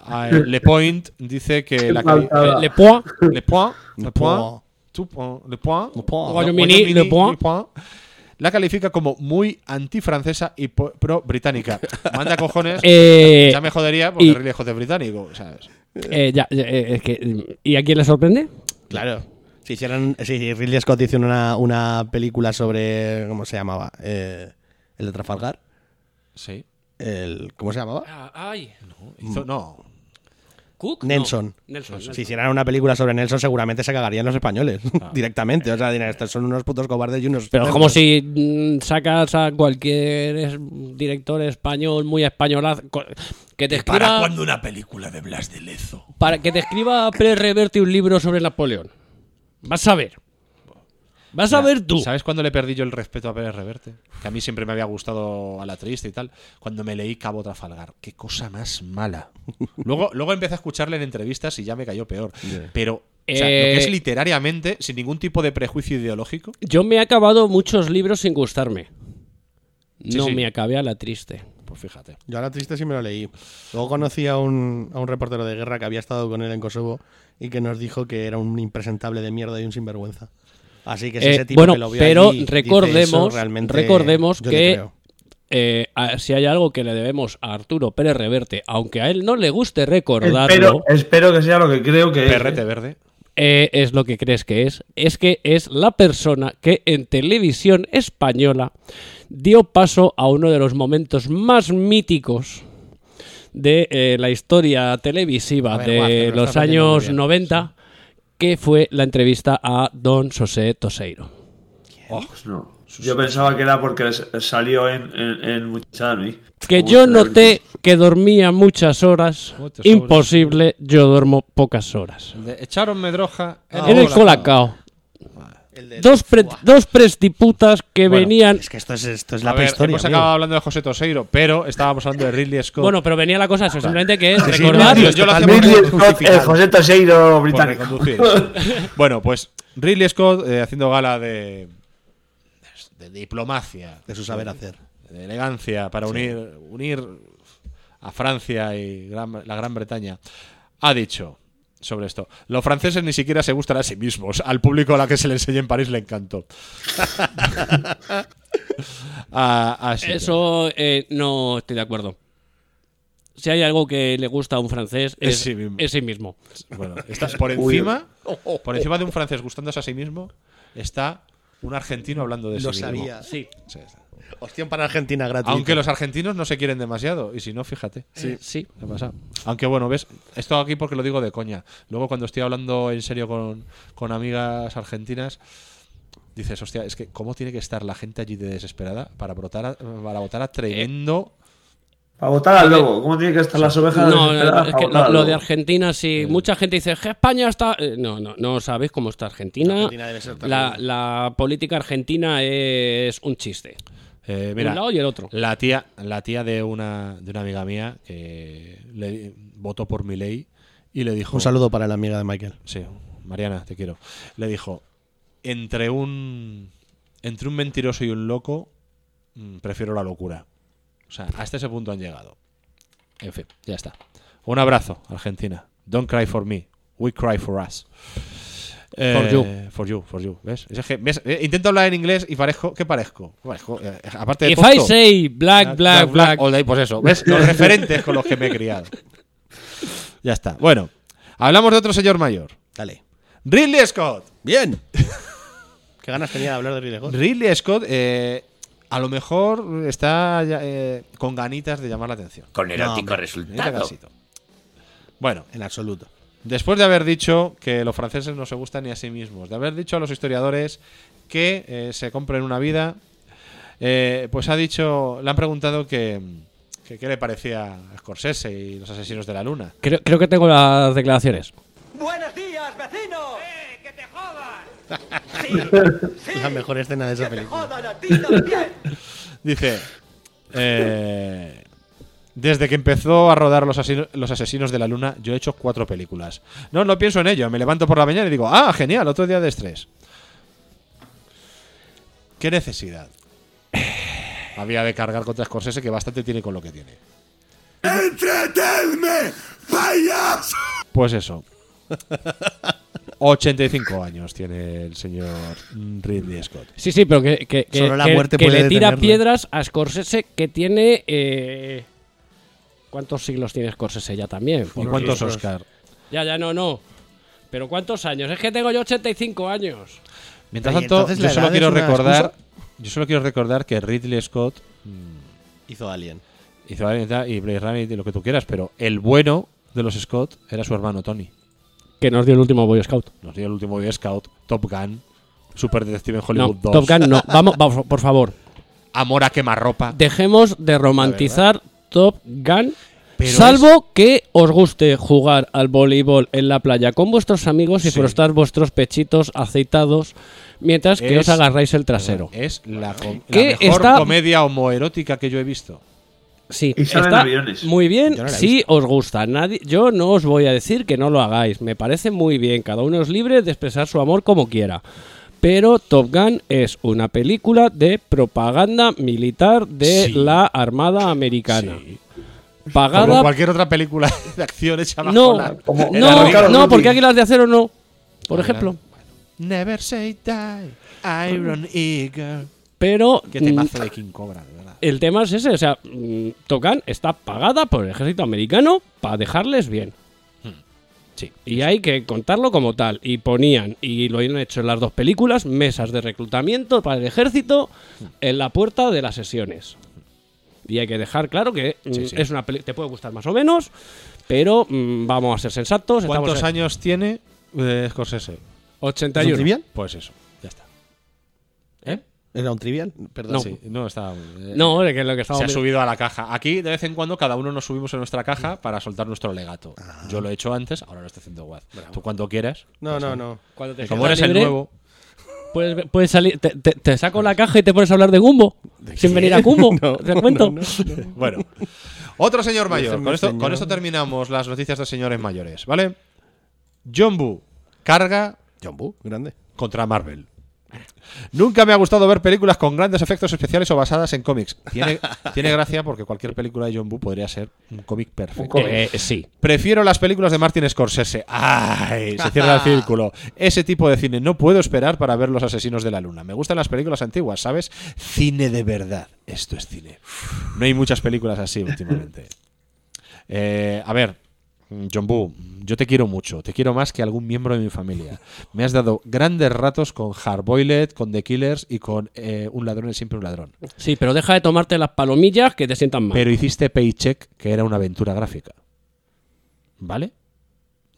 Le Point dice que la cali- faltada. Eh, Le Point. Le Point, Le Le Point, Point. Tu Point, Le Point, Royaume-Uni, Royaume-Uni, Le Point. La califica como muy antifrancesa y pro-británica. Manda cojones. Eh, ya me jodería porque y- Ridley Scott es británico, ¿sabes? eh, ya, ya, eh, es que, ¿Y a quién le sorprende? Claro. Si hicieran. Si Ridley Scott hizo una, una película sobre. ¿Cómo se llamaba? Eh, el de Trafalgar. Sí. El, ¿Cómo se llamaba? ay. Hizo- no. ¿Cook? Nelson. No. Nelson. Nelson. Si hicieran una película sobre Nelson, seguramente se cagarían los españoles directamente. O sea, dirían, estos son unos putos cobardes y unos. Pero es cerdos". como si mm, sacas a cualquier director español muy españolaz que te escriba una película de Blas de Lezo? para que te escriba Pérez Reverte un libro sobre Napoleón. Vas a ver. Vas a ver tú. ¿Sabes cuándo le perdí yo el respeto a Pérez Reverte? Que a mí siempre me había gustado a la triste y tal. Cuando me leí Cabo Trafalgar. Qué cosa más mala. Luego, luego empecé a escucharle en entrevistas y ya me cayó peor. Pero, o sea, lo que es Eh, literariamente, sin ningún tipo de prejuicio ideológico. Yo me he acabado muchos libros sin gustarme. Sí, no sí. me acabé a la triste. Pues fíjate. Yo a la triste sí me lo leí. Luego conocí a un, a un reportero de guerra que había estado con él en Kosovo y que nos dijo que era un impresentable de mierda y un sinvergüenza. Así que si Eh, ese tipo bueno, que lo vio pero allí recordemos, eso, realmente recordemos que eh, si hay algo que le debemos a Arturo Pérez Reverte, aunque a él no le guste Espero, recordarlo, espero que sea lo que creo que es. Perrete verde. eh, es lo que crees que es, es que es la persona que en televisión española dio paso a uno de los momentos más míticos de eh, la historia televisiva ver, de los años bien. 90, que fue la entrevista a Don José Toseiro. Pues no. Yo pensaba que era porque salió en, en, en. Que yo noté que dormía muchas horas. Imposible, yo duermo pocas horas. Echaron medroja en el colacao. Dos, pre- dos prestiputas que Bueno, venían. Es que esto es, esto es la ver, prehistoria. hemos amigo. acabado hablando de José Toseiro, pero estábamos hablando de Ridley Scott. Bueno, pero venía la cosa eso, simplemente que es Sí, sí, recordar. no, yo lo hacía Ridley por Scott, justificar. el José Toseiro británico. bueno, pues Ridley Scott eh, haciendo gala de, de diplomacia, De su saber hacer. de elegancia para unir, unir a Francia y Gran- la Gran Bretaña, ha dicho sobre esto. Los franceses ni siquiera se gustan a sí mismos. Al público a la que se le enseñó en París le encantó. Ah, así que- Eso eh, no estoy de acuerdo. Si hay algo que le gusta a un francés Es es, sí mismo. es sí mismo. Bueno, está por encima, por encima de un francés gustándose a sí mismo, está un argentino hablando de Lo sí mismo. sabía. Sí. Sí, sí. Opción para Argentina gratis. Aunque los argentinos no se quieren demasiado, y si no, fíjate. Sí. sí. ¿Qué pasa? Aunque bueno, ves, esto aquí porque lo digo de coña. Luego cuando estoy hablando en serio con, con amigas argentinas, dices, hostia, es que cómo tiene que estar la gente allí de desesperada para votar a, para votar a tremendo... Para votar al lobo. ¿Cómo tienen que estar las ovejas No, es que lo, de Argentina, si mucha gente dice que España está. eh, No, no, no sabéis cómo está Argentina. Argentina debe ser la, terrible. la política argentina es un chiste. Eh, mira, un lado y el otro. La tía, la tía de una, de una amiga mía que le votó por mi ley y le dijo... Un saludo para la amiga de Michael. Sí, Mariana, te quiero. Le dijo, entre un entre un mentiroso y un loco, mm, prefiero la locura. O sea, hasta ese punto han llegado. En fin, ya está. Un abrazo, Argentina. Don't cry for me. We cry for us. For you. For you, for you. ¿Ves? Es que, ¿ves? Eh, Intento hablar en inglés y parezco. ¿Qué parezco? Parezco, eh, aparte de If. I say black, black, black. all day, pues eso. ¿Ves? Los referentes con los que me he criado. Ya está. Bueno, hablamos de otro señor mayor. Dale. Ridley Scott. Bien. Qué ganas tenía de hablar de Ridley Scott. Ridley Scott eh, a lo mejor está ya, eh, con ganitas de llamar la atención. Con erótico hombre, resultado. Bueno, En absoluto. Después de haber dicho que los franceses no se gustan ni a sí mismos, de haber dicho a los historiadores que eh, se compren una vida, eh, pues ha dicho, le han preguntado que, que qué le parecía a Scorsese y los asesinos de la luna. Creo, creo que tengo las declaraciones. ¡Buenos días, vecino! ¡Eh, que te jodan! La mejor escena de esa película. ¡Jodan a ti también! Dice, eh, desde que empezó a rodar los, asesino- los Asesinos de la Luna, yo he hecho cuatro películas. No, no pienso en ello. Me levanto por la mañana y digo, ah, genial, otro día de estrés. ¿Qué necesidad? Había de cargar contra Scorsese, que bastante tiene con lo que tiene. ¡Entretenme, payaso! Pues eso. 85 años tiene el señor Ridley Scott. Sí, sí, pero que, que, que- Solo la que- muerte que puede le tira detenerle. piedras a Scorsese que tiene... eh, ¿Cuántos siglos tiene Scorsese ya también? ¿Y cuántos Oscar? Ya, ya, no, no. ¿Pero cuántos años? Es que tengo yo 85 años. Mientras tanto, yo solo quiero recordar, excusa. yo solo quiero recordar que Ridley Scott Hizo Alien. hizo Alien y Blade Runner y lo que tú quieras, pero el bueno de los Scott era su hermano Tony. Que nos dio el último Boy Scout. Nos dio el último Boy Scout, Top Gun, Super Detective en No, Hollywood 2. Top Gun no. Vamos, vamos, por favor. Amor a quemarropa. Dejemos de romantizar Top Gun. Pero salvo que os guste jugar al voleibol en la playa con vuestros amigos y Sí. frostar vuestros pechitos aceitados mientras que Es- os agarráis el trasero. Es la, com- la mejor está- comedia homoerótica que yo he visto. Sí, está aviones. muy bien no si os gusta. Nadie, yo no os voy a decir que no lo hagáis. Me parece muy bien. Cada uno es libre de expresar su amor como quiera. Pero Top Gun es una película de propaganda militar de Sí. la Armada Americana. Como Pagada cualquier otra película de acción hecha bajo No, la- Como- no, rodilla. no, porque Águilas de Acero no. Por ejemplo. Never say die, Iron Eagle. Pero Qué mm, temazo de King Cobra, de verdad. el tema es ese. O sea, mm, Top Gun está pagada por el ejército americano para dejarles bien. Sí. Y hay que contarlo como tal. Y ponían, y lo han hecho en las dos películas, mesas de reclutamiento para el ejército en la puerta de las sesiones. Y hay que dejar claro que mm, Sí, sí. es una peli te puede gustar más o menos, pero mm, vamos a ser sensatos. ¿Cuántos años tiene eh, Scorsese? 81. ¿Es un trivial? Pues eso. ¿Era un trivial? Perdón. Sí, no, está. eh, No, es que lo que se ha subido a la caja. Aquí, de vez en cuando, cada uno nos subimos en nuestra caja para soltar nuestro legato. Ah. Yo lo he hecho antes, ahora lo estoy haciendo Wad. Tú cuando quieras. No, pues, no, no. Cuando te Como eres el nuevo. Puedes, puedes salir, te, te- te saco la caja y te pones a hablar de Gumbo. Sin venir a Gumbo. No, ¿Te cuento? no, no, no. Bueno, otro señor mayor. Con esto, señor. con esto terminamos las noticias de señores mayores, ¿vale? John Boo carga John Boo, grande. contra Marvel. Nunca me ha gustado ver películas con grandes efectos especiales o basadas en cómics. Tiene, tiene gracia porque cualquier película de John Boo podría ser un cómic perfecto. Eh, sí. Prefiero las películas de Martin Scorsese. ¡Ay! Se cierra el círculo. Ese tipo de cine. No puedo esperar para ver Los Asesinos de la Luna. Me gustan las películas antiguas, ¿sabes? Cine de verdad. Esto es cine. No hay muchas películas así últimamente. Eh, a ver, John Boo, yo te quiero mucho. Te quiero más que algún miembro de mi familia. Me has dado grandes ratos con Hardboiled, con The Killers y con eh, Un ladrón es siempre un ladrón. Sí, pero deja de tomarte las palomillas que te sientan mal. Pero hiciste Paycheck, que era una aventura gráfica. ¿Vale?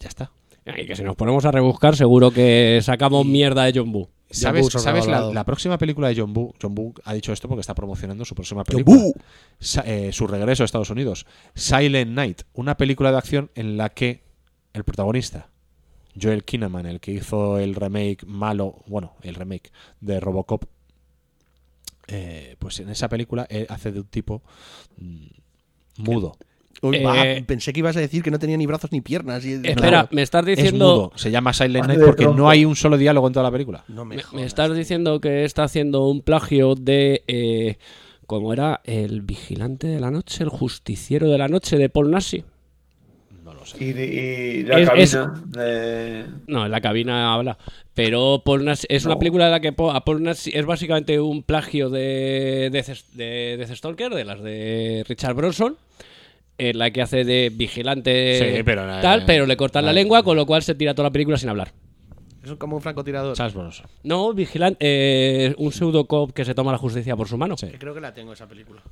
Ya está. Y que si nos ponemos a rebuscar, seguro que sacamos mierda de John Boo. ¿Sabes, Boo ¿sabes la, próxima película de John Boo? John Boo ha dicho esto porque está promocionando su próxima John película. Boo. Sa- eh, su regreso a Estados Unidos. Silent Night, una película de acción en la que el protagonista, Joel Kinnaman, el que hizo el remake malo, bueno, el remake de Robocop, eh, pues en esa película él hace de un tipo mm, mudo. Uy, Eh, va, pensé que ibas a decir que no tenía ni brazos ni piernas. y- Espera, No, me estás Es diciendo. mudo. Se llama Silent Night de porque no hay un solo diálogo en toda la película. no me, Me, jodas. me estás diciendo que está haciendo un plagio de. Eh, ¿Cómo era? El vigilante de la noche, el justiciero de la noche de Paul Nassi. No lo sé. Y, y la Es- cabina de. No, en la cabina habla. Pero Paul Nassi- es una película de la que a Paul Nassi es básicamente un plagio de Death, de Death Stalker, de las de Richard Bronson, en la que hace de vigilante Sí, pero, eh, tal, pero le cortan la eh, lengua, con lo cual se tira toda la película sin hablar. Es como un francotirador. Charles Bronson. No, vigilante, eh, un pseudocop que se toma la justicia por su mano. Creo que la tengo esa película.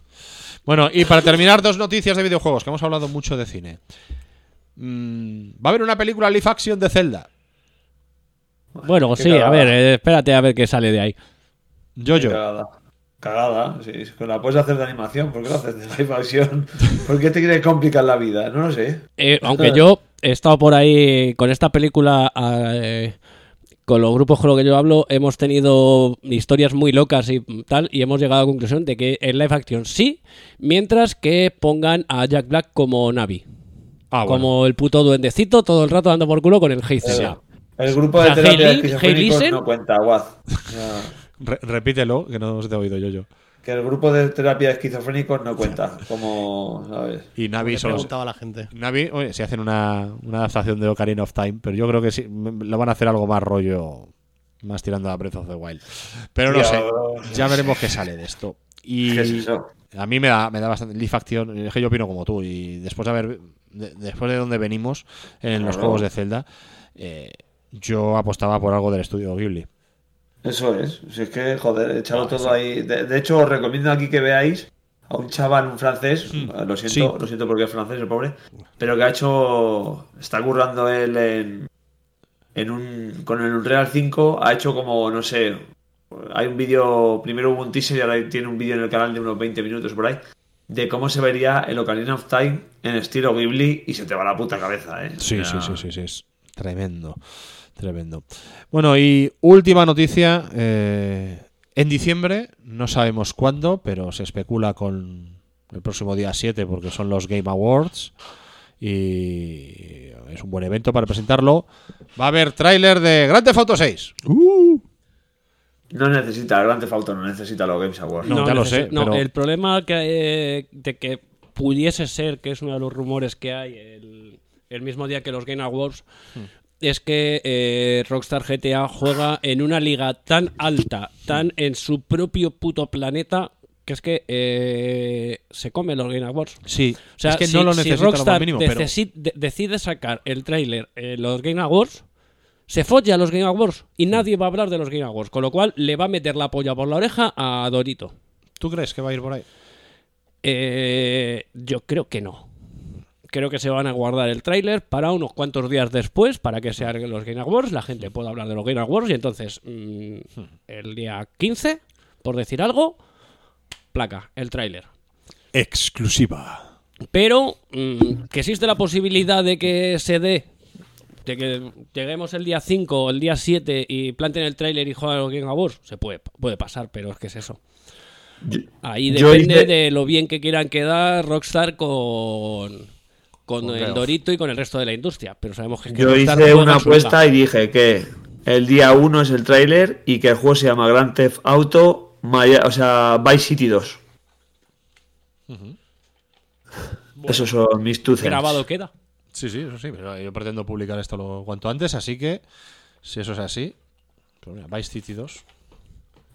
Bueno, y para terminar, dos noticias de videojuegos, que hemos hablado mucho de cine. Mm, va a haber una película live action de Zelda. Bueno, sí, a ver, eh, espérate a ver qué sale de ahí. Yo, Qué Cagada. Cagada, sí, es que la puedes hacer de animación, ¿por qué lo haces de live action? ¿Por qué te quieres complicar la vida? No lo sé. Eh, aunque yo he estado por ahí con esta película, eh, con los grupos con los que yo hablo, hemos tenido historias muy locas y tal, y hemos llegado a la conclusión de que en live action sí, mientras que pongan a Jack Black como Navi. Ah, como el puto duendecito, todo el rato dando por culo con el Ledger. El grupo O de sea, terapia de Hailey- esquizofrénicos Hailey no cuenta, Guaz. O sea, Re- repítelo, que no os he oído yo yo. que el grupo de terapia de esquizofrénicos no cuenta, como, ¿sabes? Y Navi solo. preguntaba a la gente. Navi, oye, si hacen una, una adaptación de Ocarina of Time, pero yo creo que sí, lo van a hacer algo más rollo, más tirando a Breath of the Wild. Pero no Tío, sé, no ya sé. veremos qué sale de esto. Y ¿Qué es eso? a mí me da, me da bastante Leaf Action, es que yo opino como tú, y después de haber, de- después de donde venimos en los juegos de Zelda, eh, yo apostaba por algo del estudio Ghibli. Eso es. Si es que, joder, echarlo todo ahí. De, de hecho, os recomiendo aquí que veáis a un chaval, un francés, lo siento, sí. lo siento porque es francés, el pobre, pero que ha hecho, está currando él en, en un, con el Unreal 5, ha hecho como, no sé, hay un vídeo, primero hubo un teaser y ahora tiene un vídeo en el canal de unos 20 minutos por ahí, de cómo se vería el Ocarina of Time en estilo Ghibli y se te va la puta cabeza, ¿eh? Sí, O sea, sí, sí, sí, sí, es tremendo, tremendo. Bueno, y última noticia, eh, en diciembre, no sabemos cuándo, pero se especula con el próximo día 7 porque son los Game Awards y es un buen evento para presentarlo. Va a haber tráiler de Grand Theft Auto 6. No necesita, Grand Theft Auto no necesita los Games Awards. No, ya lo sé, no, pero- el problema que, eh, de que pudiese ser, que es uno de los rumores que hay el, el mismo día que los Game Awards, Hmm. Es que eh, Rockstar GTA juega en una liga tan alta, tan en su propio puto planeta, que es que eh, se come los Game Awards. Sí, O sea, es que si, no lo si necesita lo más Rockstar mínimo, pero- decesi- de- decide sacar el tráiler en los Game Awards, se folla a los Game Awards y nadie va a hablar de los Game Awards, con lo cual le va a meter la polla por la oreja a Dorito. ¿Tú crees que va a ir por ahí? Eh, yo creo que no. Creo que se van a guardar el tráiler para unos cuantos días después, para que sean los Game Awards, la gente pueda hablar de los Game Awards y entonces mm, el día 15, por decir algo, placa, el tráiler. Exclusiva. Pero mm, que existe la posibilidad de que se dé, de que lleguemos el día 5 o el día 7 y planten el tráiler y jueguen a los Game Awards, se puede, puede pasar, pero es que es eso. Ahí depende hice- de lo bien que quieran quedar Rockstar con, con, Con el. Dorito y con el resto de la industria. Pero sabemos que, es que Yo hice una apuesta y dije que el día 1 es el tráiler y que el juego se llama Grand Theft Auto, Maya- o sea, Vice City 2. Esos son mis two cents. Grabado queda. Sí, sí, eso sí, pero yo pretendo publicar esto lo cuanto antes, así que si eso es así, pues mira, Vice City 2.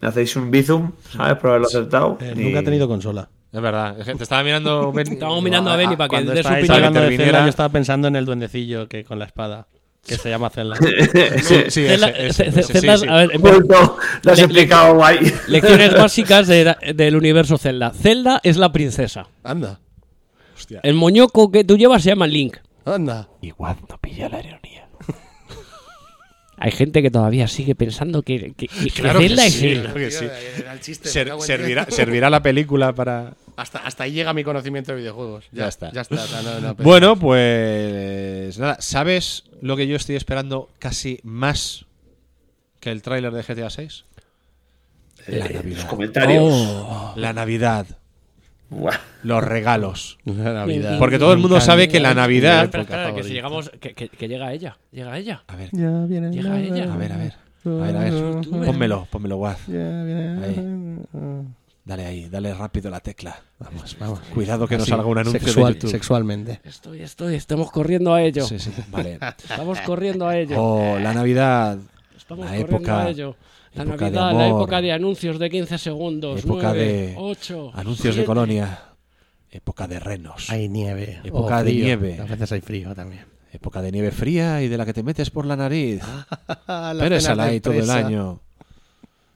Me hacéis un bizum, ¿sabes? Por haberlo acertado. Eh, y- Nunca ha tenido consola. Es verdad, es que te estaba mirando Ben- Estábamos mirando a Benny para que su opinión. de. Zelda, yo estaba pensando en el duendecillo que con la espada, que se llama Zelda. Sí, sí, Zelda- ese, ese, Ce- ese, Zelda- sí, sí. a ver. Lo has Le- explicado guay. Lecciones básicas de- del universo Zelda. Zelda es la princesa. Anda, Hostia. El moñoco que tú llevas se llama Link. anda. Y cuando pilla la ironía. Hay gente que todavía sigue pensando que, que, que Claro que Zelda es sí, él. claro que sí. Servirá la película para. Hasta, hasta ahí llega mi conocimiento de videojuegos. Ya está. Ya está. no, no, pero- Bueno, pues nada, ¿sabes lo que yo estoy esperando casi más que el tráiler de GTA 6? La Eh, Navidad. los comentarios. Oh. La Navidad, Buah. los regalos. La Navidad. Porque todo el mundo sabe que la Navidad- Espera, espera, que si llegamos. Que, que- que llega ella. Llega ella. A ver, Ya viene Llega la ella. a ver, a ver. A ver, a ver. Pónmelo, pónmelo, Guaz. Ya viene Dale ahí, dale rápido la tecla. Vamos, vamos. Cuidado que no salga un anuncio sexual- de YouTube. Sexualmente. Estoy, estoy. Estamos corriendo a ello. Sí, sí, vale. Estamos corriendo a ello. Oh, la Navidad. Estamos la corriendo época- a ello. La época de Navidad, la época de anuncios de 15 segundos. Época 9, de 8, anuncios de colonia. Época de renos. Hay nieve. Época o de nieve. A veces hay frío también. Época de nieve fría y de la que te metes por la nariz. Cenas de ahí todo el año.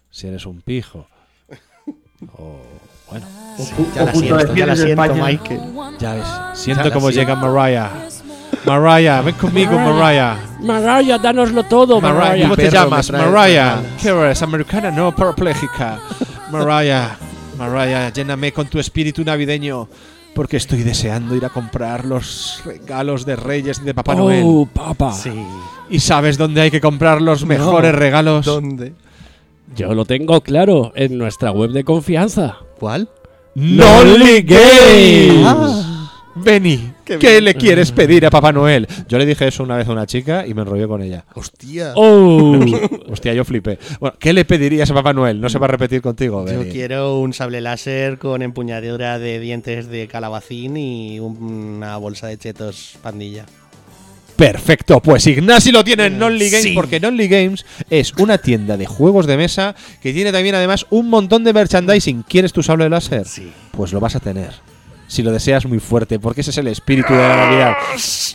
Si eres un pijo. O, bueno. Ya la siento, ya la siento, Michael. Ya ves. Siento siento. llega Mariah. Mariah, ven conmigo, Mariah. Mariah, dánoslo todo, Mariah, Mariah. ¿cómo te llamas? Mariah. ¿Qué eres? ¿Americana? No, parapléjica. Mariah, Mariah, lléname con tu espíritu navideño. Porque estoy deseando ir a comprar los regalos de Reyes y de Papá Oh, Noel. papá. Sí. ¿Y sabes dónde hay que comprar los mejores regalos? ¿Dónde? Yo lo tengo claro, en nuestra web de confianza. ¿Cuál? ¡Nolly Games! Ah. Benny, ¿qué, bien. le quieres pedir a Papá Noel? Yo le dije eso una vez a una chica y me enrollé con ella. Hostia. Oh. Hostia, yo flipé. Bueno, ¿qué le pedirías a Papá Noel? No se va a repetir contigo, Yo Benny. quiero un sable láser con empuñadura de dientes de calabacín y una bolsa de chetos pandilla. Perfecto, pues Ignasi lo tiene en Nonly Games Sí. porque Nonly Games es una tienda de juegos de mesa que tiene también además un montón de merchandising. ¿Quieres tu sable láser? Sí. Pues lo vas a tener. Si lo deseas muy fuerte, porque ese es el espíritu de la Navidad.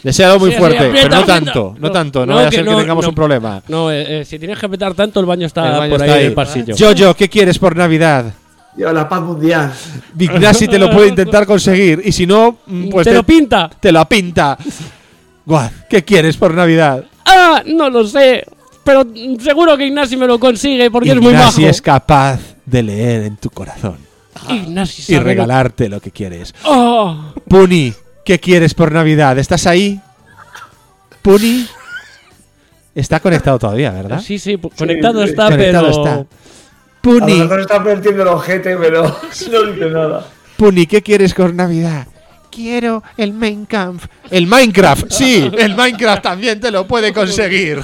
Desealo muy Sí, sí, fuerte, aprieta, pero no tanto, no, No, tanto, no, no, vaya a ser que no, tengamos no. un problema. No, eh, eh, si tienes que apretar tanto, el baño está El baño por está ahí ahí. en el pasillo. Jojo, ¿qué quieres por Navidad? Yo, la paz mundial. Ignasi te lo puede intentar conseguir y si no, mm, pues te lo pinta. te lo pinta. Guau, ¿qué quieres por Navidad? Ah, no lo sé. Pero seguro que Ignasi me lo consigue porque es muy Ignasi bajo. es capaz de leer en tu corazón Ignasi y regalarte lo que quieres. Oh. Puni, ¿qué quieres por Navidad? ¿Estás ahí? Puni. Está conectado todavía, ¿verdad? Sí, sí, conectado está, Conectado pero. está. A lo Puni, mejor está perdiendo el ojete, pero no dice nada. Puni, ¿qué quieres por Navidad? Quiero el Minecraft. El Minecraft, sí, el Minecraft también te lo puede conseguir.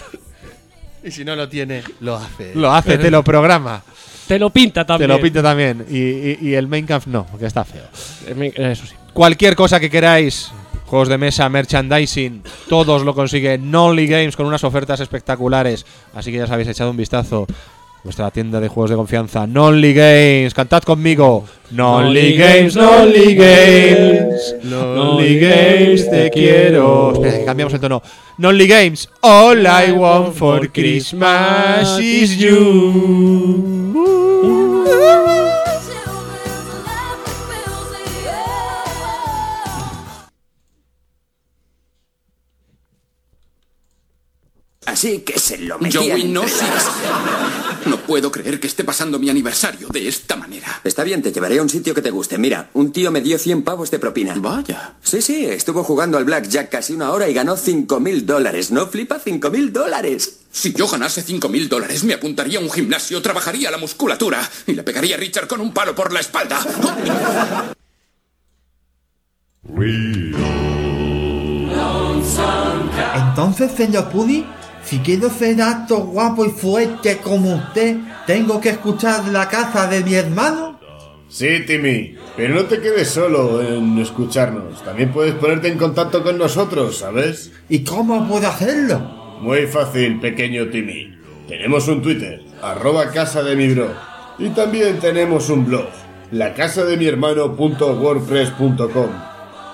Y si no lo tiene, lo hace. Lo hace, te lo programa. Te lo pinta Te también. lo pinta también. Y, y- y el Minecraft no, porque está feo. Eh, Eso sí. Cualquier cosa que queráis, juegos de mesa, merchandising, todos lo consiguen Nolly Games con unas ofertas espectaculares. Así que ya os habéis echado un vistazo. Vuestra tienda de juegos de confianza, Nolly Games. Cantad conmigo. Nolly Games, Nolly Games. Nolly Games, te quiero. Espera, que cambiamos el tono. Nolly Games, all I want for Christmas is you. Así que se lo metían Joey, no No puedo creer que esté pasando mi aniversario de esta manera. Está bien, te llevaré a un sitio que te guste. Mira, un tío me dio 100 pavos de propina. Vaya. Sí, sí, estuvo jugando al blackjack casi una hora y ganó 5.000 dólares. ¿No flipa? 5.000 dólares. Si yo ganase 5.000 dólares, me apuntaría a un gimnasio, trabajaría la musculatura y le pegaría a Richard con un palo por la espalda. Entonces, señor Pudi, si quiero ser alto, guapo y fuerte como usted, ¿tengo que escuchar la casa de mi hermano? Sí, Timmy, pero no te quedes solo en escucharnos. También puedes ponerte en contacto con nosotros, ¿sabes? ¿Y cómo puedo hacerlo? Muy fácil, pequeño Timmy. Tenemos un Twitter, arroba casa de mi bro. Y también tenemos un blog, lacasademihermano.wordpress.com.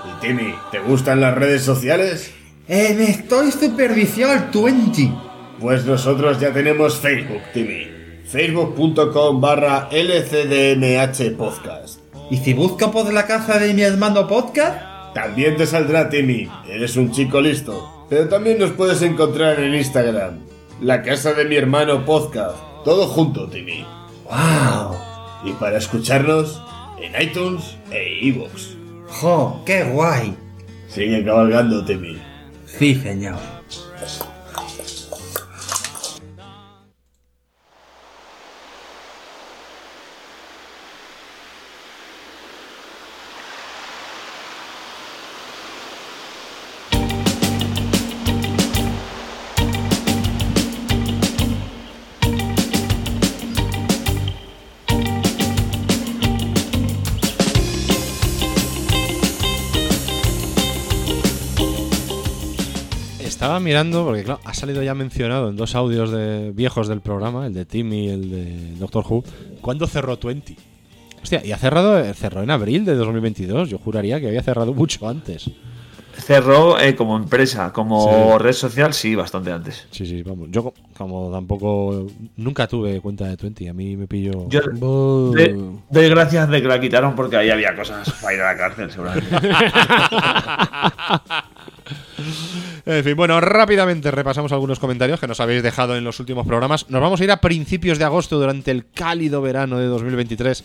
Y Timmy, ¿te gustan las redes sociales? En Estoy Supervicial 20. Pues nosotros ya tenemos Facebook, Timmy. Facebook.com barra LCDMH Podcast. ¿Y si busco por la casa de mi hermano podcast? También te saldrá Timmy, eres un chico listo. Pero también nos puedes encontrar en Instagram. La casa de mi hermano podcast. Todo junto, Timmy. ¡Wow! Y para escucharnos, en iTunes e iVoox. ¡Jo, qué guay! Sigue cabalgando, Timmy. Sí, señor. Mirando, porque claro, ha salido ya mencionado en dos audios de viejos del programa, el de Timmy y el de Doctor Who, ¿cuándo cerró 20? Hostia, y ha cerrado, eh, cerró en abril de 2022, yo juraría que había cerrado mucho antes. Cerró eh, como empresa, como Sí. red social, sí, bastante antes. Sí, sí, vamos. Yo co- como tampoco nunca tuve cuenta de Twenty, a mí me pilló. Yo de- doy gracias de que la quitaron porque ahí había cosas para ir a la cárcel, seguramente. En fin, bueno, rápidamente repasamos algunos comentarios que nos habéis dejado en los últimos programas. Nos vamos a ir a principios de agosto durante el cálido verano de 2023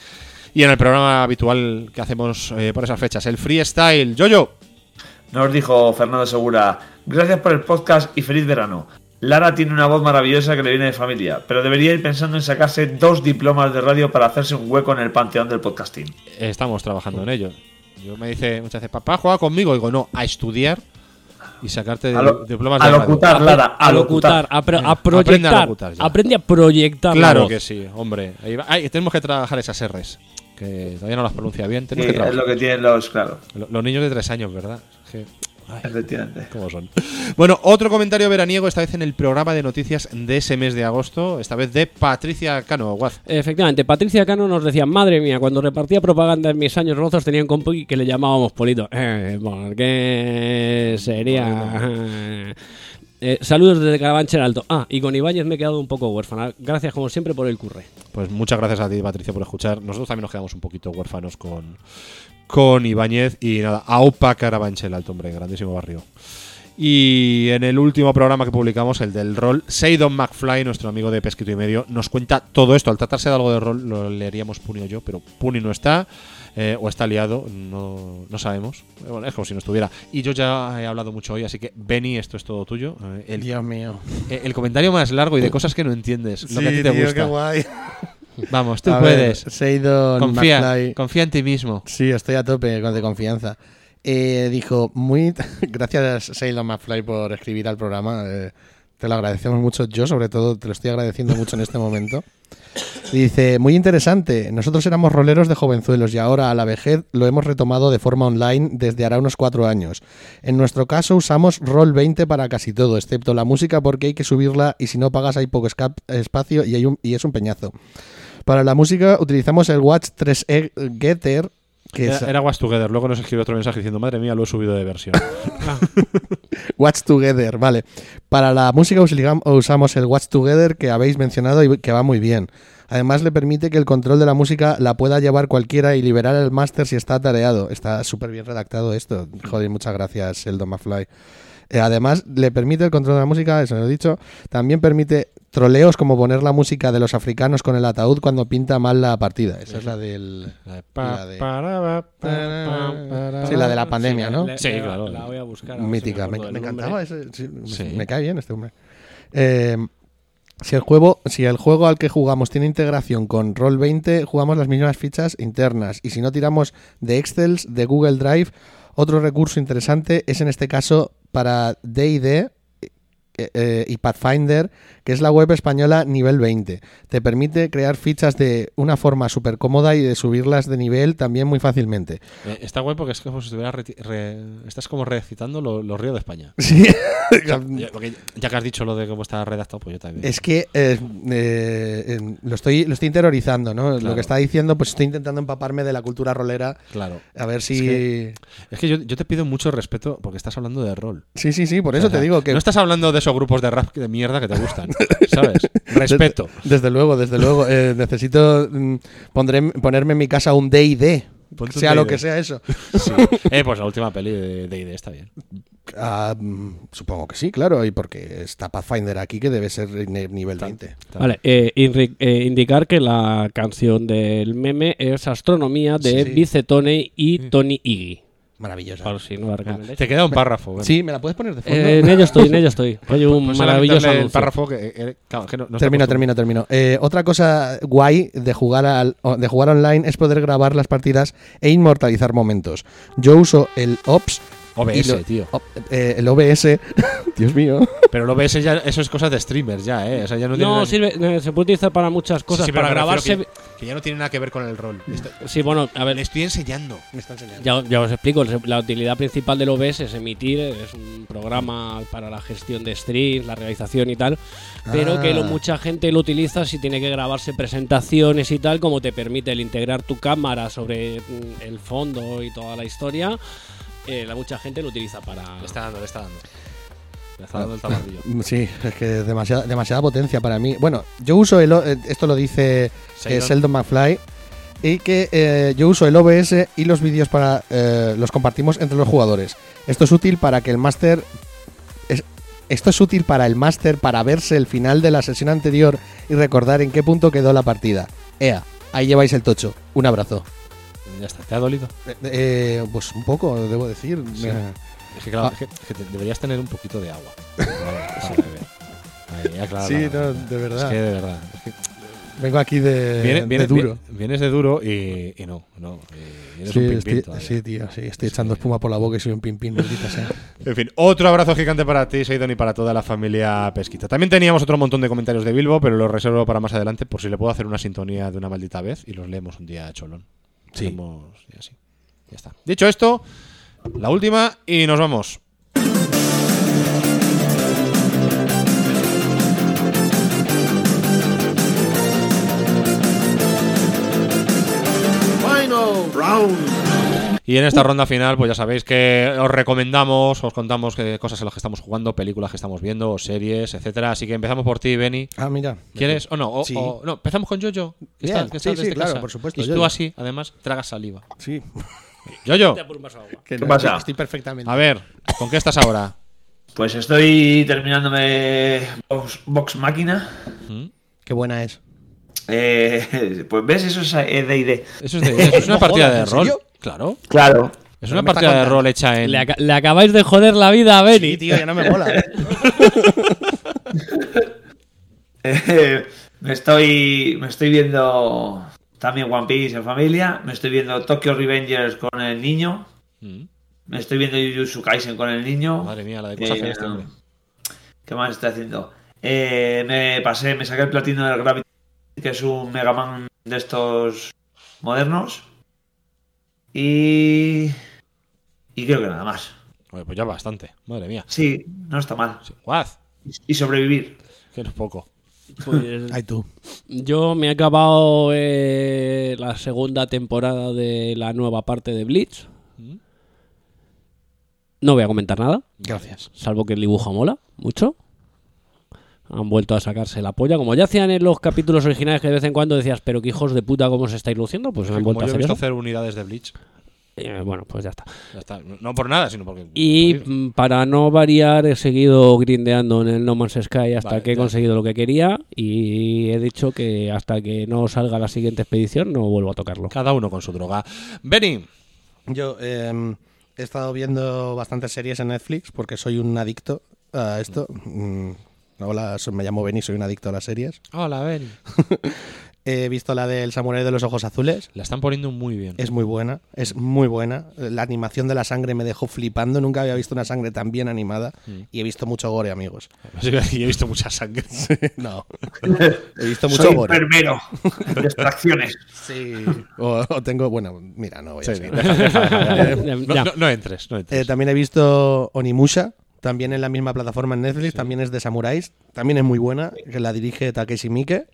y en el programa habitual que hacemos eh, por esas fechas, el freestyle. Yoyo. Nos dijo Fernando Segura, gracias por el podcast y feliz verano. Lara tiene una voz maravillosa que le viene de familia, pero debería ir pensando en sacarse dos diplomas de radio para hacerse un hueco en el panteón del podcasting. Estamos trabajando en ello. Yo me dice muchas veces, papá, juega conmigo. Digo, no, a estudiar y sacarte A lo- diplomas a de radio. locutar, Lara, a locutar, a, pro- a Aprende a proyectar. locutar ya. Aprende a proyectar. la Claro que sí, hombre. Ahí va- ay, tenemos que trabajar esas R's, que todavía no las pronuncia bien. Tenemos Sí, que trabajar. es lo que tienen los, claro. Lo- Los niños de tres años, ¿verdad? Es que- Efectivamente. ¿Cómo son? Bueno, otro comentario veraniego, esta vez en el programa de noticias de ese mes de agosto, esta vez de Patricia Cano, Guaz. Efectivamente, Patricia Cano nos decía, madre mía, cuando repartía propaganda en mis años rozos tenía un compi que le llamábamos Polito. Eh, ¿Por qué sería...? Eh, saludos desde Carabanchel Alto. Ah, y con Ibáñez me he quedado un poco huérfana. Gracias como siempre por el curre. Pues muchas gracias a ti, Patricia, por escuchar. Nosotros también nos quedamos un poquito huérfanos con, con Ibáñez y nada, AUPA Carabanchel Alto, hombre, grandísimo barrio. Y en el último programa que publicamos, el del rol, Seidon McFly, nuestro amigo de Pesquito y Medio, nos cuenta todo esto. Al tratarse de algo de rol, lo leeríamos Puni o yo, pero Puni no está, eh, o está liado, no, no sabemos. Eh, Bueno, es como si no estuviera. Y yo ya he hablado mucho hoy, así que Benny, esto es todo tuyo. Eh, el, Dios mío. eh, el comentario más largo y de cosas que no entiendes, lo que a ti te tío, gusta. qué guay. Vamos, tú A ver, puedes. Seidon confía, McFly. confía en ti mismo. Sí, estoy a tope con de confianza. Eh, dijo, muy gracias Seidon McFly por escribir al programa. eh, te lo agradecemos mucho. Yo, sobre todo, te lo estoy agradeciendo mucho en este momento. Dice, muy interesante. Nosotros éramos roleros de jovenzuelos y ahora a la vejez lo hemos retomado de forma online desde hará unos cuatro años. En nuestro caso usamos Roll 20 para casi todo, excepto la música porque hay que subirla y si no pagas hay poco espacio y, hay un- y es un peñazo. Para la música utilizamos el Watch 3E Getter. Que Era, es- era Was Together. Luego nos escribió otro mensaje diciendo, madre mía, lo he subido de versión. Watch Together, vale. Para la música usamos el Watch Together que habéis mencionado y que va muy bien. Además le permite que el control de la música la pueda llevar cualquiera y liberar el máster si está tareado. Está súper bien redactado esto. Joder, muchas gracias, el McFly. Eh, además, le permite el control de la música, eso lo he dicho. También permite troleos como poner la música de los africanos con el ataúd cuando pinta mal la partida. Esa es la del... la de- Sí, la de la pandemia, ¿no? Le- le- La voy a buscar. a ver si Mítica, me, me encantaba ese, sí, Sí. me cae bien este hombre. Eh, si el juego, si el juego al que jugamos tiene integración con Roll20, jugamos las mismas fichas internas. Y si no tiramos de Excel, de Google Drive, otro recurso interesante es en este caso para D&D eh, eh, y Pathfinder, que es la web española nivel 20. Te permite crear fichas de una forma súper cómoda y de subirlas de nivel también muy fácilmente. Eh, está guay porque es como si estuviera reti- re- estás como recitando lo- los ríos de España. Sí. O sea, ya, que has dicho lo de cómo está redactado, pues yo también. Es que eh, lo, estoy, lo estoy interiorizando, ¿no? Lo que está diciendo, pues estoy intentando empaparme de la cultura rolera. Claro. A ver si. Es que, es que yo, yo te pido mucho respeto porque estás hablando de rol. Sí, sí, sí, por eso O sea, te digo que. No estás hablando de esos grupos de rap de mierda que te gustan, ¿sabes? Respeto. Desde, desde luego, desde luego. Eh, necesito mm, pondré, ponerme en mi casa un DD. Ponte Sea lo que sea eso. Sí. Eh, pues la última peli de D&D está bien. Ah, mm, supongo que sí, claro. Y porque está Pathfinder aquí, que debe ser ni- nivel 20. Vale, eh, inri- eh, indicar que la canción del meme es Astronomía de Sí. Vice Tony y Tony Iggy. Maravillosa. Por si no. Te queda un párrafo. Sí, ¿me la puedes poner de fondo? Eh, en ello estoy, en ello estoy. Oye, un Pues maravilloso el párrafo que, eh, claro, que no- no está termino, termino, termino. Eh, otra cosa guay de jugar, al, o- de jugar online es poder grabar las partidas e inmortalizar momentos. Yo uso el OBS. OBS, lo- tío. op- eh, el OBS. Dios mío. Pero lo ves, ya, eso es cosas de streamers ya, ¿eh? O sea, ya no, tiene No, sirve, eh, se puede utilizar para muchas cosas. Sí, sí, para grabarse. Que, que ya no tiene nada que ver con el rol. Esto- Sí, bueno, a ver. Le estoy enseñando. Me está enseñando. Ya, ya os explico, la utilidad principal del OBS es emitir, es un programa para la gestión de streams, la realización y tal, pero que lo, Ah. mucha gente lo utiliza si tiene que grabarse presentaciones y tal, como te permite el integrar tu cámara sobre mm, el fondo y toda la historia eh, la mucha gente lo utiliza para. Le está dando, le está dando. Le está dando el tabardillo. Sí, es que demasiada, demasiada potencia para mí. Bueno, yo uso el. eh, Esto lo dice eh, Sheldon. McFly. Y que eh, yo uso el OBS y los vídeos para. eh, los compartimos entre los jugadores. Esto es útil para que el máster. es- Esto es útil para el máster para verse el final de la sesión anterior y recordar en qué punto quedó la partida. Ea, ahí lleváis el tocho. Un abrazo. Ya está, ¿te ha dolido? Eh, eh, pues un poco, debo decir. Sí. Eh, Es que, claro, Ah. es que, es que te- deberías tener un poquito de agua. Para beber. Ahí, aclara Sí, no, de verdad. Es que de verdad. es que Vengo aquí de, viene- de duro. vi- Vienes de duro y, y no, no. y eres Sí, un pin estoy, todavía. sí, tío, sí, estoy echando espuma por la boca y soy un pin pin, maldita sea. En fin, otro abrazo gigante para ti, Seidon, y para toda la familia Pesquita. También teníamos otro montón de comentarios de Bilbo, pero los reservo para más adelante por si le puedo hacer una sintonía de una maldita vez y los leemos un día a cholón. Sí. Leemos y así. Ya está. Dicho esto, la última y nos vamos. Final round. Y en esta ronda final, pues ya sabéis que os recomendamos, os contamos qué cosas en las que estamos jugando, películas que estamos viendo, o series, etcétera. Así que empezamos por ti, Benny. Ah, mira. ¿Quieres o no? O, Sí. o- no, empezamos con Jojo. ¿Qué Bien, tal? ¿Qué sí, tal sí, desde claro, casa? por supuesto, Y tú así, además, tragas saliva. Sí. Jojo. Que ¿Qué pasa? Estoy perfectamente. A ver, ¿con qué estás ahora? Pues estoy terminándome Vox Máquina. Qué buena es. Eh, pues ves, eso es D&D. Eso es, de- eso es una partida de ¿en rol. Claro. Claro. Es Pero una partida de rol hecha en. Le, aca- le acabáis de joder la vida a Benny. Sí, tío, ya no me mola. ¿eh? Eh, me estoy me estoy viendo también One Piece en familia. Me estoy viendo Tokyo Revengers con el niño. Mm. Me estoy viendo Jujutsu Kaisen con el niño. Madre mía, la de cosas Eh, que este hombre. ¿Qué más estoy haciendo? Eh, me pasé, me saqué el platino del Gravity, que es un Mega Man de estos modernos. Y. Y creo que nada más. Oye, pues ya bastante. Madre mía. Sí, no está mal. Guad. Y sobrevivir. Que no es poco. Pues, Ay, tú. yo me he acabado eh, la segunda temporada de la nueva parte de Bleach. Mm. No voy a comentar nada, Gracias. salvo que el dibujo mola mucho. Han vuelto a sacarse la polla, como ya hacían en los capítulos originales que de vez en cuando decías, pero qué hijos de puta, cómo se estáis luciendo, pues Que han como vuelto a he hacer visto eso. hacer unidades de Bleach, Eh, bueno, pues ya está. ya está. No- por nada, sino porque. Y mm, para no variar, he seguido grindeando en el No Man's Sky hasta Vale, que he ya. conseguido lo que quería. Y he dicho que hasta que no salga la siguiente expedición no vuelvo a tocarlo. Cada uno con su droga. Benny. Yo eh, he estado viendo bastantes series en Netflix porque soy un adicto a esto. Mm, Hola, me llamo Benny, soy un adicto a las series. Hola, Benny. He visto la del Samurai de los Ojos Azules. La están poniendo muy bien. Es muy buena, es muy buena. La animación de la sangre me dejó flipando. Nunca había visto una sangre tan bien animada. Mm. Y he visto mucho gore, amigos. Y he visto mucha sangre. no. He visto mucho Soy gore. enfermero. Distracciones. Sí. O, o tengo, bueno, mira, no voy a Sí, entres, no entres. Eh, también he visto Onimusha, también en la misma plataforma en Netflix, también es de samuráis, también es muy buena, que la dirige Takeshi Miike,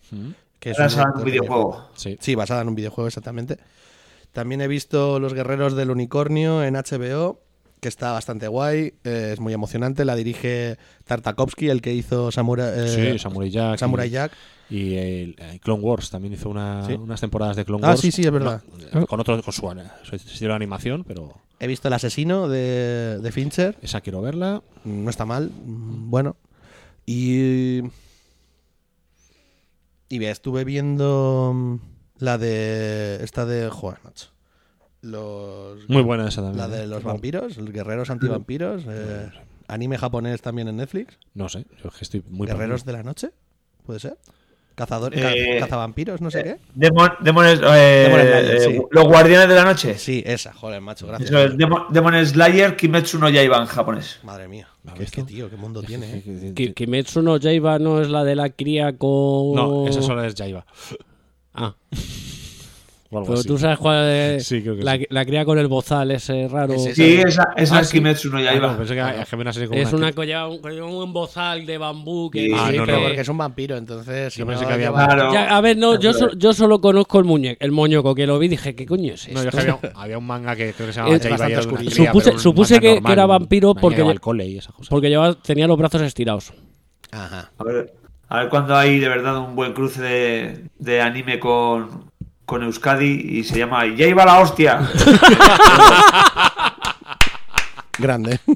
que es Basada en un videojuego. Sí. Sí, basada en un videojuego exactamente. También he visto Los Guerreros del Unicornio en HBO, que está bastante guay, eh, es muy emocionante, la dirige Tartakovsky, el que hizo Samurai, eh, Sí, Samurai Jack. Samurai y- Jack. Y el, eh, Clone Wars también hizo una- Sí. unas temporadas de Clone Ah, Wars. sí, sí, es verdad. No, con otro, con su, su estilo de animación, pero He visto El Asesino de, de Fincher. esa quiero verla. No está mal. mm, Bueno. Y. Y bien, estuve viendo mm, la de. Esta de. Joder, macho. Los, Muy buena esa también, La ¿eh? de los vampiros, los guerreros antivampiros. eh, anime japonés también en Netflix. No sé, yo es que estoy muy Guerreros de la noche, ¿puede ser? Cazadores, Eh, cazavampiros, no sé qué. Demon, Demon- eh, Demon Slayer, eh, sí. Los Guardianes de la Noche. Sí, esa, joder, macho, gracias. Eso es Demon, Demon Slayer Kimetsu no Yaiba en japonés. Madre mía, qué, tío, qué mundo tiene, eh. Ki- Kimetsu no Yaiba no es la de la cría con. No, esa solo es Jaiba. Ah. O algo Pero así. tú sabes cuál es Sí, creo que la, sí. la cría con el bozal ese raro. Sí, esa, esa Ah, es. Kimetsu no Ah, Yaiba. no, pensé que, es una como Es una un, un bozal de bambú que Sí, Ah, no, pero no. porque es un vampiro, entonces. Yo pensé no que había Claro. Ya, a ver, no, yo, so- yo solo conozco el muñeco, el moñoco que lo vi y dije, ¿qué coño es No, yo esto? es que había, había un manga que creo que se llamaba Es Jaiba y bastante era de una oscurito. cría, supuse supuse que, normal, que era vampiro porque, y porque llevaba, tenía los brazos estirados. Ajá. A ver, a ver cuándo hay de verdad un buen cruce de, de anime con, con Euskadi y se llama Ya iba la hostia. Grande.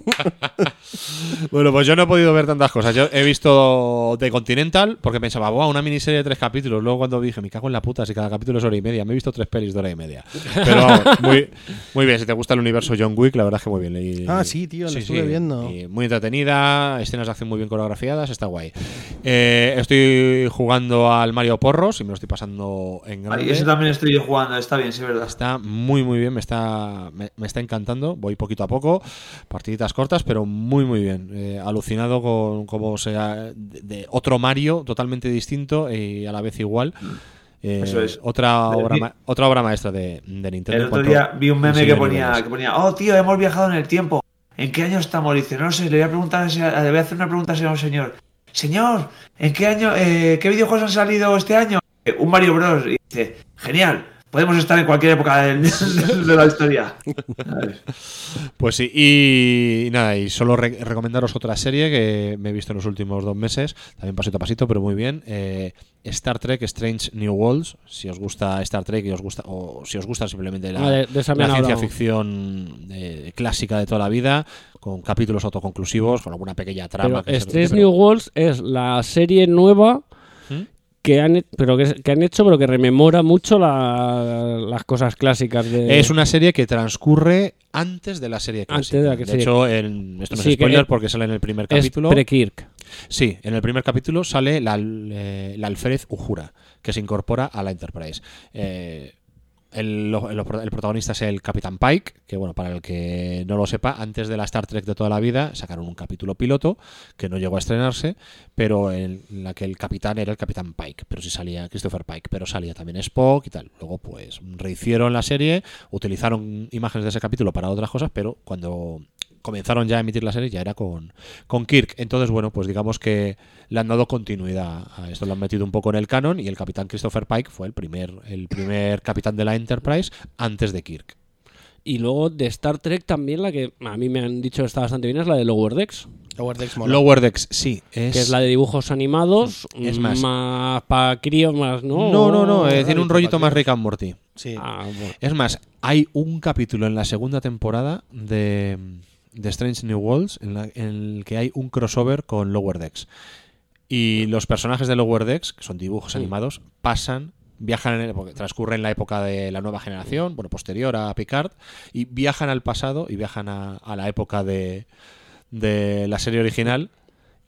Bueno, pues yo no he podido ver tantas cosas. Yo he visto The Continental porque pensaba, wow, una miniserie de tres capítulos. Luego cuando dije, me cago en la puta, si cada capítulo es hora y media. Me he visto tres pelis de hora y media. Pero vamos, muy, muy bien. Si te gusta el universo John Wick, la verdad es que muy bien. Y- Ah, sí, tío, lo estuve viendo. y muy entretenida, escenas de acción muy bien coreografiadas, está guay. Eh, estoy jugando al Mario Porros y me lo estoy pasando en grande. Ahí, ese también estoy jugando, está bien, sí, verdad. Está muy muy bien, me está, me, me está encantando. Voy poquito a poco, partiditas cortas, pero muy muy bien. Eh, alucinado con cómo sea de, de otro Mario totalmente distinto y a la vez igual. Eh, Eso es. Otra obra, vi- ma- otra obra maestra de, de Nintendo. El otro día vi un meme que ponía, que ponía, oh tío, hemos viajado en el tiempo. ¿En qué año estamos? Dice, no sé, le voy a preguntar, le voy a hacer una pregunta a un señor. Señor, ¿en qué año, eh, qué videojuegos han salido este año? "Eh, Un Mario Bros. Y dice, genial, podemos estar en cualquier época de la historia. Pues sí, y, nada, y solo re- recomendaros otra serie que me he visto en los últimos dos meses, también pasito a pasito, pero muy bien. eh, Star Trek Strange New Worlds, si os gusta Star Trek y os gusta, o si os gusta simplemente la, ciencia hablado. ficción eh, clásica de toda la vida, con capítulos autoconclusivos, con alguna pequeña trama. Pero que se Strange New Worlds es la serie nueva. Que han, pero que, que han hecho, pero que rememora mucho la- las cosas clásicas de. Es una serie que transcurre antes de la serie Antes clásica. de la que serie- hecho, en, esto no es spoiler es- porque sale en el primer es capítulo. pre-Kirk. Sí, en el primer capítulo sale la, eh, la alférez Uhura, que se incorpora a la Enterprise. Eh, el, el protagonista es el Capitán Pike, que bueno, para el que no lo sepa, antes de la Star Trek de toda la vida sacaron un capítulo piloto que no llegó a estrenarse, pero en la que el capitán era el Capitán Pike, pero sí salía Christopher Pike, pero salía también Spock y tal. Luego pues rehicieron la serie, utilizaron imágenes de ese capítulo para otras cosas, pero cuando comenzaron ya a emitir la serie ya era con, con Kirk. Entonces, bueno, pues digamos que le han dado continuidad a esto, lo han metido un poco en el canon y el capitán Christopher Pike fue el primer, el primer capitán de la Enterprise antes de Kirk. Y luego de Star Trek también la que a mí me han dicho está bastante bien es la de Lower Decks. Lower Decks mola. Lower Decks, sí. Es, Que es la de dibujos animados. Es más- Más para críos, más, ¿no? No, no, no, eh, tiene un rollito más Rick and Morty. Sí. Ah, bueno. Es más, hay un capítulo en la segunda temporada de, de Strange New Worlds en, la- en el que hay un crossover con Lower Decks. Y los personajes de Lower Decks, que son dibujos Sí. animados, pasan, viajan, en el- porque transcurren en la época de la nueva generación, bueno, posterior a Picard, y viajan al pasado y viajan a, a la época de, de la serie original.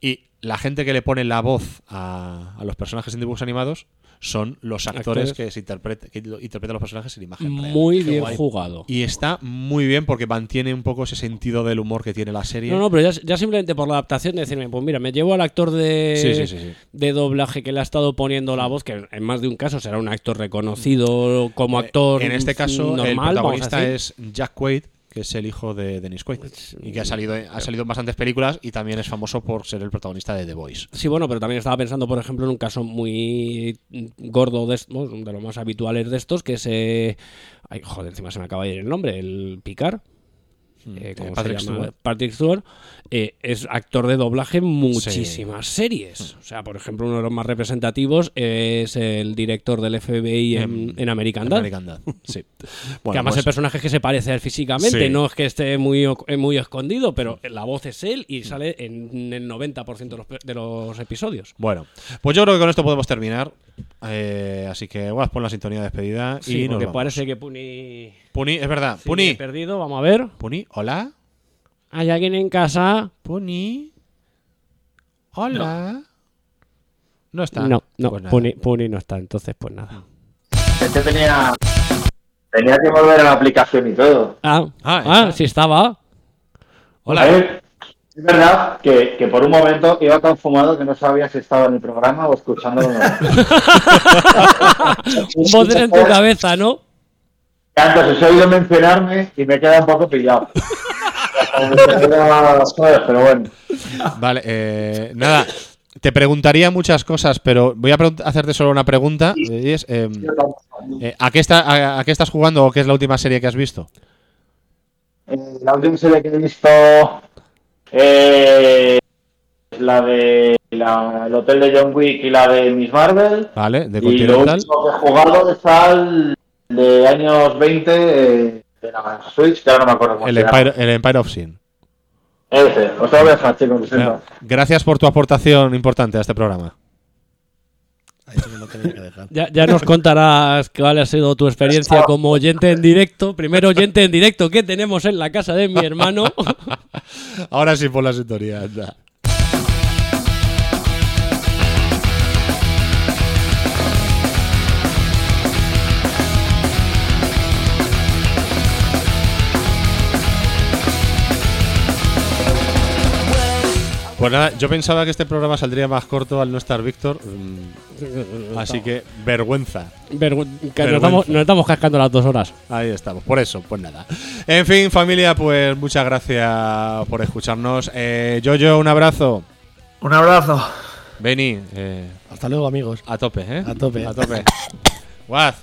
Y la gente que le pone la voz a, a los personajes en dibujos animados son los actores, Actores. que, se interpreta- que lo- interpretan los personajes en imagen. Muy bien guay. jugado. Y está muy bien porque mantiene un poco ese sentido del humor que tiene la serie. No, no, pero ya, ya simplemente por la adaptación de decirme, pues mira, me llevo al actor de, Sí, sí, sí, sí. de doblaje que le ha estado poniendo la voz, que en más de un caso será un actor reconocido como actor Eh, en este caso, normal, el protagonista es Jack Quaid, que es el hijo de Dennis Quaid. Y que ha salido, ha salido en bastantes películas y también es famoso por ser el protagonista de The Voice. Sí, bueno, pero también estaba pensando, por ejemplo, en un caso muy gordo de estos, de los más habituales de estos, que es. eh, Ay, joder, encima se me acaba de ir el nombre, el Picard. Eh, ¿cómo se Patrick llama? Stewart. Patrick Stewart eh, es actor de doblaje en muchísimas series. O sea, por ejemplo, uno de los más representativos es el director del FBI en, en American Dad. American Dad, sí. que además pues- el personaje es que se parece a él físicamente, Sí. no es que esté muy, eh, escondido, pero la voz es él y sale en el 90% de los, de los episodios. Bueno, pues yo creo que con esto podemos terminar. Eh, así que, bueno, pon la sintonía de despedida Sí, y nos vamos. parece que Puni. Puni, es verdad. Puni. perdido, vamos a ver. Puni, hola. ¿Hay alguien en casa? Puni. Hola. No, está. No, no, Pues nada. Puni, Puni no está, entonces pues nada. Este tenía, tenía que volver a la aplicación y todo. Ah, Ah, ah, sí estaba. A ver, es verdad que, que por un momento iba tan fumado que no sabía si estaba en el programa o escuchándolo. Un bote en tu cabeza, ¿no? Antes os he oído mencionarme y me queda un poco pillado. Pero bueno. Vale, eh, nada. Te preguntaría muchas cosas, pero voy a hacerte solo una pregunta. y es, eh, eh, ¿a, qué está, a, a qué estás jugando o qué es la última serie que has visto? Eh, la última serie que he visto eh, la de la- el hotel de John Wick y la de Miss Marvel. Vale, de Y lo último que he jugado es al de años 20 eh, de la Switch, que ahora no me acuerdo cómo El. Empire, el Empire of Sin. Ese, os lo voy a dejar, chicos. gracias por tu aportación importante a este programa. Ya, ya nos contarás cuál ha sido tu experiencia como oyente en directo. Primer oyente en directo que tenemos en la casa de mi hermano. Ahora sí por la sintonía. anda. Pues nada, yo pensaba que este programa saldría más corto al no estar Víctor. Así que vergüenza. Vergü- que nos, Vergüenza. estamos, nos estamos cascando las dos horas. Ahí estamos, por eso, pues nada. En fin, familia, pues muchas gracias por escucharnos. Eh, Jojo, un abrazo. Un abrazo. Beni, eh, Hasta luego, amigos. a tope, ¿eh? A tope. A tope. Guaz,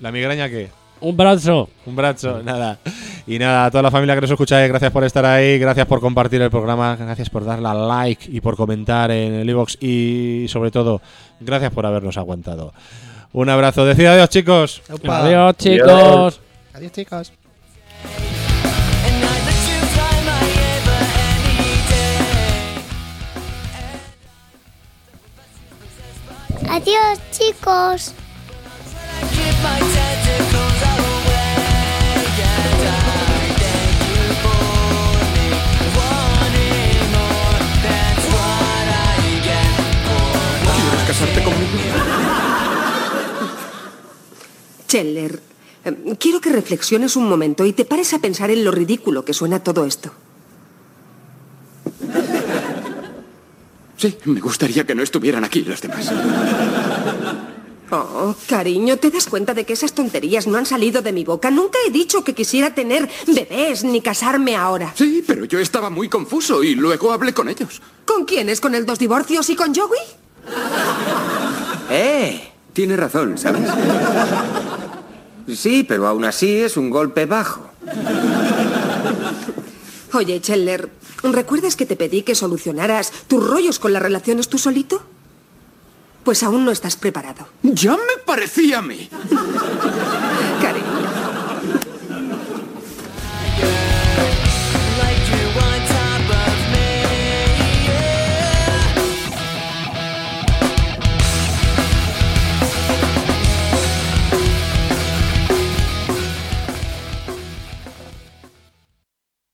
¿la migraña qué? Un brazo. Un brazo, nada. Y nada, a toda la familia que nos escucháis, gracias por estar ahí, gracias por compartir el programa, gracias por darle a like y por comentar en el iBox y sobre todo, gracias por habernos aguantado. Un abrazo. Decid adiós, chicos. Adiós, chicos. Adiós, chicos. Adiós, chicos. Chandler, eh, quiero que reflexiones un momento y te pares a pensar en lo ridículo que suena todo esto. Sí, me gustaría que no estuvieran aquí los demás. Oh, cariño, ¿te das cuenta de que esas tonterías no han salido de mi boca? Nunca he dicho que quisiera tener bebés ni casarme ahora. Sí, pero yo estaba muy confuso y luego hablé con ellos. ¿Con quiénes? ¿Con el dos divorcios y con Joey? Eh, tiene razón, ¿sabes? Sí, pero aún así es un golpe bajo. Oye, Chandler, ¿recuerdas que te pedí que solucionaras tus rollos con las relaciones tú solito? Pues aún no estás preparado. Ya me parecía a mí.